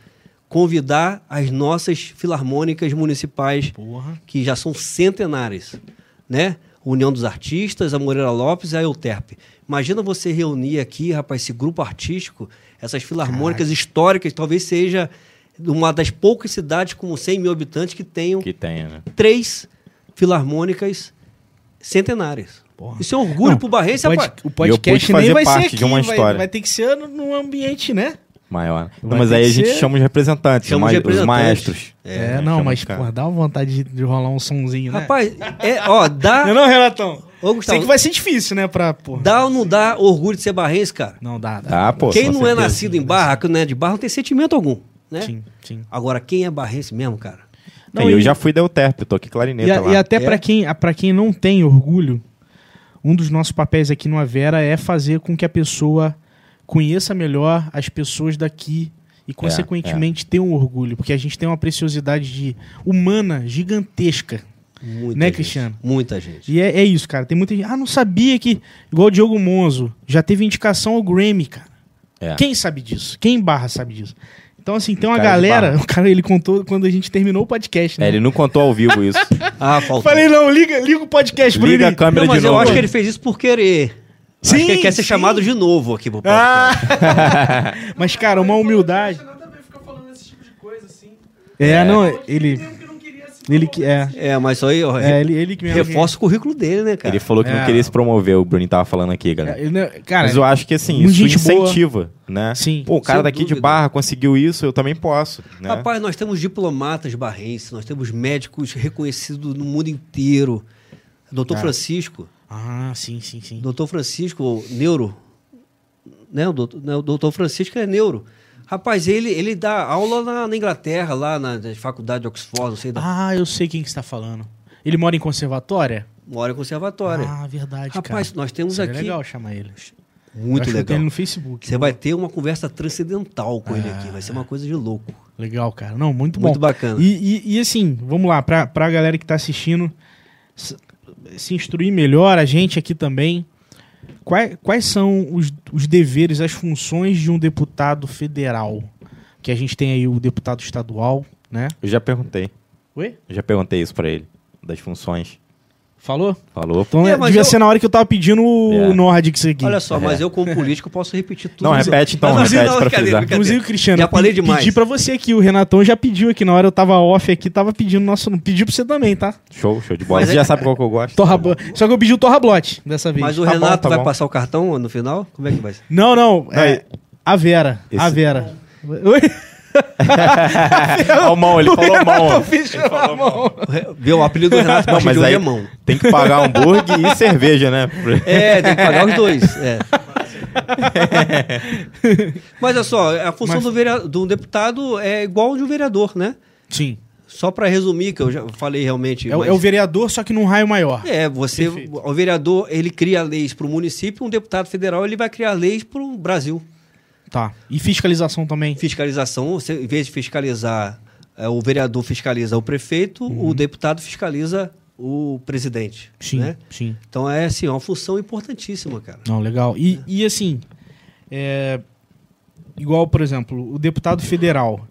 convidar as nossas filarmônicas municipais Porra. que já são centenárias, né? União dos Artistas, a Moreira Lopes e a Euterpe. Imagina você reunir aqui, rapaz, esse grupo artístico, essas filarmônicas históricas, talvez seja uma das poucas cidades com 100 mil habitantes que tenham Que tenha, né? três filarmônicas centenárias. Porra. Isso é um orgulho Não, pro Barrense, o pod-. O podcast pude nem fazer vai ser parte aqui, de uma vai- história. Vai, ter que ser num ambiente, né? Maior. Não, Vai mas aí a gente ser- chama os representantes, Chama os, os ma- os representantes. maestros. É, É, não, mas porra, dá uma vontade de, de rolar um sonzinho, né? Rapaz, é, ó, dá, Não, é não, Renatão? Ô, Gustavo, Sei que vai ser difícil, né, pra... Porra. dá ou não dá orgulho de ser barrense, cara? Não, dá, dá. Ah, pô. quem não é certeza. nascido em Barra, que não é de Barra, não tem sentimento algum, né? Sim, sim. Agora, quem é barrense mesmo, cara? Não, É, eu e- já fui da Euterpe, tô aqui E, clarineta a- lá. e até É? pra quem, pra quem não tem orgulho, um dos nossos papéis aqui no Avera é fazer com que a pessoa conheça melhor as pessoas daqui e, consequentemente, tenha um orgulho. Porque a gente tem uma preciosidade de, humana gigantesca. Muita Né, gente, Cristiano? Muita gente. E é, é isso, cara. Tem muita gente. Ah, não sabia que. Igual o Diogo Monzo, já teve indicação ao Grammy, cara. É. Quem sabe disso? Quem em barra sabe disso? Então, assim, tem uma Cara de galera. <laughs> O cara, ele contou quando a gente terminou o podcast, né? É, ele não contou ao vivo isso. <laughs> Ah, faltou. Falei, não, liga, liga o podcast, Liga a câmera não, mas de eu novo. acho que ele fez isso por querer. Acho Sim, que ele quer ser sim. chamado de novo aqui pro podcast. Ah! <laughs> Mas, cara, uma humildade. É, não, ele. Ele que. É, É, mas isso aí, ó, é ele, ele que mesmo. reforça o currículo dele, né, cara? Ele falou que É. não queria se promover, o Bruninho tava falando aqui, galera. É, ele cara, Mas eu acho que assim, isso gente boa. incentiva, né? Sim. Pô, o cara daqui de dúvida. Barra conseguiu isso, eu também posso, né? Rapaz, nós temos diplomatas barrenses, nós temos médicos reconhecidos no mundo inteiro. Doutor Cara. Francisco, Ah, sim, sim, sim. doutor Francisco, neuro, né? O doutor, né, o doutor Francisco é neuro. Rapaz, ele, ele dá aula na, na Inglaterra, lá na, na faculdade de Oxford, não sei, da, Ah, eu sei quem que está falando. Ele mora em conservatória? mora em conservatória. Ah, verdade, Rapaz, cara. nós temos Seria aqui... legal chamar ele. Muito legal. ele no Facebook. Você vai ter uma conversa transcendental com ele aqui, vai ser uma coisa de louco. Legal, cara. Não, muito bom. Muito bacana. E, e, e, assim, vamos lá, pra, pra galera que tá assistindo se instruir melhor, a gente aqui também. Quais, quais são os, os deveres, as funções de um deputado federal? Que a gente tem aí o deputado estadual, né? Eu já perguntei. Oi? Eu já perguntei isso pra ele, das funções. Falou? Falou. Então É, é, mas devia eu- ser na hora que eu tava pedindo o É. Nordic isso aqui. Olha só, É. mas eu como político posso repetir tudo. Não, repete então, Mas, repete não, pra frisar. Inclusive, Cristiano, Já eu falei demais. pedi pra você aqui, o Renatão já pediu aqui, na hora eu tava off aqui, tava pedindo nosso... Pediu pra você também, tá? Show, show de bola. Mas Você é- já sabe qual que eu gosto. Torra Só que eu pedi o Torra Blote dessa vez. Mas o Tá bom, Renato tá vai bom. passar o cartão no final? Como é que vai ser? Não, não. É, a Vera. A Esse- Vera. Oi? <laughs> Ó, o mão, ele falou mão. Fechou a mão. Viu, o apelido do Renato Não, mas aí é mão. tem que pagar hambúrguer e cerveja, né? É, tem que pagar os dois. É. <laughs> Mas olha só, a função Mas- do, vereador, do deputado é igual de um vereador, né? Sim. Só para resumir, que eu já falei realmente. É, o- mas- é o vereador, só que num raio maior. É, você, Perfeito. o vereador, ele cria leis para o município, um deputado federal, ele vai criar leis para o Brasil. Tá. E fiscalização também. Fiscalização, você, em vez de fiscalizar, é, o vereador fiscaliza o prefeito, o deputado fiscaliza o presidente. Uhum. Sim, né? sim. Então é assim, é uma função importantíssima, cara. Não, legal. E, e assim, é, igual, por exemplo, o deputado federal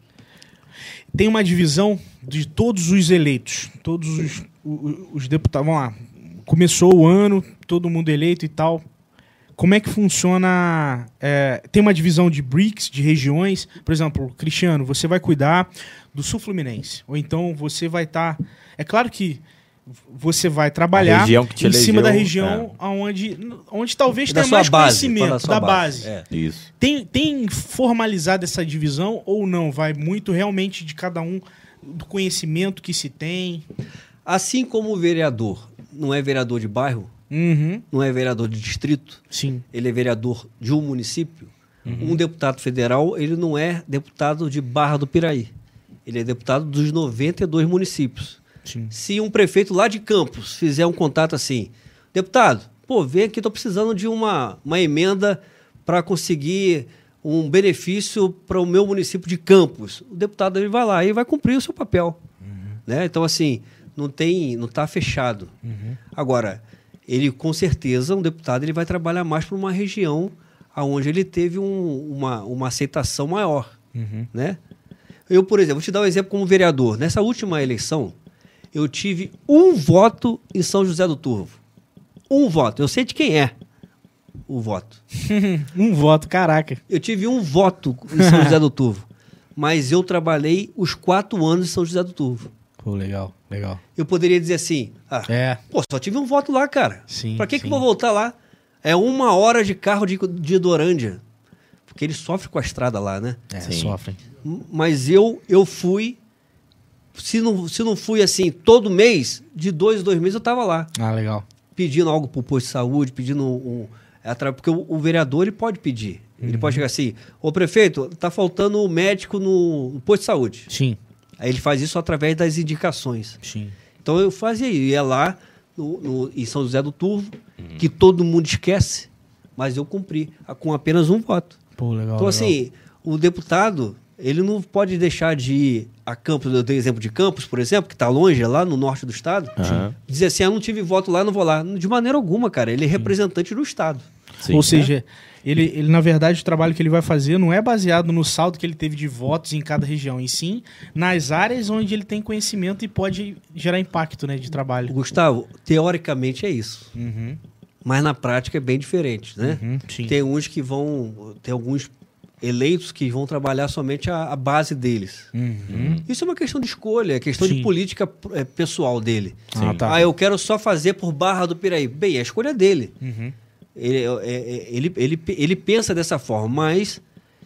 tem uma divisão de todos os eleitos, todos os, o- o- os deputados. Vamos lá, começou o ano, todo mundo eleito e tal. Como é que funciona? é, tem uma divisão de BRICS, de regiões. Por exemplo, Cristiano, você vai cuidar do Sul Fluminense. Ou então você vai estar. é claro que você vai trabalhar em cima da elegeu, região onde, onde talvez tenha mais base. conhecimento da sua base. É. Isso. Tem, tem formalizado essa divisão ou não? Vai muito realmente de cada um, do conhecimento que se tem. Assim como o vereador não é vereador de bairro, Uhum. não é vereador de distrito, Sim. ele é vereador de um município, um deputado federal, ele não é deputado de Barra do Piraí. Ele é deputado dos 92 municípios. Sim. Se um prefeito lá de Campos fizer um contato assim, deputado, pô, vem aqui, estou precisando de uma, uma emenda para conseguir um benefício para o meu município de Campos. O deputado ele vai lá e vai cumprir o seu papel. Né? Então, assim, não tem, não está fechado. Agora, ele com certeza, um deputado, ele vai trabalhar mais para uma região onde ele teve um- uma, uma aceitação maior. Né? Eu, por exemplo, vou te dar um exemplo como vereador. Nessa última eleição, eu tive um voto em São José do Turvo. Um voto. Eu sei de quem é o voto. <laughs> um voto, caraca. Eu tive um voto em São José do Turvo. <laughs> Mas eu trabalhei os quatro anos em São José do Turvo. Pô, legal, legal. Eu poderia dizer assim: ah, É. pô, só tive um voto lá, cara. Sim, pra que, que sim. eu vou voltar lá? É uma hora de carro de, de Dorândia. Porque ele sofre com a estrada lá, né? É, Sim. sofrem. Mas eu eu fui. Se não, se não fui assim, todo mês, de dois em dois meses eu tava lá. Ah, legal. Pedindo algo pro posto de saúde, pedindo um. é Porque o, o vereador ele pode pedir. Ele pode chegar assim: Ô prefeito, tá faltando um médico no, no posto de saúde. Sim, Aí ele faz isso através das indicações. sim. Então eu fazia isso, ia lá no, no- em São José do Turvo, que todo mundo esquece, mas eu cumpri com apenas um voto. Pô, legal. Então, legal. assim, o deputado, ele não pode deixar de ir a Campos, eu dei exemplo de Campos, por exemplo, que está longe, é lá no norte do estado, Aham. dizer assim, ah, não tive voto lá, não vou lá. De maneira alguma, cara, ele é representante do estado. Sim. Ou seja, ele, ele, na verdade, o trabalho que ele vai fazer não é baseado no saldo que ele teve de votos em cada região, e sim nas áreas onde ele tem conhecimento e pode gerar impacto né, de trabalho. Gustavo, teoricamente é isso, Uhum, mas na prática é bem diferente, né? uhum. Tem uns que vão, tem alguns eleitos que vão trabalhar somente a, a base deles. Uhum. Isso é uma questão de escolha, é questão Sim. de política é, pessoal dele. Ah, tá. Ah, eu quero só fazer por Barra do Piraí. Bem, é a escolha dele. Uhum. Ele, é- é- ele, ele, ele pensa dessa forma, mas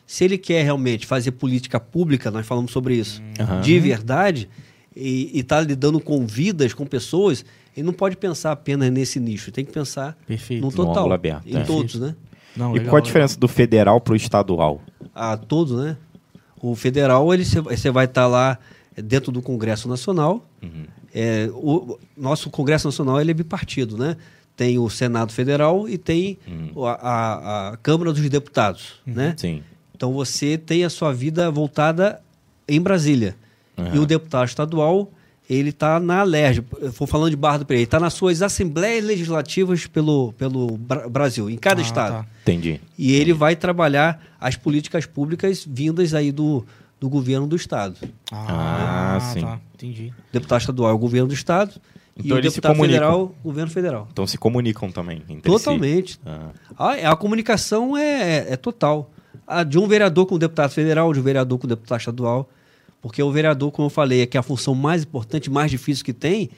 se ele quer realmente fazer política pública, nós falamos sobre isso, Aham. de verdade, e está lidando com vidas, com pessoas, ele não pode pensar apenas nesse nicho, tem que pensar Perfeito. no No total, ângulo aberto, em é. todos, né? Não, E legal, qual a legal. diferença do federal pro estadual? A todos, né? O federal, ele você vai estar lá dentro do Congresso Nacional. É, o nosso Congresso Nacional ele é bipartido, né? Tem o Senado Federal e tem o- a, a- a Câmara dos Deputados, né? Sim. Então você tem a sua vida voltada em Brasília. Aham. E o deputado estadual, ele está na LERJ, vou falando de Barra do Pereira, ele está nas suas assembleias legislativas pelo, pelo Bra- Brasil, em cada Ah, estado. tá. Entendi. E ele vai trabalhar as políticas públicas vindas aí do, do governo do estado. Ah, Ah, sim. tá. Entendi. O deputado estadual é o governo do estado Então o eles se deputado comunicam. federal, o governo federal. Então se comunicam também entre Totalmente. si. Ah, A, a comunicação é, é- é total. A de um vereador com o deputado federal, de um vereador com o deputado estadual. Porque o vereador, como eu falei, é que é a função mais importante, mais difícil que tem.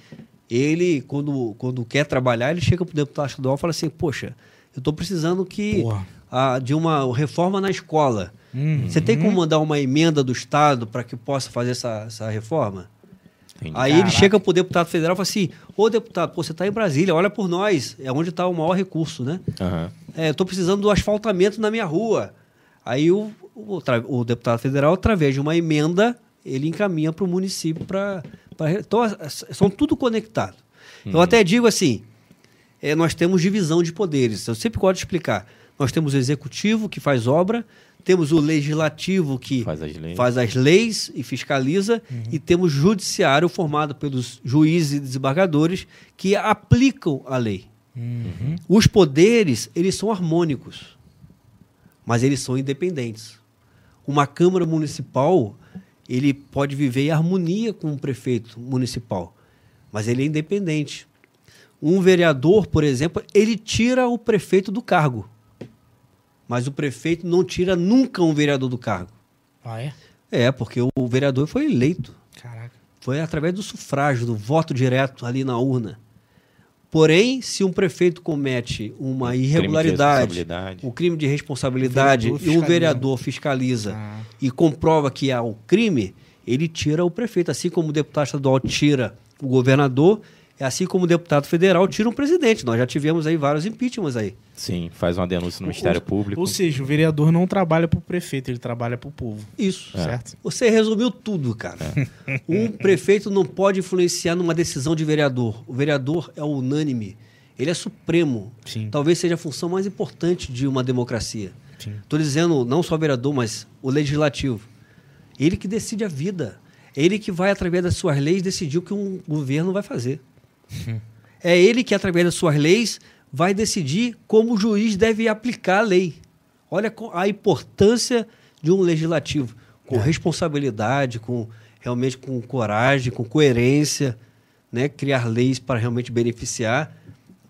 Ele, quando, quando quer trabalhar, ele chega para o deputado estadual e fala assim: Poxa, eu estou precisando que a, de uma reforma na escola. Uhum. Você tem como mandar uma emenda do Estado para que possa fazer essa, essa reforma? Entendi. Aí ele Caraca. chega pro deputado federal e fala assim: Ô deputado, pô, você está em Brasília, olha por nós, é onde está o maior recurso, né? Aham. estou precisando do asfaltamento na minha rua. Aí o, o, o deputado federal, através de uma emenda, ele encaminha para o município para. Então, as- as- são tudo conectado. Eu até digo assim: é, nós temos divisão de poderes. Eu sempre gosto de explicar. Nós temos o executivo, que faz obra, temos o legislativo, que Faz as leis. faz as leis e fiscaliza, e temos o judiciário formado pelos juízes e desembargadores que aplicam a lei. Os poderes, eles são harmônicos, mas eles são independentes. Uma Câmara Municipal, ele pode viver em harmonia com o prefeito municipal, mas ele é independente. Um vereador, por exemplo, ele tira o prefeito do cargo, mas o prefeito não tira nunca um vereador do cargo. Ah, é? É, porque o vereador foi eleito. Caraca. Foi através do sufrágio, do voto direto ali na urna. Porém, se um prefeito comete uma irregularidade, responsabilidade. um crime de responsabilidade O vereador e um fiscaliza. vereador fiscaliza Ah. e comprova que há o crime, ele tira o prefeito. Assim como o deputado estadual tira o governador, é assim como o deputado federal tira um presidente. Nós já tivemos aí vários impeachments aí. Sim, faz uma denúncia no Ministério Público. Ou seja, o vereador não trabalha pro prefeito, ele trabalha pro povo. Isso. Certo? Você resumiu tudo, cara. Um prefeito não pode influenciar numa decisão de vereador. O vereador é unânime. Ele é supremo. Sim. Talvez seja a função mais importante de uma democracia. Estou dizendo não só o vereador, mas o legislativo. Ele que decide a vida. É ele que vai, através das suas leis, decidir o que um governo vai fazer. <laughs> É ele que, através das suas leis, vai decidir como o juiz deve aplicar a lei. Olha a importância de um legislativo, com responsabilidade, com realmente com coragem, com coerência, né? criar leis para realmente beneficiar.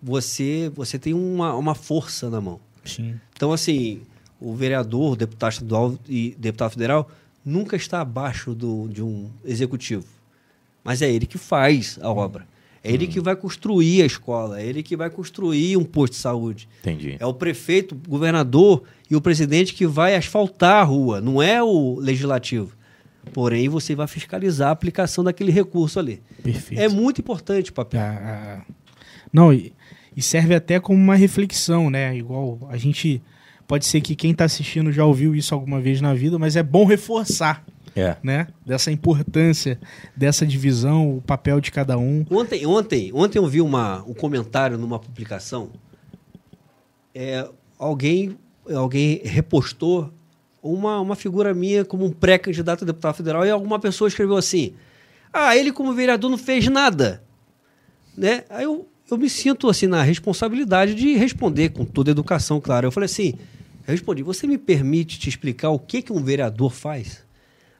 Você, você tem uma, uma força na mão. Sim. Então, assim, o vereador, o deputado estadual e deputado federal nunca está abaixo do, de um executivo. Mas é ele que faz a obra. É ele que vai construir a escola, é ele que vai construir um posto de saúde. Entendi. É o prefeito, o governador e o presidente que vai asfaltar a rua, não é o legislativo. Porém, você vai fiscalizar a aplicação daquele recurso ali. Perfeito. É muito importante o papel. Ah, ah. Não, e, e serve até como uma reflexão, né? Igual a gente. Pode ser que quem está assistindo já ouviu isso alguma vez na vida, mas é bom reforçar, É. né? Dessa importância, dessa divisão, o papel de cada um. Ontem, ontem, ontem eu vi uma, um comentário numa publicação. É, alguém, alguém repostou uma, uma figura minha como um pré-candidato a deputado federal e alguma pessoa escreveu assim: Ah, ele como vereador não fez nada. Né? Aí eu, eu me sinto assim na responsabilidade de responder com toda a educação, claro. Eu falei assim: eu respondi, você me permite te explicar o que, que um vereador faz?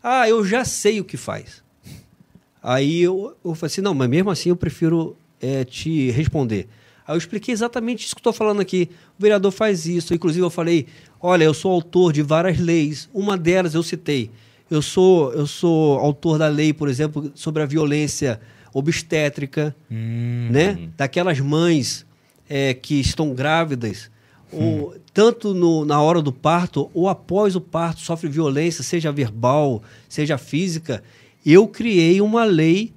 Ah, eu já sei o que faz. Aí eu, eu falei assim, não, mas mesmo assim eu prefiro é, te responder. Aí eu expliquei exatamente isso que estou falando aqui. O vereador faz isso. Inclusive eu falei, olha, eu sou autor de várias leis. Uma delas eu citei. Eu sou, eu sou autor da lei, por exemplo, sobre a violência obstétrica, né? Daquelas mães é, que estão grávidas, ou, tanto no- na hora do parto ou após o parto, sofre violência, seja verbal, seja física. Eu criei uma lei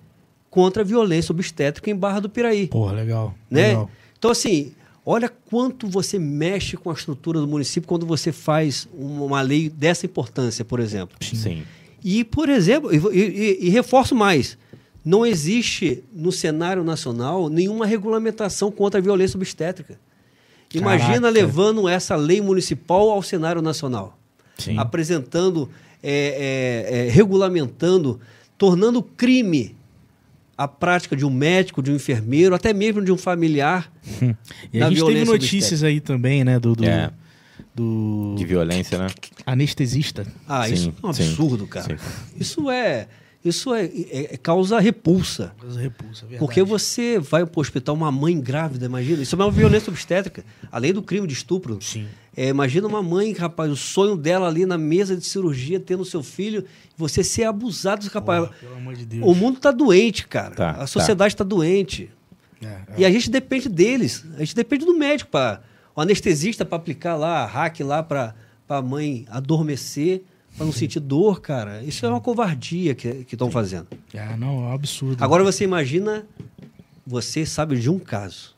contra a violência obstétrica em Barra do Piraí Porra, legal. né? legal. Então, assim, olha quanto você mexe com a estrutura do município quando você faz uma uma lei dessa importância, por exemplo. Sim. E, por exemplo, e, e- e reforço mais, não existe no cenário nacional nenhuma regulamentação contra a violência obstétrica. Imagina Caraca. levando essa lei municipal ao cenário nacional Sim. apresentando, é, é, é, regulamentando, tornando crime a prática de um médico, de um enfermeiro, até mesmo de um familiar. <laughs> E da a gente teve notícias aí também, né? Do, do, É. do De violência, né? anestesista. Ah, Sim, isso é um sim, absurdo, cara. sim. Isso é. Isso é, é- é causa repulsa. Coisa repulsa, verdade. Porque você vai para o hospital, uma mãe grávida, imagina. Isso é uma violência obstétrica, além do crime de estupro. Sim. É, imagina uma mãe, rapaz, o sonho dela ali na mesa de cirurgia, tendo seu filho, você ser abusado, rapaz. Porra, pelo amor de Deus. O mundo tá doente, cara. Tá, a sociedade está doente. É, é. E a gente depende deles. A gente depende do médico, para o anestesista para aplicar lá, a hack lá para a mãe adormecer, para não sentir dor, cara. Isso é uma covardia que estão fazendo. Ah, não, é um absurdo. Agora você imagina, você sabe de um caso.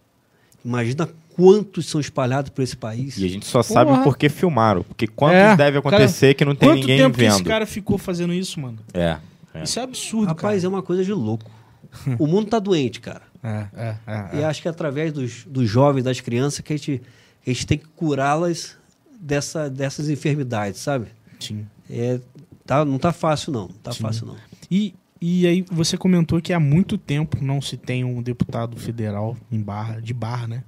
Imagina quantos são espalhados por esse país? E a gente só sabe Porra. porque filmaram. Porque quantos É, deve acontecer que não tem Quanto ninguém tempo que esse vendo? cara ficou fazendo isso, mano? É. é. Isso é absurdo, Rapaz, é uma coisa de louco. o mundo tá doente, cara. cara. <laughs> É, é, é, E é. acho que é através dos, dos jovens, das crianças, que a gente, a gente tem que curá-las dessa, dessas enfermidades, sabe? Sim. É, tá, não tá fácil, não. Tá Sim. fácil, não. E, e aí você comentou que há muito tempo não se tem um deputado federal em Barra, de Barra, né?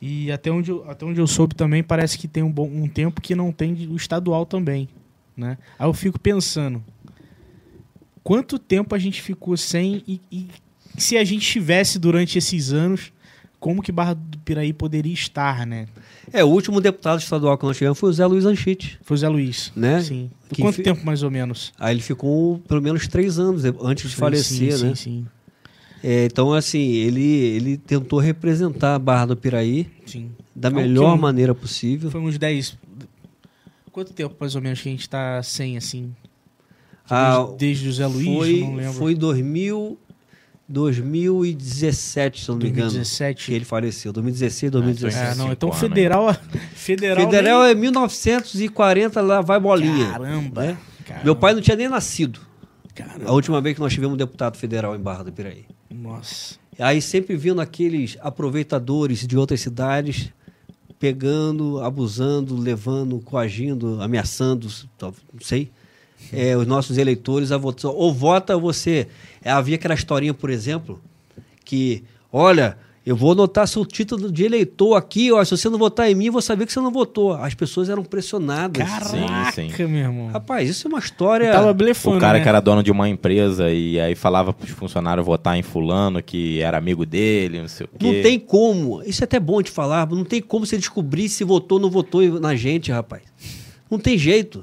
E até onde, eu, até onde eu soube também, parece que tem um, bom, um tempo que não tem o estadual também, né? Aí eu fico pensando, quanto tempo a gente ficou sem e, e se a gente tivesse durante esses anos, como que Barra do Piraí poderia estar, né? É, o último deputado estadual que nós tivemos foi o Zé Luiz Anchite. Foi o Zé Luiz, Né? Sim. Que Quanto fi- tempo mais ou menos? Aí ele ficou pelo menos três anos antes de falecer, sim, né? Sim, sim, É, então, assim, ele, ele tentou representar a Barra do Piraí sim. da melhor que maneira possível. Foi uns 10. Quanto tempo mais ou menos que a gente tá sem assim? Ah, Desde, desde o Zé Luiz, foi, não lembro. foi em 2000, 2017, se eu não me engano. 2017. Que ele faleceu. 2016, Ah, 2017. É, não, então anos, federal. Federal. Federal nem- é 1940, lá vai bolinha. Caramba. né? caramba, Meu pai não tinha nem nascido. Caramba. A última vez que nós tivemos um deputado federal em Barra do Piraí. Nossa. Aí sempre vindo aqueles aproveitadores de outras cidades, pegando, abusando, levando, coagindo, ameaçando, não sei, é, os nossos eleitores a votar. Ou vota você. É, havia aquela historinha, por exemplo, que, olha, eu vou anotar seu título de eleitor aqui, ó, se você não votar em mim, eu vou saber que você não votou. As pessoas eram pressionadas. Caraca, sim. meu irmão. Rapaz, isso é uma história. Tava blefando, O cara né? que era dono de uma empresa e aí falava pros funcionários votar em fulano que era amigo dele, não sei o quê. Não tem como. Isso é até bom de falar. Não tem como você descobrir se votou ou não votou na gente, rapaz. Não tem jeito.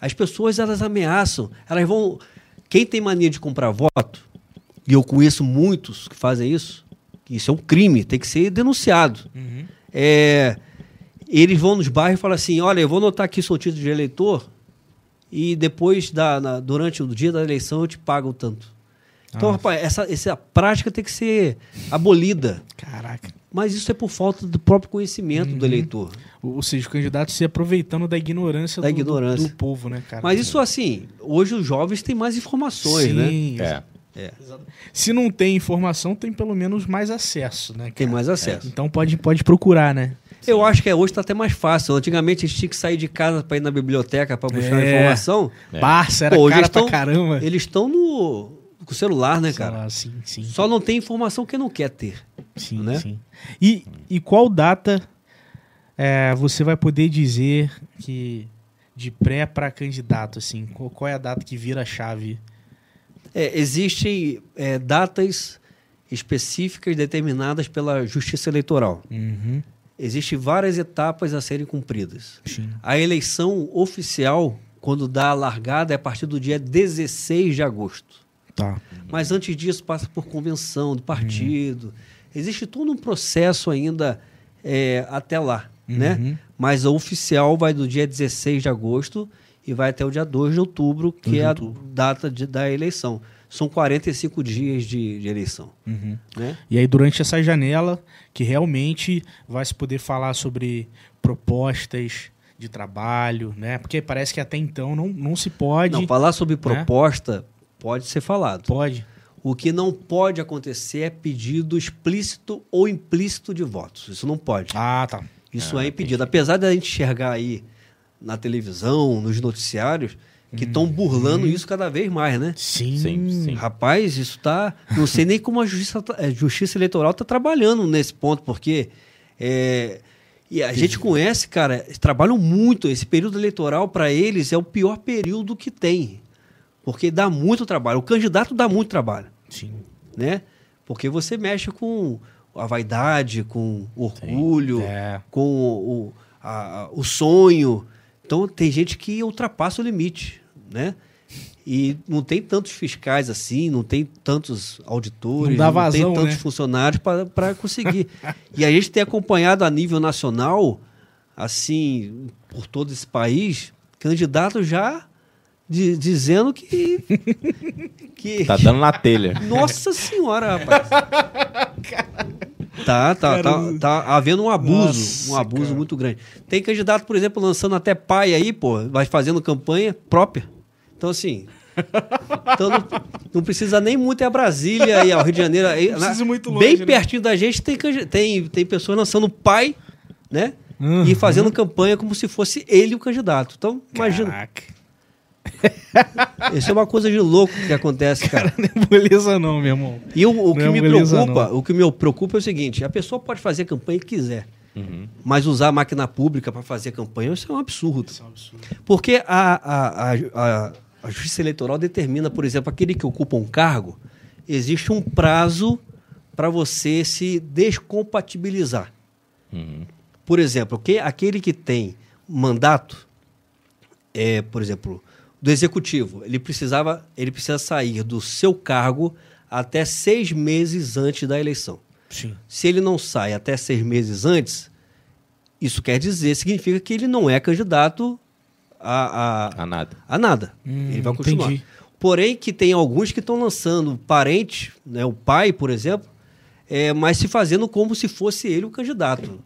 As pessoas, elas ameaçam. Elas vão... Quem tem mania de comprar voto, e eu conheço muitos que fazem isso, que isso é um crime, tem que ser denunciado. Uhum. É, eles vão nos bairros e falam assim, olha, eu vou anotar aqui seu título de eleitor e depois, da, na- durante o dia da eleição, eu te pago tanto. Então, Nossa. rapaz, essa, essa prática tem que ser abolida. Caraca. Mas isso é por falta do próprio conhecimento Uhum. do eleitor. Ou seja, o candidato se aproveitando da ignorância, Da do, do- ignorância. do povo, né, cara? Mas isso, assim, hoje os jovens têm mais informações, né? Sim. É. É, Se não tem informação, tem pelo menos mais acesso, né? tem cara? mais acesso. Então pode, pode procurar, né? Eu acho que é, hoje está até mais fácil. Antigamente a gente tinha que sair de casa para ir na biblioteca para buscar É. informação. É. Barça era Pô, hoje cara eles tão- pra caramba. Eles estão no com o celular, né, cara? sim, sim. Só não tem informação que não quer ter. Sim, né? sim. E, e qual data é, você vai poder dizer que de pré para candidato, assim? Qual, qual é a data que vira a chave? É, existem é, datas específicas determinadas pela Justiça Eleitoral. Uhum. Existem várias etapas a serem cumpridas. Sim. A eleição oficial, quando dá a largada, é a partir do dia 16 de agosto. Tá. Mas antes disso passa por convenção do partido. Existe todo um processo ainda é, até lá, né? Uhum. Mas a oficial vai do dia 16 de agosto e vai até o dia 2 de outubro, que 2 de é a data de- da eleição. São 45 dias de, de eleição, Uhum. né? E aí, durante essa janela, que realmente vai se poder falar sobre propostas de trabalho, né? Porque parece que até então não, não se pode. Não, falar sobre proposta pode ser falado. Pode. O que não pode acontecer é pedido explícito ou implícito de votos. Isso não pode. Ah, tá. Isso é impedido. Apesar da gente enxergar aí na televisão, nos noticiários, que estão burlando isso cada vez mais, né? Sim. Sim, sim. Rapaz, isso tá. Não sei nem como a justiça, tá- a justiça eleitoral está trabalhando nesse ponto, porque. é, e a gente conhece, cara, trabalham muito. Esse período eleitoral, para eles, é o pior período que tem. Porque dá muito trabalho. O candidato dá muito trabalho Sim. né? Porque você mexe com a vaidade, com o orgulho, É. com o, a- a- o sonho. Então tem gente que ultrapassa o limite, né? E não tem tantos fiscais assim, não tem tantos auditores, Não vazão, tem tantos né? funcionários para conseguir. e a gente tem acompanhado a nível nacional, assim, por todo esse país, candidatos já di- dizendo que, <laughs> que Tá dando na telha. nossa senhora, rapaz. Tá, tá, tá, tá havendo um abuso, Nossa, um abuso cara. muito grande. Tem candidato, por exemplo, lançando até pai aí, pô, vai fazendo campanha própria. Então, assim. então não, não precisa nem muito ir a Brasília e ao Rio de Janeiro. Aí, Não precisa muito bem longe, né? pertinho da gente tem, tem, tem pessoas lançando pai, né? Uhum. E fazendo campanha como se fosse ele o candidato. Então, imagina. Caraca. Isso é uma coisa de louco que acontece, cara. <laughs> Não é beleza não, meu irmão. E o, o que Não me preocupa, não. o que me preocupa é o seguinte: a pessoa pode fazer a campanha que quiser, Uhum. mas usar a máquina pública para fazer campanha, isso é um absurdo. Isso é um absurdo. Porque a, a, a, a, a Justiça Eleitoral determina, por exemplo, aquele que ocupa um cargo, existe um prazo para você se descompatibilizar. Uhum. Por exemplo, que, aquele que tem mandato, é, por exemplo, do executivo, ele precisava, ele precisa sair do seu cargo até seis meses antes da eleição. Sim. Se ele não sai até seis meses antes, isso quer dizer, significa que ele não é candidato a, a, A nada. a nada. Hum, ele vai continuar. entendi. Porém, que tem alguns que estão lançando parente, né, o pai, por exemplo, é, mas se fazendo como se fosse ele o candidato.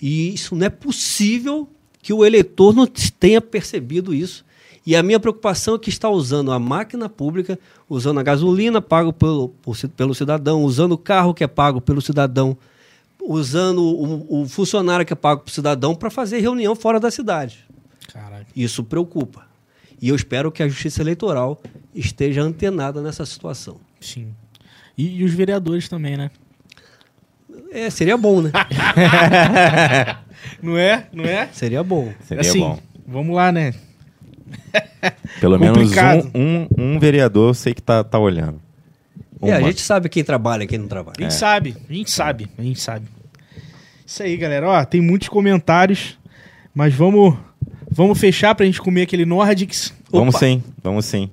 E isso não é possível que o eleitor não tenha percebido isso. E a minha preocupação é que está usando a máquina pública, usando a gasolina pago pelo, pelo cidadão, usando o carro que é pago pelo cidadão, usando o, o funcionário que é pago pelo cidadão para fazer reunião fora da cidade. Caralho. Isso preocupa. E eu espero que a Justiça Eleitoral esteja antenada nessa situação. Sim. E, e os vereadores também, né? É, seria bom, né? <laughs> Não é? Não é? seria bom. Seria assim, bom. vamos lá, né? <laughs> Pelo menos um, um, um vereador eu sei que tá, tá olhando. É, a gente sabe quem trabalha e quem não A trabalha. gente sabe, a gente sabe, a gente sabe. Isso aí, galera. Ó, tem muitos comentários, mas vamos, vamos fechar pra gente comer aquele Nordics. Vamos Opa. sim, vamos sim.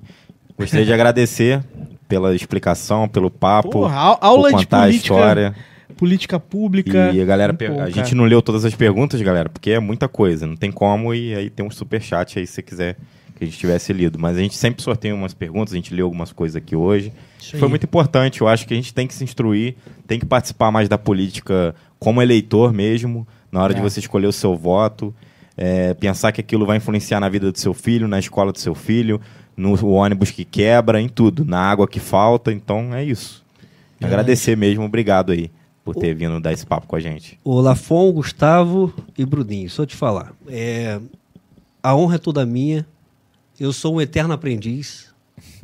Gostaria de agradecer pela explicação, pelo papo, Porra, au- por aula de contar a política, história. Política pública. E a galera, bom, a cara. gente não leu todas as perguntas, galera, porque é muita coisa, não tem como, e aí tem um superchat aí se você quiser que a gente tivesse lido. Mas a gente sempre sorteia umas perguntas, a gente leu algumas coisas aqui hoje. Foi muito importante, eu acho que a gente tem que se instruir, tem que participar mais da política como eleitor mesmo, na hora de É. você escolher o seu voto, é, pensar que aquilo vai influenciar na vida do seu filho, na escola do seu filho, no ônibus que quebra, em tudo, na água que falta, então é isso. Verdade. Agradecer mesmo, obrigado aí por ter vindo dar esse papo com a gente. O Lafon, Gustavo e Bruninho, só te falar. é, a honra é toda minha. Eu sou um eterno aprendiz.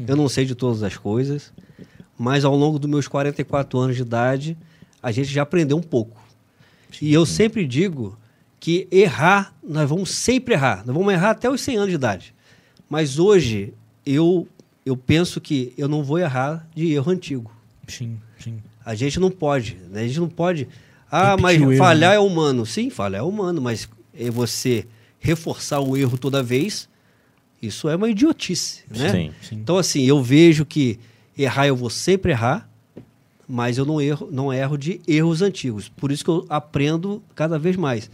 Eu não sei de todas as coisas. Mas ao longo dos meus 44 anos de idade, a gente já aprendeu um pouco. E eu sempre digo que errar, nós vamos sempre errar. Nós vamos errar até os 100 anos de idade. Mas hoje, eu, eu penso que eu não vou errar de erro antigo. Sim, sim. A gente não pode, né? A gente não pode. Ah, Repetir mas erro, falhar né? é humano. Sim, falhar é humano, mas é você reforçar o erro toda vez, isso é uma idiotice, né? Sim. sim. Então, assim, eu vejo que errar eu vou sempre errar, mas eu não erro, não erro de erros antigos. Por isso que eu aprendo cada vez mais.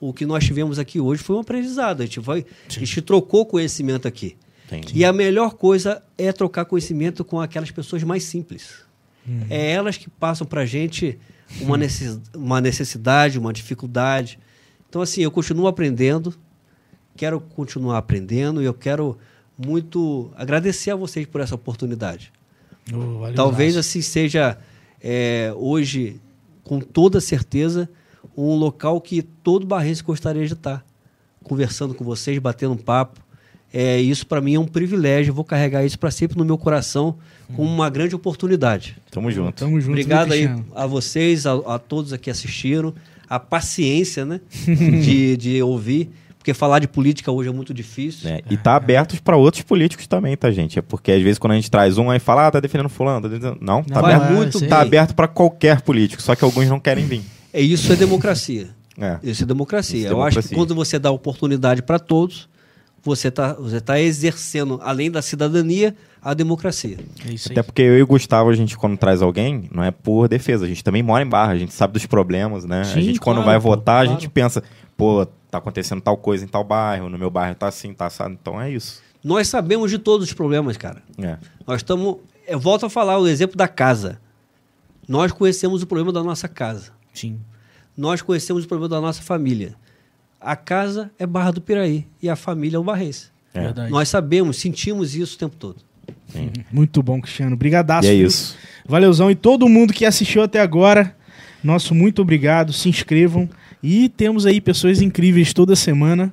O que nós tivemos aqui hoje foi um aprendizado. A gente, vai, a gente trocou conhecimento aqui. Entendi. E a melhor coisa é trocar conhecimento com aquelas pessoas mais simples. É elas que passam para a gente uma, necess- uma necessidade, uma dificuldade. Então, assim, eu continuo aprendendo, quero continuar aprendendo e eu quero muito agradecer a vocês por essa oportunidade. Valeu, Talvez assim seja é, hoje, com toda certeza, um local que todo barrense gostaria de estar. Conversando com vocês, batendo um papo. É, isso para mim é um privilégio. Eu vou carregar isso para sempre no meu coração como uma grande oportunidade. Tamo junto. Tamo junto, Obrigado aí a vocês, a, a todos aqui que assistiram, a paciência, né, <laughs> de, de ouvir, porque falar de política hoje é muito difícil. né? E tá aberto para outros políticos também, tá, gente? É porque às vezes quando a gente traz um aí fala, ah, tá defendendo fulano, tá defendendo... Não, tá Não, aberto, é, muito tá aberto para qualquer político, só que alguns não querem vir. É isso é democracia. É. Isso é democracia. Isso é Eu acho que democracia. quando você dá oportunidade para todos, você está você tá exercendo, além da cidadania, a democracia. É isso aí. Até porque eu e o Gustavo, a gente quando traz alguém, não é por defesa, a gente também mora em Barra, a gente sabe dos problemas, né? a Sim, gente quando claro, vai pô, votar, a claro. gente pensa, pô, tá acontecendo tal coisa em tal bairro, no meu bairro tá assim, tá assado, então é isso. Nós sabemos de todos os problemas, cara. É. Nós estamos. Eu volto a falar o exemplo da casa. Nós conhecemos o problema da nossa casa. Sim. Nós conhecemos o problema da nossa família. A casa é Barra do Piraí e a família é o Barrense. É. Verdade. Nós sabemos, sentimos isso o tempo todo. Muito bom, Cristiano. Brigadaço. E é isso. Valeuzão. E todo mundo que assistiu até agora, nosso muito obrigado. Se inscrevam. E temos aí pessoas incríveis toda semana.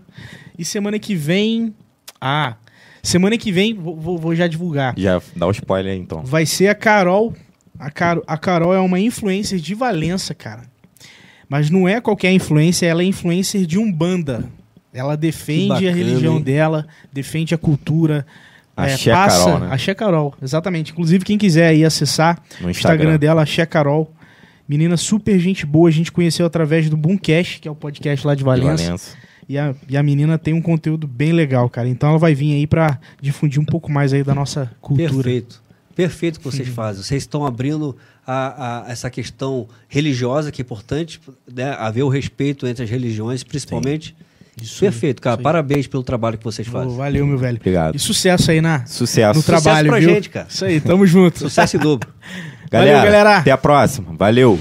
E semana que vem. Ah, semana que vem, vou, vou- já divulgar. Já dá o spoiler aí, então. Vai ser a Carol. A, Car a Carol é uma influencer de Valença, cara. Mas não é qualquer influencer, ela é influencer de Umbanda. Ela defende bacana, a religião hein? dela, defende a cultura. Axé Carol, né? Axé Carol, exatamente. Inclusive, quem quiser aí acessar No o Instagram Instagram. dela, Axé Carol. Menina super gente boa, a gente conheceu através do Boomcast, que é o podcast lá de De Valença. Valença. E, a, e a menina tem um conteúdo bem legal, cara. Então ela vai vir aí pra difundir um pouco mais aí da nossa cultura. Perfeito. Perfeito o que vocês fazem. Vocês estão abrindo a, a- essa questão religiosa, que é importante, né? haver o respeito entre as religiões, principalmente. Isso Perfeito, cara. Parabéns pelo trabalho que vocês fazem. valeu, meu velho. Obrigado. E sucesso aí na, Sucesso. no trabalho, pra viu? gente, cara. Isso aí, tamo junto. Sucesso em dobro. <laughs> Galera, Valeu, galera. Até a próxima. Valeu.